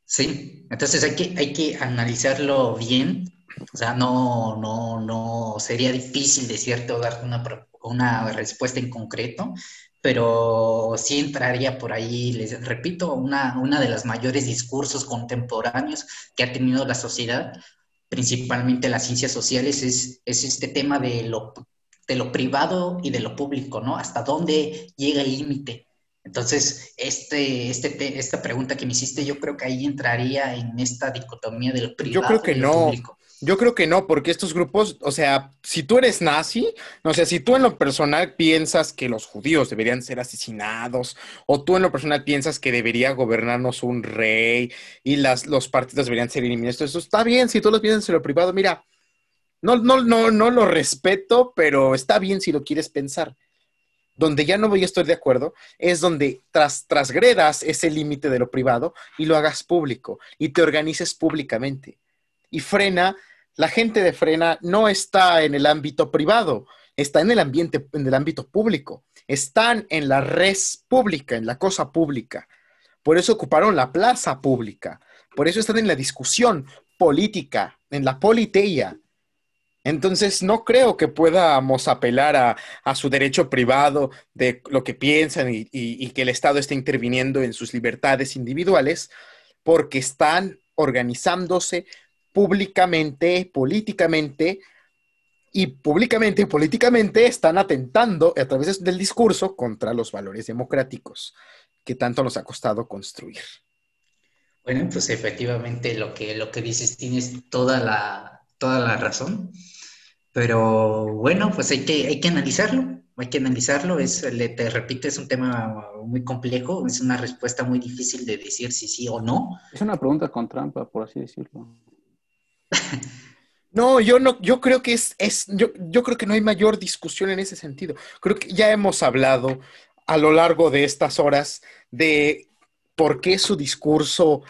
Sí, entonces hay que, hay que analizarlo bien. O sea, no, no, no sería difícil de cierto darte una, una respuesta en concreto, pero sí entraría por ahí, les repito, una, una de las mayores discursos contemporáneos que ha tenido la sociedad, principalmente las ciencias sociales, es, es este tema de lo, de lo privado y de lo público, ¿no? ¿Hasta dónde llega el límite? Entonces, este, este, te- esta pregunta que me hiciste, yo creo que ahí entraría en esta dicotomía de lo privado creo que y no. público. Yo creo que no, porque estos grupos, o sea, si tú eres nazi, o sea, si tú en lo personal piensas que los judíos deberían ser asesinados, o tú en lo personal piensas que debería gobernarnos un rey y las, los partidos deberían ser eliminados, eso está bien, si tú lo piensas en lo privado, mira, no, no, no, no lo respeto, pero está bien si lo quieres pensar. Donde ya no voy a estar de acuerdo es donde tras, trasgredas ese límite de lo privado y lo hagas público y te organices públicamente. Y frena, la gente de frena no está en el ámbito privado, está en el ambiente, en el ámbito público, están en la res pública, en la cosa pública. Por eso ocuparon la plaza pública, por eso están en la discusión política, en la politeia. Entonces, no creo que podamos apelar a, su derecho privado de lo que piensan y, y- y que el Estado esté interviniendo en sus libertades individuales, porque están organizándose públicamente, políticamente, y públicamente y políticamente están atentando a través del discurso contra los valores democráticos que tanto nos ha costado construir. Bueno, pues efectivamente lo que, lo que dices tienes toda la, toda la razón. Pero bueno, pues hay que, hay que analizarlo, hay que analizarlo. Es, le- te repito, es un tema muy complejo, es una respuesta muy difícil de decir si sí o no. Es una pregunta con trampa, por así decirlo. [LAUGHS] No, yo no, yo creo que es, es yo, yo creo que no hay mayor discusión en ese sentido. Creo que ya hemos hablado a lo largo de estas horas de por qué su discurso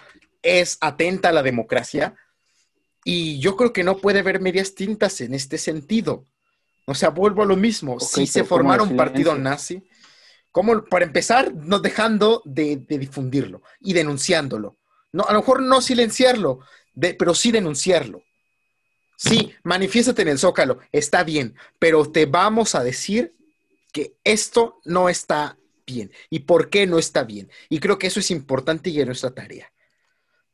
es atenta a la democracia y yo creo que no puede haber medias tintas en este sentido. O sea, vuelvo a lo mismo. Si se pero ¿cómo formara un partido nazi, ¿cómo, para empezar, no dejando de, de difundirlo y denunciándolo? No, a lo mejor no silenciarlo, de- pero sí denunciarlo. Sí, manifiéstate en el Zócalo, está bien, pero te vamos a decir que esto no está bien y por qué no está bien. Y creo que eso es importante y es nuestra tarea.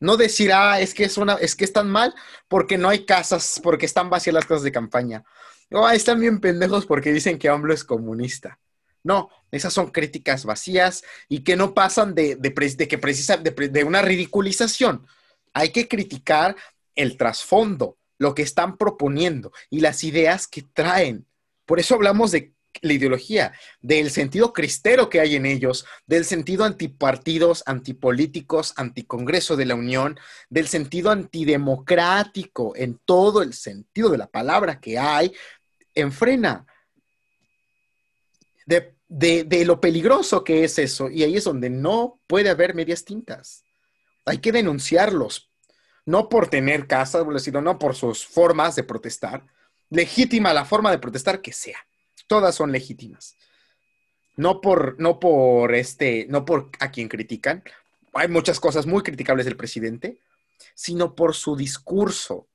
No decir, ah, es que, es una, es que están mal porque no hay casas, porque están vacías las casas de campaña. O "Ah, están bien pendejos porque dicen que AMLO es comunista. No, esas son críticas vacías y que no pasan de, de, que precisa, de, pre- de una ridiculización. Hay que criticar el trasfondo, lo que están proponiendo y las ideas que traen. Por eso hablamos de la ideología, del sentido cristero que hay en ellos, del sentido antipartidos, antipolíticos, anticongreso de la Unión, del sentido antidemocrático en todo el sentido de la palabra que hay, en frena. De, lo peligroso que es eso, y ahí es donde no puede haber medias tintas. Hay que denunciarlos, no por tener casa, sino no por sus formas de protestar. Legítima la forma de protestar que sea. Todas son legítimas. No por, no por este, no por a quien critican. Hay muchas cosas muy criticables del presidente, sino por su discurso.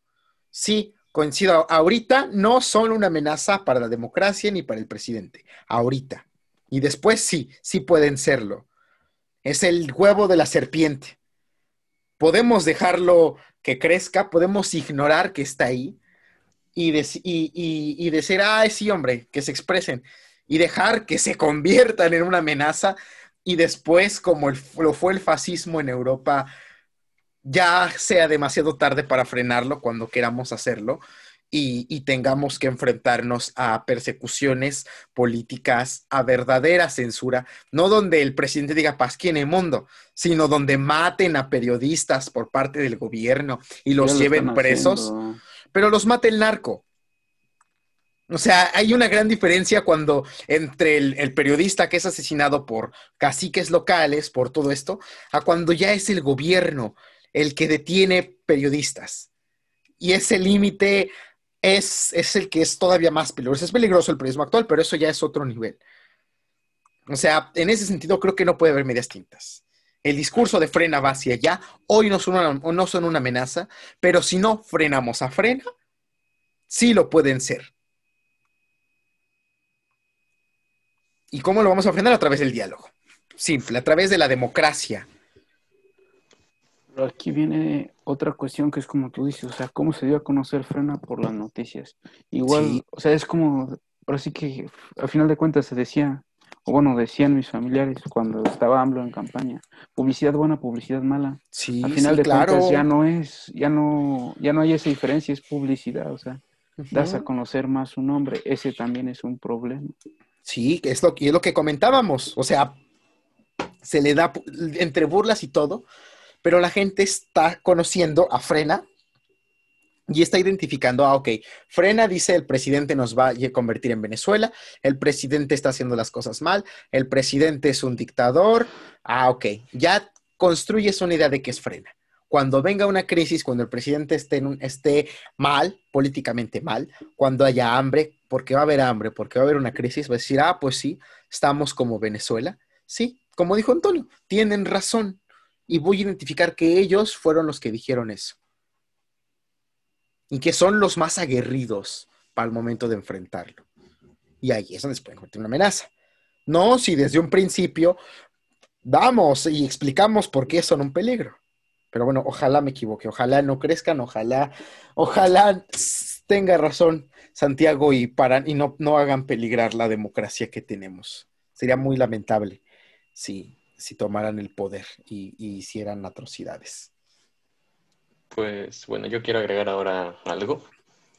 Sí, coincido. Ahorita no son una amenaza para la democracia ni para el presidente. Ahorita. Y después sí, sí pueden serlo. Es el huevo de la serpiente. Podemos dejarlo que crezca, podemos ignorar que está ahí y, dec- y, y- y decir, ay, sí, hombre, que se expresen y dejar que se conviertan en una amenaza y después, como el- lo fue el fascismo en Europa, ya sea demasiado tarde para frenarlo cuando queramos hacerlo y, y tengamos que enfrentarnos a persecuciones políticas, a verdadera censura, no donde el presidente diga paz en el mundo, sino donde maten a periodistas por parte del gobierno y los lo lleven presos haciendo. Pero los mata el narco. O sea, hay una gran diferencia cuando entre el, periodista que es asesinado por caciques locales, por todo esto, a cuando ya es el gobierno el que detiene periodistas. Y ese límite es, es el que es todavía más peligroso. Es peligroso el periodismo actual, pero eso ya es otro nivel. O sea, en ese sentido creo que no puede haber medias tintas. El discurso de frena va hacia allá. Hoy no son una, no son una amenaza, pero si no frenamos a frena, sí lo pueden ser. ¿Y cómo lo vamos a frenar? A través del diálogo. Simple, a través de la democracia. Pero aquí viene otra cuestión que es como tú dices, o sea, cómo se dio a conocer Frena por las noticias. Igual, Sí. o sea, es como, ahora sí que al final de cuentas se decía, o bueno, decían mis familiares cuando estaba AMLO en campaña, publicidad buena, publicidad mala. Sí, Al final sí, de claro. cuentas ya no es, ya no, ya no hay esa diferencia, es publicidad, o sea, das a conocer más su nombre, ese también es un problema. Sí, es lo, es lo que comentábamos. O sea, se le da entre burlas y todo, pero la gente está conociendo a Frena y está identificando, ah, ok, Frena dice el presidente nos va a convertir en Venezuela, el presidente está haciendo las cosas mal, el presidente es un dictador, ah, ok, ya construyes una idea de que es Frena. Cuando venga una crisis, cuando el presidente esté, en un- esté mal, políticamente mal, cuando haya hambre, porque va a haber hambre, porque va a haber una crisis, va a decir, ah, pues sí, estamos como Venezuela. Sí, como dijo Antonio, tienen razón. Y voy a identificar que ellos fueron los que dijeron eso. Y que son los más aguerridos para el momento de enfrentarlo. Y ahí es donde se puede convertir una amenaza. No si desde un principio damos y explicamos por qué son un peligro. Pero bueno, ojalá me equivoque, ojalá no crezcan, ojalá, ojalá tenga razón Santiago y, paran, y no, no hagan peligrar la democracia que tenemos. Sería muy lamentable si, si tomaran el poder y, y hicieran atrocidades. Pues bueno, yo quiero agregar ahora algo,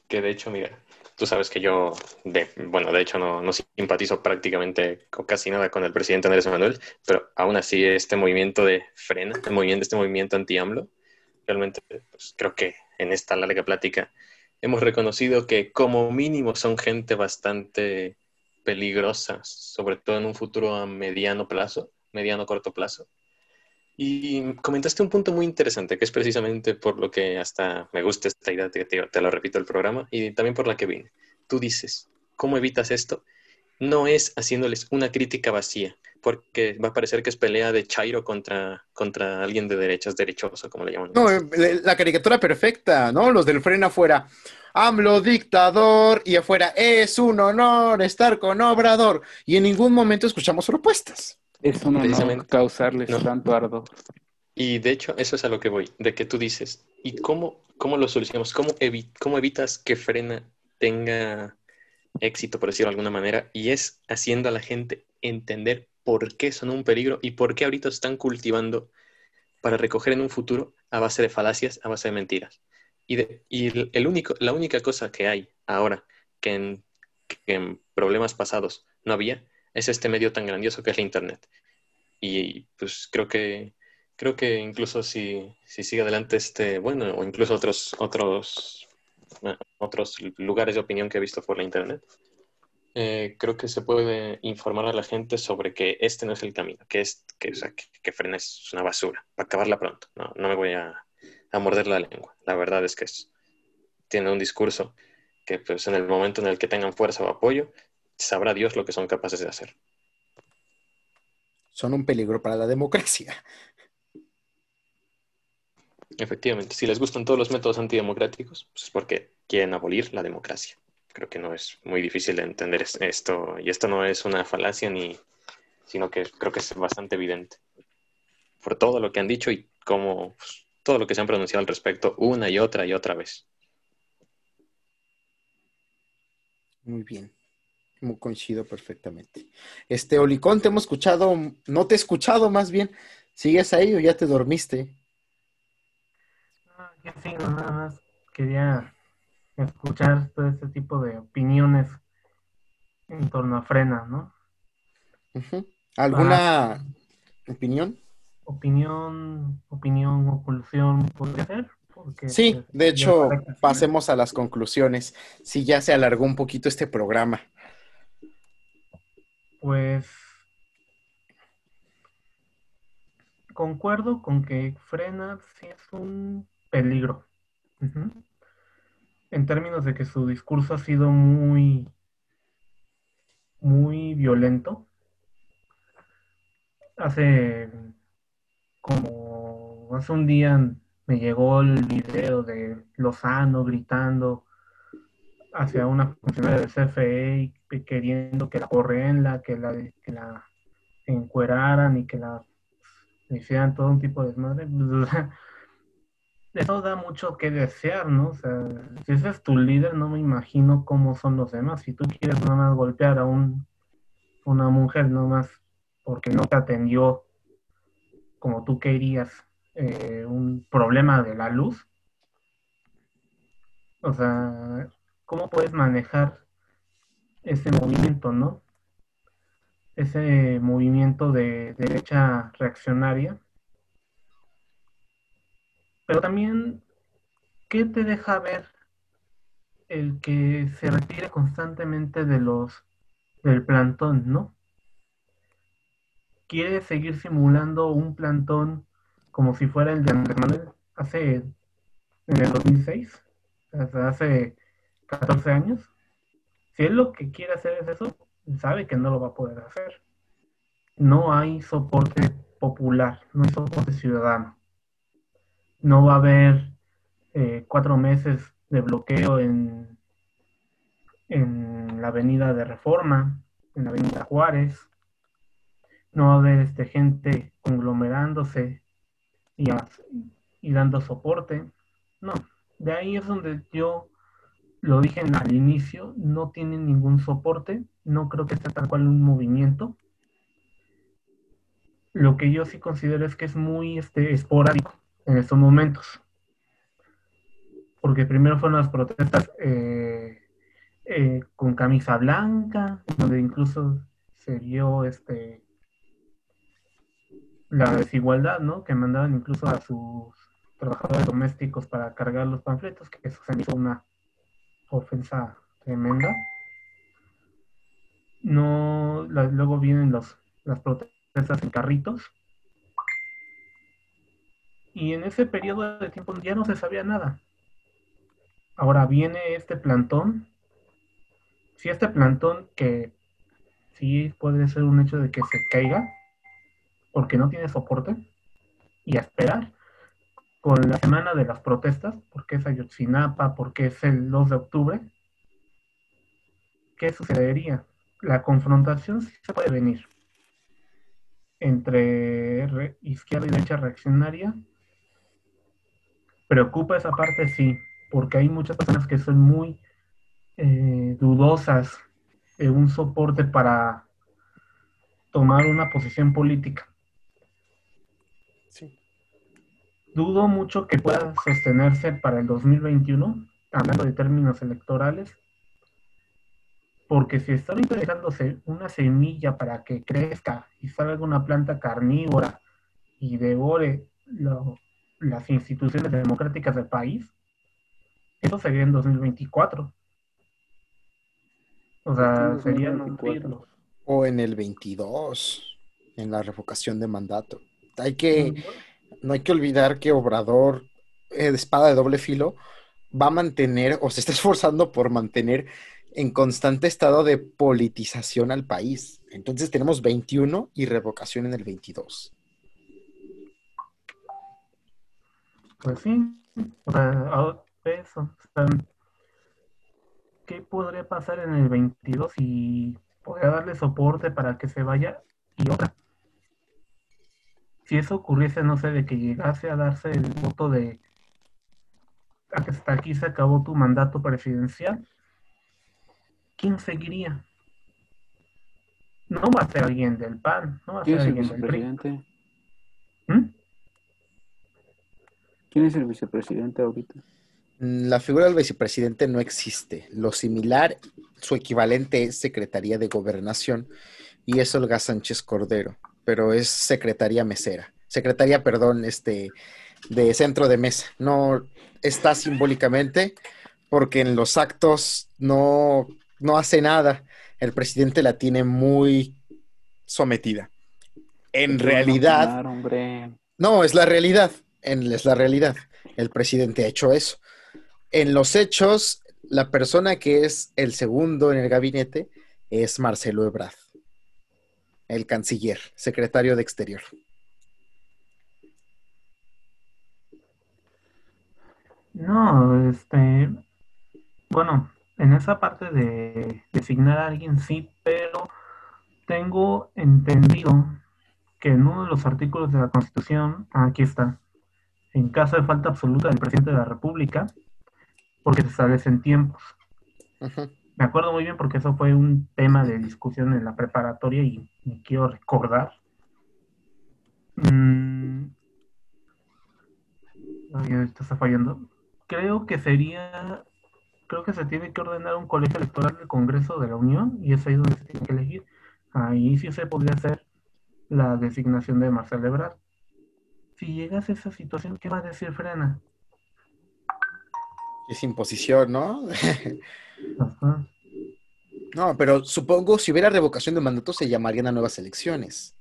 que de hecho, mira, tú sabes que yo, de, bueno, de hecho no, no simpatizo prácticamente casi nada con el presidente Andrés Manuel, pero aún así este movimiento de frena, el movimiento, este movimiento anti-AMLO, realmente pues, creo que en esta larga plática hemos reconocido que como mínimo son gente bastante peligrosa, sobre todo en un futuro a mediano plazo, mediano corto plazo. Y comentaste un punto muy interesante, que es precisamente por lo que hasta me gusta esta idea, te, te, lo repito el programa, y también por la que vine. Tú dices, ¿cómo evitas esto? No es haciéndoles una crítica vacía, porque va a parecer que es pelea de Chairo contra, contra alguien de derechas, derechoso, como le llaman. No, eh, la caricatura perfecta, ¿no? Los del freno afuera. AMLO dictador y afuera es un honor estar con Obrador y en ningún momento escuchamos propuestas. Es un honor causarles tanto ardor. Y de hecho, eso es a lo que voy, de que tú dices, ¿y cómo, cómo lo solucionamos? ¿Cómo, ¿Cómo evitas que Frena tenga éxito, por decirlo de alguna manera? Y es haciendo a la gente entender por qué son un peligro y por qué ahorita están cultivando para recoger en un futuro a base de falacias, a base de mentiras. Y, de, y el único, la única cosa que hay ahora que en, que en problemas pasados no había es este medio tan grandioso que es la Internet. Y pues creo que, creo que incluso si, si sigue adelante este, bueno, o incluso otros, otros, eh, otros lugares de opinión que he visto por la Internet, eh, creo que se puede informar a la gente sobre que este no es el camino, que, es, que, que, frena es una basura, para acabarla pronto. No, no me voy a, a morder la lengua. La verdad es que tiene un discurso que pues en el momento en el que tengan fuerza o apoyo, sabrá Dios lo que son capaces de hacer. Son un peligro para la democracia. Efectivamente, si les gustan todos los métodos antidemocráticos, pues es porque quieren abolir la democracia. Creo que no es muy difícil de entender esto, y esto no es una falacia ni, sino que creo que es bastante evidente. Por todo lo que han dicho y como pues, todo lo que se han pronunciado al respecto una y otra y otra vez. Muy bien. Coincido perfectamente. Este, Olicón, te hemos escuchado, no te he escuchado más bien. ¿Sigues ahí o ya te dormiste? No, sí, nada más quería escuchar todo este tipo de opiniones en torno a Frena, ¿no? ¿Alguna ah. opinión? Opinión, opinión o podría ser. sí, pues, de hecho, pasemos a las conclusiones. Si ya se alargó un poquito este programa pues concuerdo con que frena sí es un peligro. En términos de que su discurso ha sido muy, muy violento. Hace como hace un día me llegó el video de Lozano gritando hacia una funcionaria del CFE queriendo que la correnla, que la, que la encueraran y que la hicieran todo un tipo de desmadre. [LAUGHS] Eso da mucho que desear, ¿no? O sea, si ese es tu líder, no me imagino cómo son los demás. Si tú quieres nada más golpear a un, una mujer, no más porque no te atendió como tú querías eh, un problema de la luz, o sea, ¿cómo puedes manejar ese movimiento, ¿no? Ese movimiento de derecha reaccionaria. Pero también, ¿qué te deja ver el que se retire constantemente de los del plantón, ¿no? Quiere seguir simulando un plantón como si fuera el de Andrés Manuel hace en el 2006, hace 14 años. Si él lo que quiere hacer es eso, sabe que no lo va a poder hacer. No hay soporte popular, no hay soporte ciudadano. No va a haber eh, cuatro meses de bloqueo en, en la avenida de Reforma, en la avenida Juárez. No va a haber este, gente conglomerándose y, y dando soporte. No, de ahí es donde yo lo dije al inicio, no tiene ningún soporte, no creo que sea tal cual un movimiento. Lo que yo sí considero es que es muy este, esporádico en estos momentos. Porque primero fueron las protestas eh, eh, con camisa blanca, donde incluso se vio este, la desigualdad, ¿no? Que mandaban incluso a sus trabajadores domésticos para cargar los panfletos, que eso se hizo una ofensa tremenda. No, luego vienen los, las protestas en carritos. Y en ese periodo de tiempo ya no se sabía nada. Ahora viene este plantón. Si este plantón que sí puede ser un hecho de que se caiga, porque no tiene soporte, y a esperar con la semana de las protestas, porque es Ayotzinapa, porque es el 2 de octubre, ¿qué sucedería? La confrontación sí se puede venir entre izquierda y derecha reaccionaria. Preocupa esa parte, sí, porque hay muchas personas que son muy eh, dudosas de un soporte para tomar una posición política. Sí. Dudo mucho que pueda sostenerse para el 2021, hablando de términos electorales, porque si está ahorita dejándose una semilla para que crezca y salga una planta carnívora y devore las instituciones democráticas del país, eso sería en 2024. O sea, sería nutrirlos. O en el 22, en la revocación de mandato. Hay que, no hay que olvidar que Obrador, eh, de espada de doble filo, va a mantener o se está [LAUGHS] esforzando por mantener en constante estado de politización al país. Entonces tenemos 21 y revocación en el 22. Pues sí, eso. ¿Qué podría pasar en el 22 y podría darle soporte para que se vaya? Y otra, si eso ocurriese, no sé, de que llegase a darse el voto de hasta aquí se acabó tu mandato presidencial, ¿quién seguiría? No va a ser alguien del PAN, no va a ser alguien del PRI. ¿Mm? ¿Quién es el vicepresidente ahorita? La figura del vicepresidente no existe. Lo similar, su equivalente es Secretaría de Gobernación y es Olga Sánchez Cordero, pero es Secretaría Mesera. Secretaría, perdón, este, de centro de mesa. No está simbólicamente porque en los actos no, no hace nada. El presidente la tiene muy sometida. En realidad... No, es la realidad. En, es la realidad. El presidente ha hecho eso. En los hechos, la persona que es el segundo en el gabinete es Marcelo Ebrard, el canciller, secretario de Exterior. No, este, bueno, en esa parte de designar a alguien sí, pero tengo entendido que en uno de los artículos de la Constitución, aquí está, en caso de falta absoluta del presidente de la República, porque se establecen tiempos. Me acuerdo muy bien porque eso fue un tema de discusión en la preparatoria y me quiero recordar. Mm. Está fallando. Creo que sería, creo que se tiene que ordenar un colegio electoral del Congreso de la Unión y es ahí donde se tiene que elegir. Ahí sí se podría hacer la designación de Marcelo Ebrard. Si llegas a esa situación, ¿qué va a decir Frena? Es imposición, ¿no? [LAUGHS] No, pero supongo si hubiera revocación de mandato se llamarían a nuevas elecciones.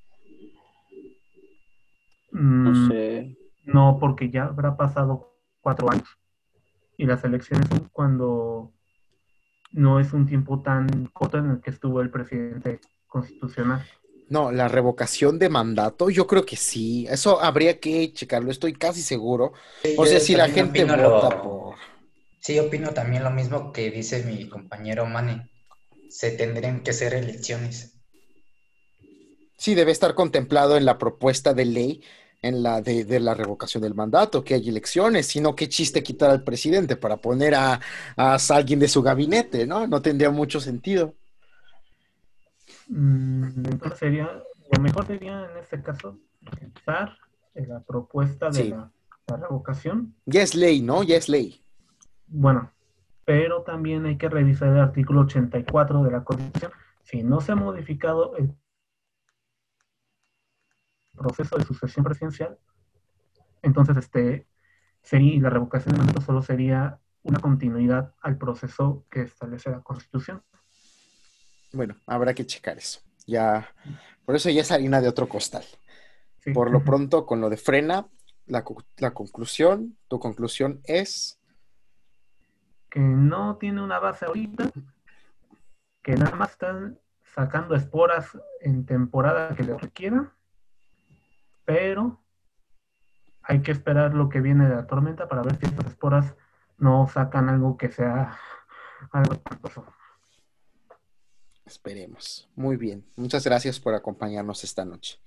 No mm, sé. No, porque ya habrá pasado cuatro años. Y las elecciones son cuando no es un tiempo tan corto en el que estuvo el presidente constitucional. No, la revocación de mandato, yo creo que sí. Eso habría que checarlo, estoy casi seguro. o sea, si la gente vota por Sí, opino también lo mismo que dice mi compañero Mane. Se tendrían que hacer elecciones. Sí, debe estar contemplado en la propuesta de ley en la de, la revocación del mandato, que hay elecciones, sino qué chiste quitar al presidente para poner a, alguien de su gabinete, ¿no? No tendría mucho sentido. Mm, entonces sería, lo mejor sería en este caso revisar la propuesta de la, la, revocación. Ya es ley, ¿no? Ya es ley. Bueno, pero también hay que revisar el artículo 84 de la Constitución. Si no se ha modificado el proceso de sucesión presidencial, entonces este sería, la revocación de mandato solo sería una continuidad al proceso que establece la Constitución. Bueno, habrá que checar eso. Ya, por eso ya es harina de otro costal. Por lo [LAUGHS] pronto, con lo de frena, la, la conclusión, tu conclusión es que no tiene una base ahorita, que nada más están sacando esporas en temporada que le requiera, pero hay que esperar lo que viene de la tormenta para ver si estas esporas no sacan algo que sea algo espantoso. Esperemos. Muy bien. Muchas gracias por acompañarnos esta noche.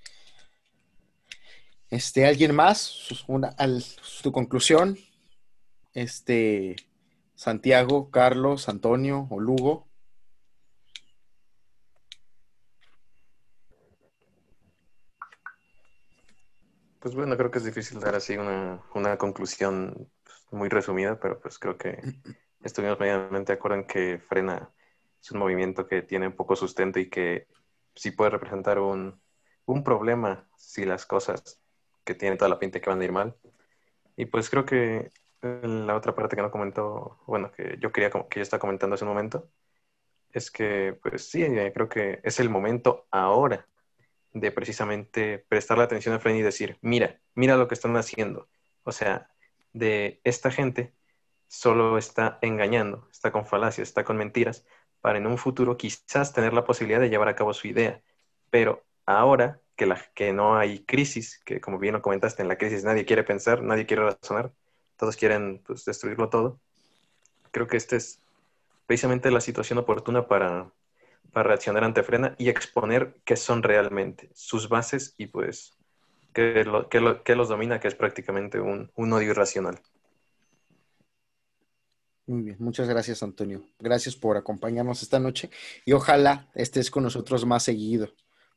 Este, ¿alguien más? Una, su conclusión. Este, Santiago, Carlos, Antonio o Lugo. Pues bueno, creo que es difícil dar así una, una conclusión pues, muy resumida, pero pues creo que [CLEARS THROAT] estuvimos medianamente de acuerdo en que frena es un movimiento que tiene poco sustento y que sí puede representar un, un problema si las cosas que tienen toda la pinta que van a ir mal. Y pues creo que la otra parte que no comentó, bueno, que yo quería que yo estaba comentando hace un momento, es que pues sí, eh, creo que es el momento ahora de precisamente prestarle atención a Fren y decir, mira, mira lo que están haciendo. O sea, de esta gente solo está engañando, está con falacias, está con mentiras, para en un futuro quizás tener la posibilidad de llevar a cabo su idea. Pero ahora que, la, que no hay crisis, que como bien lo comentaste, en la crisis nadie quiere pensar, nadie quiere razonar, todos quieren pues, destruirlo todo, creo que esta es precisamente la situación oportuna para, para reaccionar ante Frena y exponer qué son realmente sus bases y pues qué, lo, qué, los domina, que es prácticamente un, un odio irracional. Muy bien, muchas gracias Antonio. Gracias por acompañarnos esta noche y ojalá estés con nosotros más seguido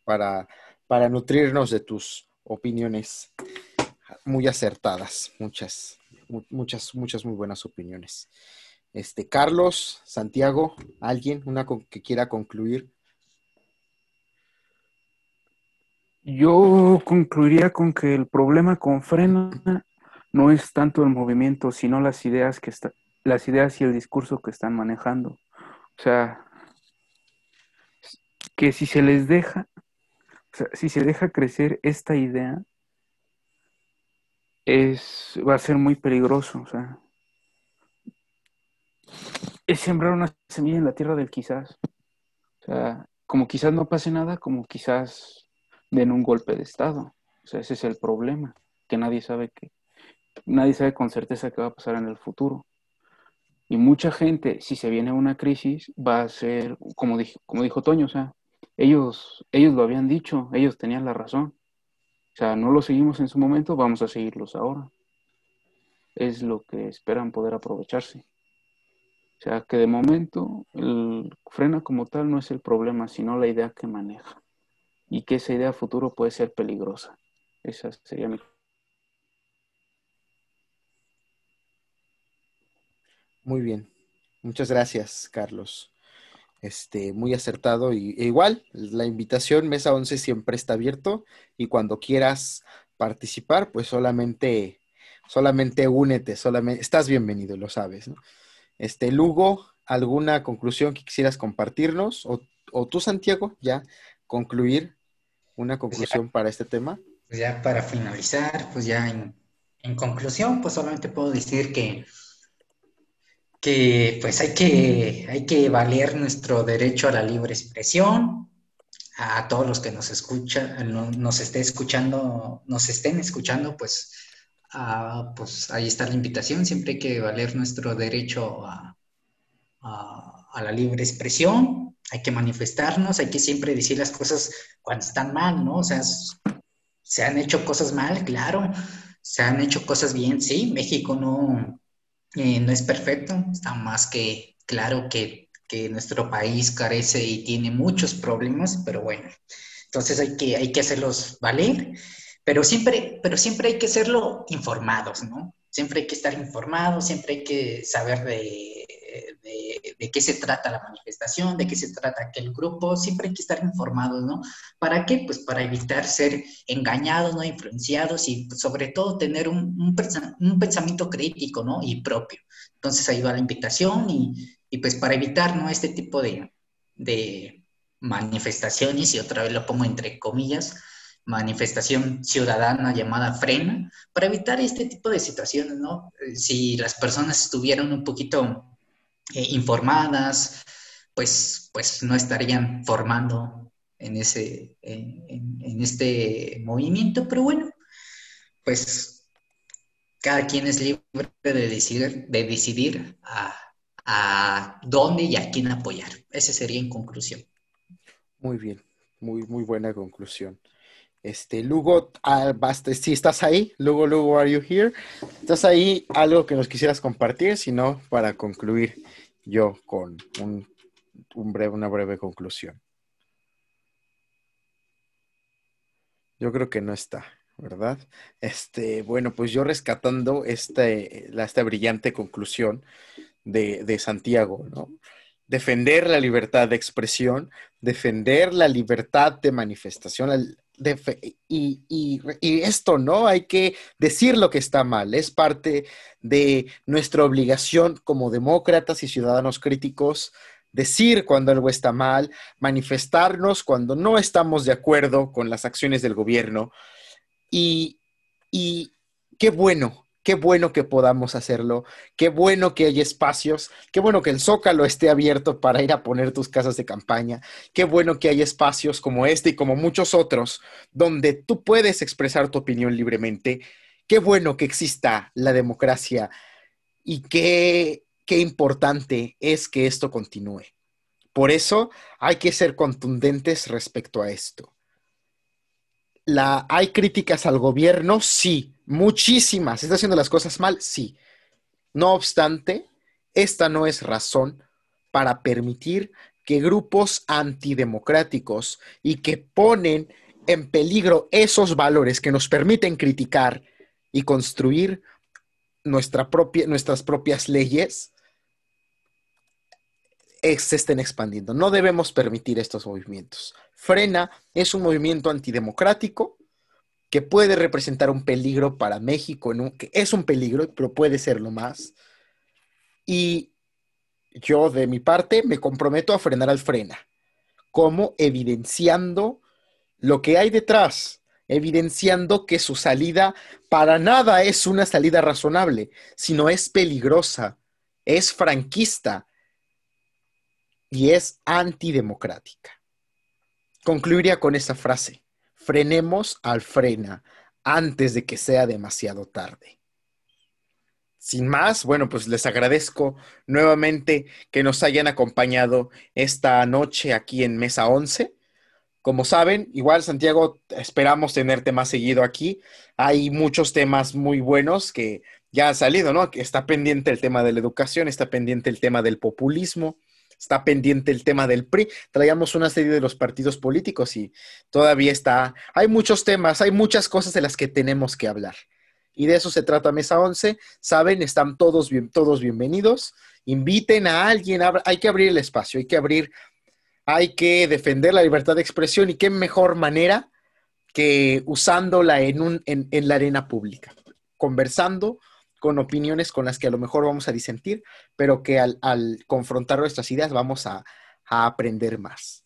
para, para nutrirnos de tus opiniones muy acertadas. Muchas, muchas, muchas muy buenas opiniones. Este, Carlos, Santiago, alguien, una que quiera concluir. Yo concluiría con que el problema con Frena no es tanto el movimiento, sino las ideas que está, las ideas y el discurso que están manejando. O sea, que si se les deja, o sea, si se deja crecer esta idea, es, va a ser muy peligroso. O sea, es sembrar una semilla en la tierra del quizás. O sea, como quizás no pase nada, como quizás den un golpe de Estado. O sea, ese es el problema, que nadie sabe que, nadie sabe con certeza qué va a pasar en el futuro. Y mucha gente, si se viene una crisis, va a ser, como dijo, como dijo Toño, o sea, ellos, ellos lo habían dicho, ellos tenían la razón. O sea, no lo seguimos en su momento, vamos a seguirlos ahora. Es lo que esperan poder aprovecharse. O sea, que de momento el frena como tal no es el problema, sino la idea que maneja. Y que esa idea futuro puede ser peligrosa. Esa sería mi. Muy bien. Muchas gracias, Carlos. Este, muy acertado y e igual, la invitación Mesa 11 siempre está abierto y cuando quieras participar, pues solamente solamente únete, solamente estás bienvenido, lo sabes, ¿no? Este, Lugo, ¿alguna conclusión que quisieras compartirnos? O, tú, Santiago, ya concluir una conclusión para este tema. Pues ya para finalizar, pues ya en, conclusión, pues solamente puedo decir que, que pues hay que, hay que valer nuestro derecho a la libre expresión, a todos los que nos escuchan, nos esté escuchando, nos estén escuchando, pues Ah, pues ahí está la invitación. Siempre hay que valer nuestro derecho a, la libre expresión. Hay que manifestarnos, hay que siempre decir las cosas cuando están mal, ¿no? O sea, se han hecho cosas mal, claro. Se han hecho cosas bien, sí. México no, eh, no es perfecto. Está más que claro que, que nuestro país carece y tiene muchos problemas, pero bueno. Entonces hay que, hay que hacerlos valer pero siempre, pero siempre hay que serlo informados, ¿no? Siempre hay que estar informados, siempre hay que saber de, de, qué se trata la manifestación, de qué se trata aquel grupo, siempre hay que estar informados, ¿no? ¿Para qué? Pues para evitar ser engañados, ¿no? Influenciados y pues, sobre todo tener un, un, pensamiento crítico, ¿no? Y propio. Entonces ahí va la invitación y, y pues para evitar, ¿no? Este tipo de, de manifestaciones, y otra vez lo pongo entre comillas, manifestación ciudadana llamada Frena para evitar este tipo de situaciones, ¿no? Si las personas estuvieran un poquito eh, informadas, pues, pues no estarían formando en, ese, en, este movimiento, pero bueno, pues cada quien es libre de decidir, de decidir a, a dónde y a quién apoyar. Ese sería en conclusión. Muy bien, muy, muy buena conclusión. Este, Lugo, ah, si estás ahí, Lugo, Lugo, are you here? ¿Estás ahí? ¿Algo que nos quisieras compartir? Si no, para concluir yo con un, breve, una breve conclusión. Yo creo que no está, ¿verdad? Este, bueno, pues yo rescatando este, esta brillante conclusión de, de Santiago, ¿no? defender la libertad de expresión, defender la libertad de manifestación, y, esto, ¿no? Hay que decir lo que está mal. Es parte de nuestra obligación como demócratas y ciudadanos críticos decir cuando algo está mal, manifestarnos cuando no estamos de acuerdo con las acciones del gobierno. Y, qué bueno Qué bueno que podamos hacerlo, qué bueno que hay espacios, qué bueno que el Zócalo esté abierto para ir a poner tus casas de campaña, qué bueno que hay espacios como este y como muchos otros donde tú puedes expresar tu opinión libremente, qué bueno que exista la democracia y qué, qué importante es que esto continúe. Por eso hay que ser contundentes respecto a esto. La, ¿Hay críticas al gobierno? Sí, Muchísimas. ¿Está haciendo las cosas mal? Sí. No obstante, esta no es razón para permitir que grupos antidemocráticos y que ponen en peligro esos valores que nos permiten criticar y construir nuestra propia, nuestras propias leyes se estén expandiendo. No debemos permitir estos movimientos. Frena es un movimiento antidemocrático que puede representar un peligro para México, que es un peligro, pero puede serlo más. Y yo, de mi parte, me comprometo a frenar al frena, como evidenciando lo que hay detrás, evidenciando que su salida para nada es una salida razonable, sino es peligrosa, es franquista y es antidemocrática. Concluiría con esa frase frenemos al frena antes de que sea demasiado tarde. Sin más, bueno, pues les agradezco nuevamente que nos hayan acompañado esta noche aquí en Mesa 11. Como saben, igual Santiago, esperamos tenerte más seguido aquí. Hay muchos temas muy buenos que ya han salido, ¿no? Está pendiente el tema de la educación, está pendiente el tema del populismo, está pendiente el tema del PRI. Traíamos una serie de los partidos políticos y todavía está. Hay muchos temas, hay muchas cosas de las que tenemos que hablar. Y de eso se trata Mesa 11. Saben, están todos, bien, todos bienvenidos. Inviten a alguien, hay que abrir el espacio, hay que abrir, hay que defender la libertad de expresión y qué mejor manera que usándola en, un, en la arena pública, conversando con opiniones con las que a lo mejor vamos a disentir, pero que al, confrontar nuestras ideas vamos a, aprender más.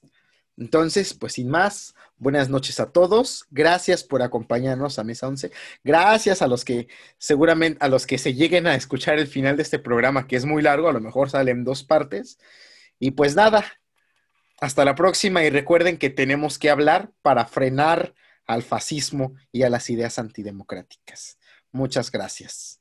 Entonces, pues sin más, buenas noches a todos. Gracias por acompañarnos a Mesa 11. Gracias a los que seguramente, a los que se lleguen a escuchar el final de este programa, que es muy largo, a lo mejor salen dos partes. Y pues nada, hasta la próxima y recuerden que tenemos que hablar para frenar al fascismo y a las ideas antidemocráticas. Muchas gracias.